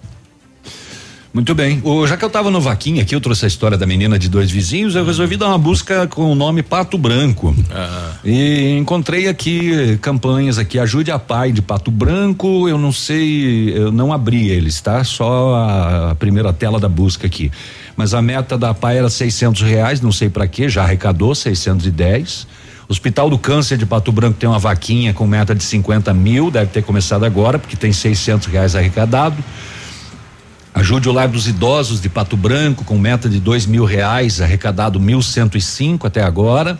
Muito bem. O, já que eu estava no Vaquinha aqui, eu trouxe a história da menina de dois vizinhos, eu resolvi dar uma busca com o nome Pato Branco. E encontrei aqui campanhas aqui, ajude a pai de Pato Branco, eu não sei, eu não abri eles, tá? Só a, a primeira tela da busca aqui. Mas a meta da pai era seiscentos reais, não sei para quê, já arrecadou 610. Hospital do Câncer de Pato Branco tem uma vaquinha com meta de 50 mil, deve ter começado agora, porque tem 600 reais arrecadado. Ajude o Lar dos Idosos de Pato Branco com meta de dois mil reais, arrecadado mil cento e cinco até agora.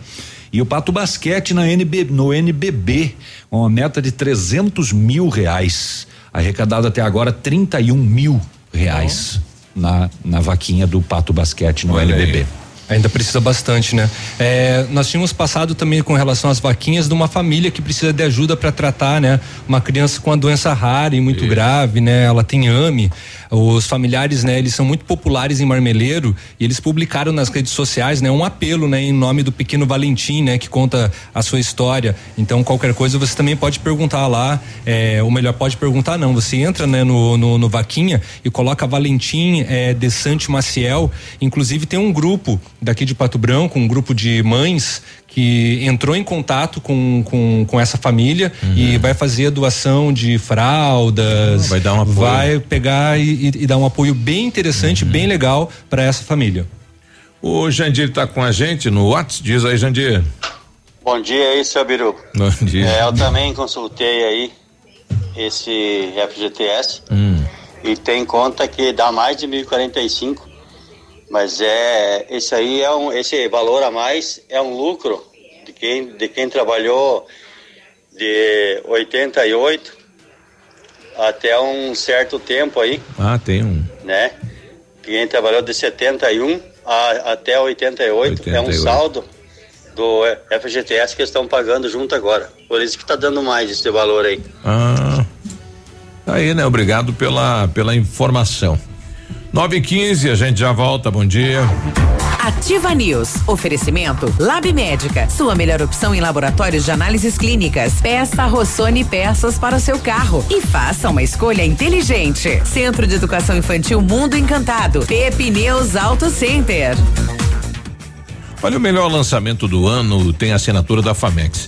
E o Pato Basquete na NB, no NBB, com uma meta de 300 mil reais, arrecadado até agora 31 mil reais na, na vaquinha do Pato Basquete no Olha aí. NBB. Ainda precisa bastante, né? É, nós tínhamos passado também com relação às vaquinhas de uma família que precisa de ajuda para tratar, né? Uma criança com a doença rara e muito grave, né? Ela tem AME. Os familiares, né? Eles são muito populares em Marmeleiro e eles publicaram nas redes sociais, né? Um apelo, né? Em nome do pequeno Valentim, né? Que conta a sua história. Então, qualquer coisa você também pode perguntar lá, é, ou melhor, pode perguntar não. Você entra, né? No, no, no Vaquinha e coloca Valentim é, de Sante Maciel. Inclusive tem um grupo daqui de Pato Branco, um grupo de mães que entrou em contato com, com, com essa família e vai fazer doação de fraldas. Vai dar um apoio. Vai pegar e, e- e dar um apoio bem interessante, bem legal para essa família. O Jandir está com a gente no WhatsApp, diz aí, Jandir. Bom dia aí, seu Biru. Bom dia. É, eu também consultei aí esse FGTS Hum. e tem conta que dá mais de 1045 Mas é esse aí é um esse valor a mais é um lucro de quem de quem trabalhou de 88 até um certo tempo aí, Ah, tem um. né? Quem trabalhou de 71 a, até 88, é um 88. saldo do FGTS que estão pagando junto agora. Por isso que tá dando mais esse valor aí. Ah. Tá aí, né? Obrigado pela, pela informação. 9 e 15 a gente já volta. Bom dia. Ativa News. Oferecimento Lab Médica. Sua melhor opção em laboratórios de análises clínicas. Peça Rossoni peças para o seu carro e faça uma escolha inteligente. Centro de Educação Infantil Mundo Encantado. Pepe News Auto Center. Olha, o melhor lançamento do ano tem a assinatura da Famex.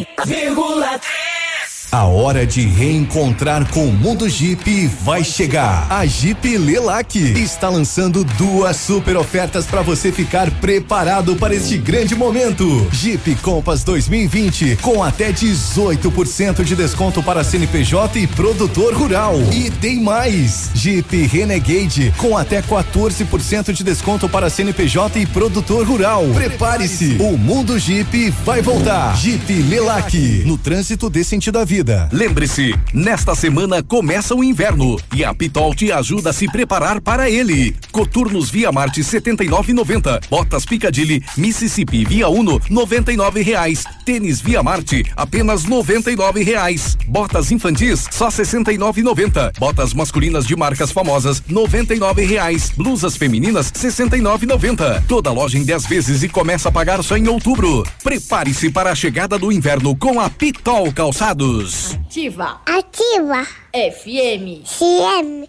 100,3 A hora de reencontrar com o mundo Jeep vai chegar. A Jeep Lelac está lançando duas super ofertas para você ficar preparado para este grande momento. Jeep Compass 2020 com até 18% de desconto para CNPJ e produtor rural. E tem mais. Jeep Renegade com até 14% de desconto para CNPJ e produtor rural. Prepare-se. O mundo Jeep vai voltar. Jeep Lelac no trânsito dê sentido à vida. Lembre-se, nesta semana começa o inverno e a Pitol te ajuda a se preparar para ele. Coturnos Via Marte 79,90. Botas Picadilly Mississippi Via Uno 99 reais. Tênis Via Marte apenas 99 reais. Botas infantis só 69,90. Botas masculinas de marcas famosas 99 reais. Blusas femininas 69,90. Toda loja em 10 vezes e começa a pagar só em outubro. Prepare-se para a chegada do inverno com a Pitol Calçados. Ativa. Ativa. FM. CM.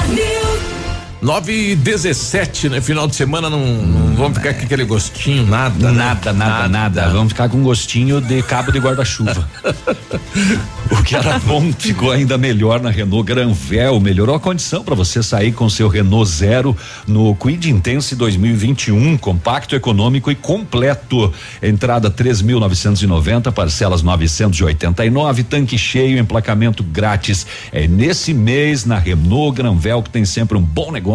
9 e 17, né? Final de semana não, não vamos ficar com aquele gostinho, nada. né? Nada, nada, nada. Vamos ficar com gostinho de cabo de guarda-chuva. o que era bom ficou ainda melhor na Renault Granvel. Melhorou a condição para você sair com seu Renault Zero no Quid Intense 2021, compacto, econômico e completo. Entrada 3.990, parcelas 989, tanque cheio, emplacamento grátis. É nesse mês na Renault Granvel que tem sempre um bom negócio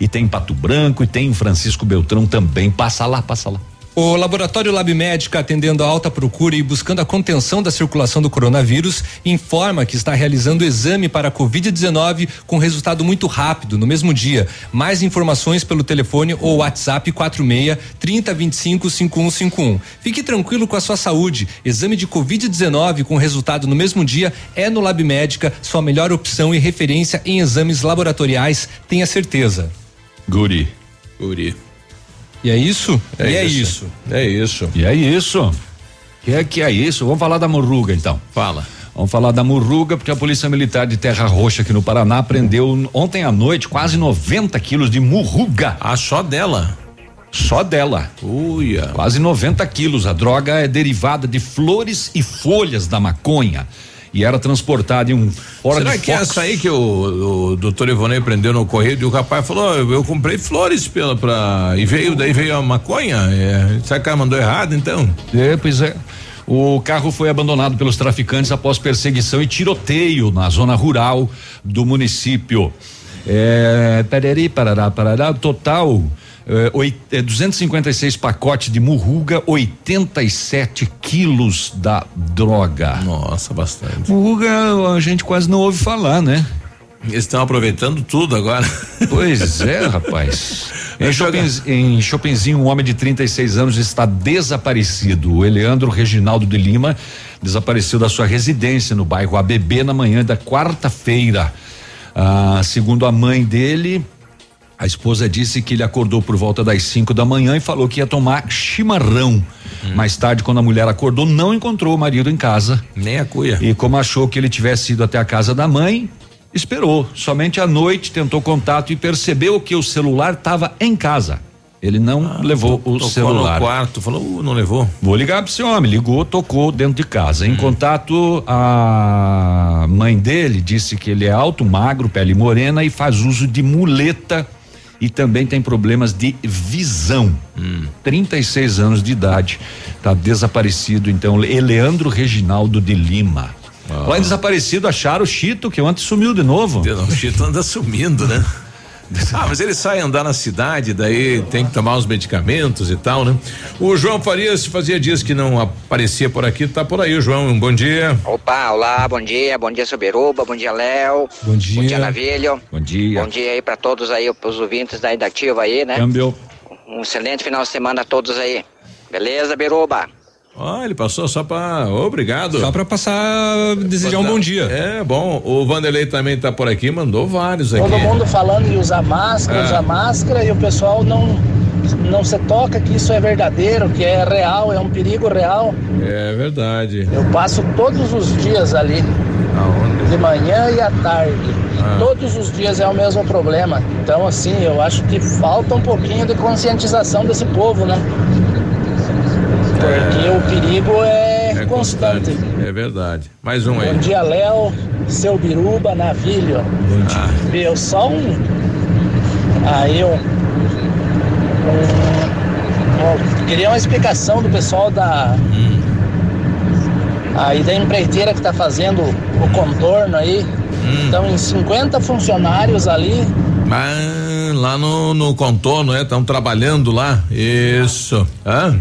e tem Pato Branco e tem Francisco Beltrão também. Passa lá, passa lá. O Laboratório Lab Médica, atendendo a alta procura e buscando a contenção da circulação do coronavírus, informa que está realizando o exame para a Covid-19 com resultado muito rápido, no mesmo dia. Mais informações pelo telefone ou WhatsApp 46 3025 5151. Fique tranquilo com a sua saúde. Exame de Covid-19 com resultado no mesmo dia é no Lab Médica, sua melhor opção e referência em exames laboratoriais, tenha certeza. Guri. Guri. E é isso? É e é isso. isso. É isso. E é isso. Que é que é isso? Vamos falar da murruga então. Fala. Vamos falar da murruga, porque a Polícia Militar de Terra Roxa aqui no Paraná prendeu ontem à noite quase 90 quilos de murruga. Ah, só dela? Só dela. Uia. Quase 90 quilos. A droga é derivada de flores e folhas da maconha. E era transportada em um Ford Será que é Fox. essa aí que o, o doutor Ivonei prendeu no correio e o rapaz falou, eu, eu comprei flores pela, pra, e veio, daí veio a maconha? É, será que mandou errado então? É, pois é. O carro foi abandonado pelos traficantes após perseguição e tiroteio na zona rural do município. É, parari, parará, parará, total é, oit, é, 256 pacotes de murruga, 87 quilos da droga. Nossa, bastante. Murruga a gente quase não ouve falar, né? Eles estão aproveitando tudo agora. Pois é, rapaz. Em, Chopin, em Chopinzinho, um homem de 36 anos está desaparecido. O Eleandro Reginaldo de Lima desapareceu da sua residência no bairro ABB na manhã da quarta-feira. Ah, segundo a mãe dele, a esposa disse que ele acordou por volta das 5 da manhã e falou que ia tomar chimarrão. Hum. Mais tarde, quando a mulher acordou, não encontrou o marido em casa. Nem a cuia. E como achou que ele tivesse ido até a casa da mãe, esperou. Somente à noite tentou contato e percebeu que o celular estava em casa. Ele não ah, levou o celular. no quarto, falou, uh, não levou. Vou ligar para esse homem. Ligou, tocou dentro de casa. Hum. Em contato, a mãe dele disse que ele é alto, magro, pele morena e faz uso de muleta e também tem problemas de visão. Hum. 36 anos de idade. Está desaparecido, então, Eleandro Reginaldo de Lima. Ah. Lá desaparecido acharam o Chito, que ontem sumiu de novo. O Chito anda sumindo, né? Ah, mas ele sai andar na cidade, daí tem que tomar os medicamentos e tal, né? O João Farias fazia dias que não aparecia por aqui, tá por aí, João. Um bom dia. Opa, olá, bom dia, bom dia, Soberuba, bom dia, Léo. Bom dia. Bom dia, Navilho. Bom dia. Bom dia aí pra todos aí, os ouvintes da Indativa aí, né? Câmbio. Um excelente final de semana a todos aí. Beleza, Beruba? Ó, oh, ele passou só pra. Obrigado. Só pra passar, desejar um bom dia. É, bom. O Vanderlei também tá por aqui, mandou vários aqui. Todo mundo falando em usar máscara, ah. usar máscara e o pessoal não. Não se toca que isso é verdadeiro, que é real, é um perigo real. É verdade. Eu passo todos os dias ali. Aonde? De manhã e à tarde. Ah. Todos os dias é o mesmo problema. Então, assim, eu acho que falta um pouquinho de conscientização desse povo, né? Porque é. o perigo é, é constante. constante. É verdade. Mais um aí. Bom dia, Léo, seu Biruba, Navilho. Bom dia. Ah. Meu, só um. Aí eu. Um, queria uma explicação do pessoal da. Hum. Aí da empreiteira que está fazendo o contorno aí. Hum. Então, em 50 funcionários ali. Ah, lá no, no contorno, né? Estão trabalhando lá. Isso. Hã?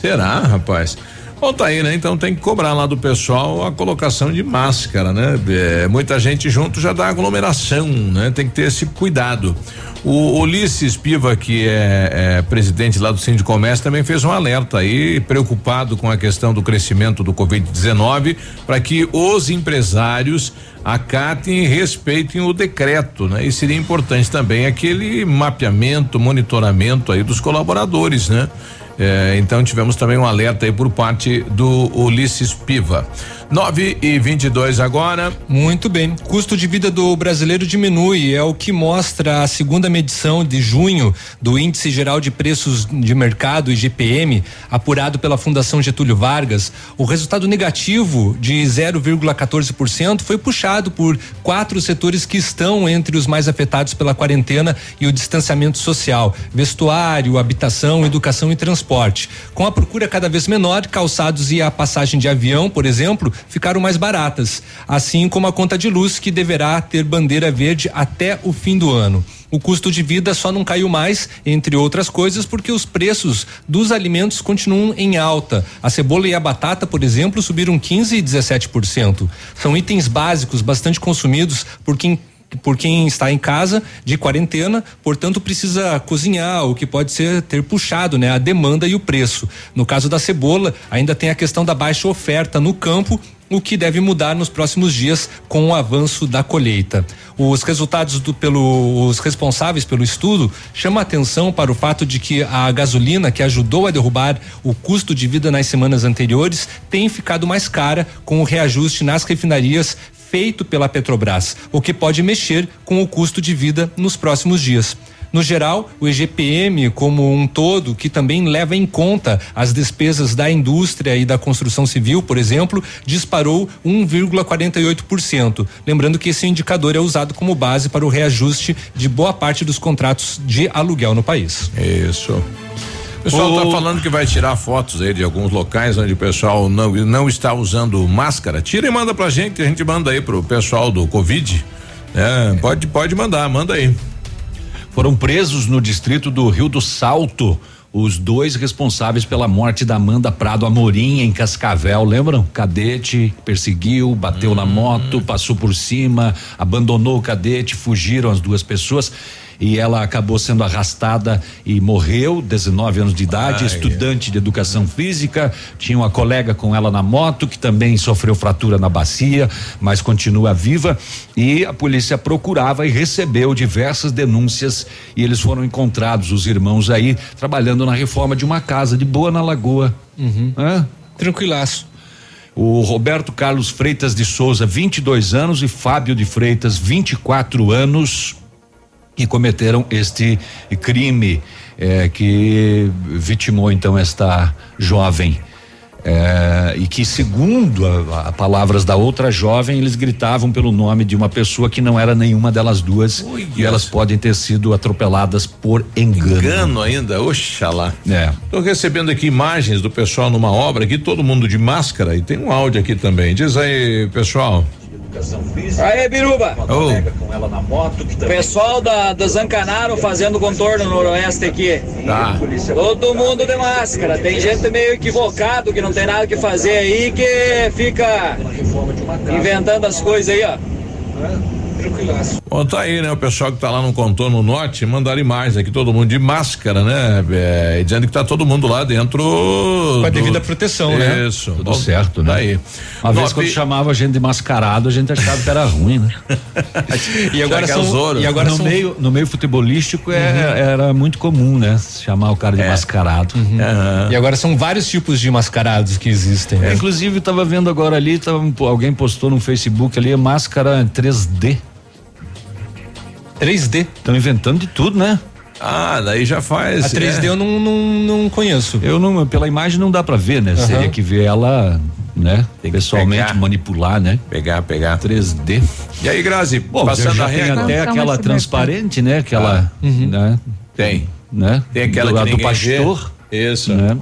Será, rapaz? Bom, tá aí, né? Então tem que cobrar lá do pessoal a colocação de máscara, né? É, muita gente junto já dá aglomeração, né? Tem que ter esse cuidado. O Ulisses Piva, que é, é presidente lá do Sindicato Comércio, também fez um alerta aí, preocupado com a questão do crescimento do Covid-19, para que os empresários acatem e respeitem o decreto, né? E seria importante também aquele mapeamento, monitoramento aí dos colaboradores, né? É, então tivemos também um alerta aí por parte do Ulisses Piva. 9 e 22 agora. Muito bem. Custo de vida do brasileiro diminui, é o que mostra a segunda medição de junho do Índice Geral de Preços de Mercado, IGPM, apurado pela Fundação Getúlio Vargas. O resultado negativo de 0,14% foi puxado por quatro setores que estão entre os mais afetados pela quarentena e o distanciamento social: vestuário, habitação, educação e transporte. Com a procura cada vez menor, calçados e a passagem de avião, por exemplo, ficaram mais baratas, assim como a conta de luz que deverá ter bandeira verde até o fim do ano. O custo de vida só não caiu mais, entre outras coisas, porque os preços dos alimentos continuam em alta. A cebola e a batata, por exemplo, subiram 15 e 17%. São itens básicos bastante consumidos por quem por quem está em casa de quarentena, portanto precisa cozinhar, o que pode ser ter puxado, né, a demanda e o preço. No caso da cebola, ainda tem a questão da baixa oferta no campo o que deve mudar nos próximos dias com o avanço da colheita. Os resultados do, pelo, os responsáveis pelo estudo chamam atenção para o fato de que a gasolina, que ajudou a derrubar o custo de vida nas semanas anteriores, tem ficado mais cara com o reajuste nas refinarias feito pela Petrobras, o que pode mexer com o custo de vida nos próximos dias. No geral, o EGPM como um todo, que também leva em conta as despesas da indústria e da construção civil, por exemplo, disparou 1,48%. Lembrando que esse indicador é usado como base para o reajuste de boa parte dos contratos de aluguel no país. Isso. O pessoal está falando que vai tirar fotos aí de alguns locais onde o pessoal não, não está usando máscara. Tira e manda pra gente, a gente manda aí pro pessoal do Covid. É, pode, pode mandar, manda aí. Foram presos no distrito do Rio do Salto os dois responsáveis pela morte da Amanda Prado Amorim em Cascavel, lembram? Cadete perseguiu, bateu na moto, passou por cima, abandonou o cadete, fugiram as duas pessoas e ela acabou sendo arrastada e morreu, 19 anos de idade, Ai, estudante de educação física, tinha uma colega com ela na moto que também sofreu fratura na bacia, mas continua viva e a polícia procurava e recebeu diversas denúncias e eles foram encontrados os irmãos aí trabalhando na reforma de uma casa de boa na lagoa. Hã? Tranquilaço. O Roberto Carlos Freitas de Souza, 22 anos, e Fábio de Freitas, 24 anos, que cometeram este crime eh, que vitimou então esta jovem. Eh, e que, segundo a, a palavras da outra jovem, eles gritavam pelo nome de uma pessoa que não era nenhuma delas duas Ui, e elas podem ter sido atropeladas por engano. Engano ainda, oxalá. É. Tô recebendo aqui imagens do pessoal numa obra aqui, todo mundo de máscara e tem um áudio aqui também. Diz aí, pessoal. Aê, Biruba! Ô, Pessoal da, da Zancanaro fazendo contorno noroeste aqui. Tá. Todo mundo de máscara. Tem gente meio equivocado que não tem nada que fazer aí que fica inventando as coisas aí, ó. Bom, tá aí, né? O pessoal que tá lá no contorno norte mandaram imagens aqui, todo mundo de máscara, né? É, dizendo que tá todo mundo lá dentro. Com a devida proteção, né? Isso. Tudo Bom, certo, né? Tá aí. Uma vez Nove- quando chamava a gente de mascarado, a gente achava que era ruim, né? E agora é são- o Zoro. e agora no são- meio no meio futebolístico é- era muito comum, né? Chamar o cara de mascarado. E agora são vários tipos de mascarados que existem. É, né? inclusive eu tava vendo agora ali, tava, alguém postou no Facebook ali máscara 3D. 3D. Estão inventando de tudo, né? Ah, daí já faz. A 3D eu não, não, não conheço. Eu não, pela imagem não dá pra ver, né? Aham. Seria que ver ela, né? Pessoalmente pegar. manipular, né? Pegar, pegar. 3D. E aí, Grazi, Bom, passando já a tem regra. até Então, aquela transparente, né? Aquela, né? Tem. Né? Tem aquela do, que do ninguém vê. pastor. Isso. Né?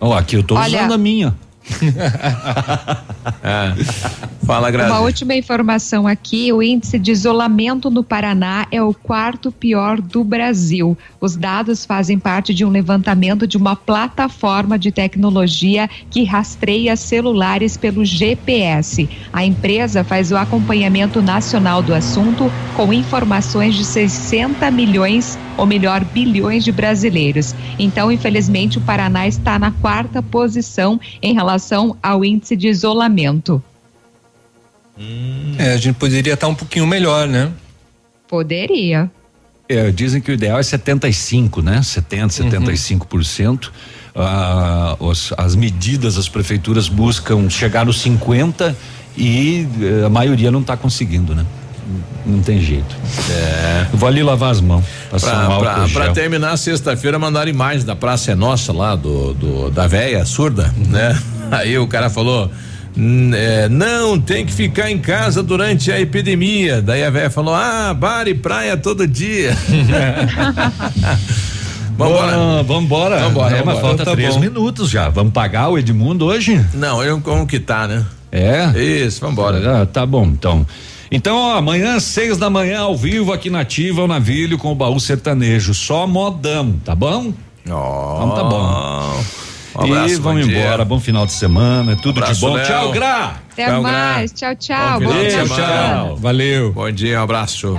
Ó, aqui eu tô Olha- usando a minha. Fala, Grazi. Uma última informação aqui: o índice de isolamento no Paraná é o quarto pior do Brasil. Os dados fazem parte de um levantamento de uma plataforma de tecnologia que rastreia celulares pelo GPS. A empresa faz o acompanhamento nacional do assunto com informações de 60 milhões, ou melhor, bilhões de brasileiros. Então, infelizmente, o Paraná está na quarta posição em relação ao índice de isolamento. É, a gente poderia estar um pouquinho melhor, né? Poderia. É, dizem que o ideal é 75, né? 70, 75%. Ah, os- as medidas as prefeituras buscam chegar nos 50 e eh, a maioria não está conseguindo, né? Não tem jeito. É. Vou ali lavar as mãos. Passar um Pra, álcool pra, pra gel. terminar, sexta-feira mandaram imagens da Praça é Nossa lá, do, do- da véia surda, né? Aí o cara falou. "N- é, não, tem que ficar em casa durante a epidemia. Daí a véia falou: ah, bar e praia todo dia. Vambora. Vambora. Vambora. Vambora, É, mas vambora. falta Então tá três bom. minutos já. Vamos pagar o Edmundo hoje? Não, eu como que tá, né? É? Isso, vambora. Ah, tá bom, então. Então, ó, amanhã, seis da manhã, ao vivo, aqui na Ativa, o Navilho com o baú sertanejo. Só modão, tá bom? Ó. Então tá bom. Um abraço, e vamos bom dia. embora, bom final de semana, tudo Abraço, de bom. Léo. Tchau, Gra! Até Tchau, mais. Gra. Tchau, tchau. Bom de semana. semana. Valeu. Bom dia, um abraço.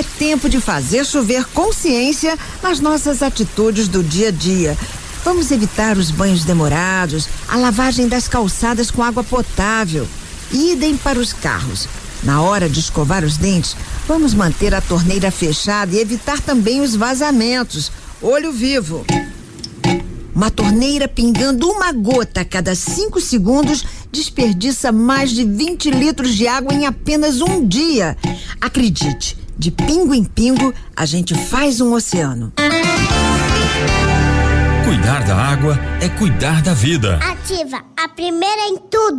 É tempo de fazer chover consciência nas nossas atitudes do dia a dia. Vamos evitar os banhos demorados, a lavagem das calçadas com água potável. Idem para os carros. Na hora de escovar os dentes, vamos manter a torneira fechada e evitar também os vazamentos. Olho vivo. Uma torneira pingando uma gota a cada cinco segundos desperdiça mais de 20 litros de água em apenas um dia. Acredite, de pingo em pingo a gente faz um oceano. Cuidar da água é cuidar da vida. Ativa, a primeira em tudo.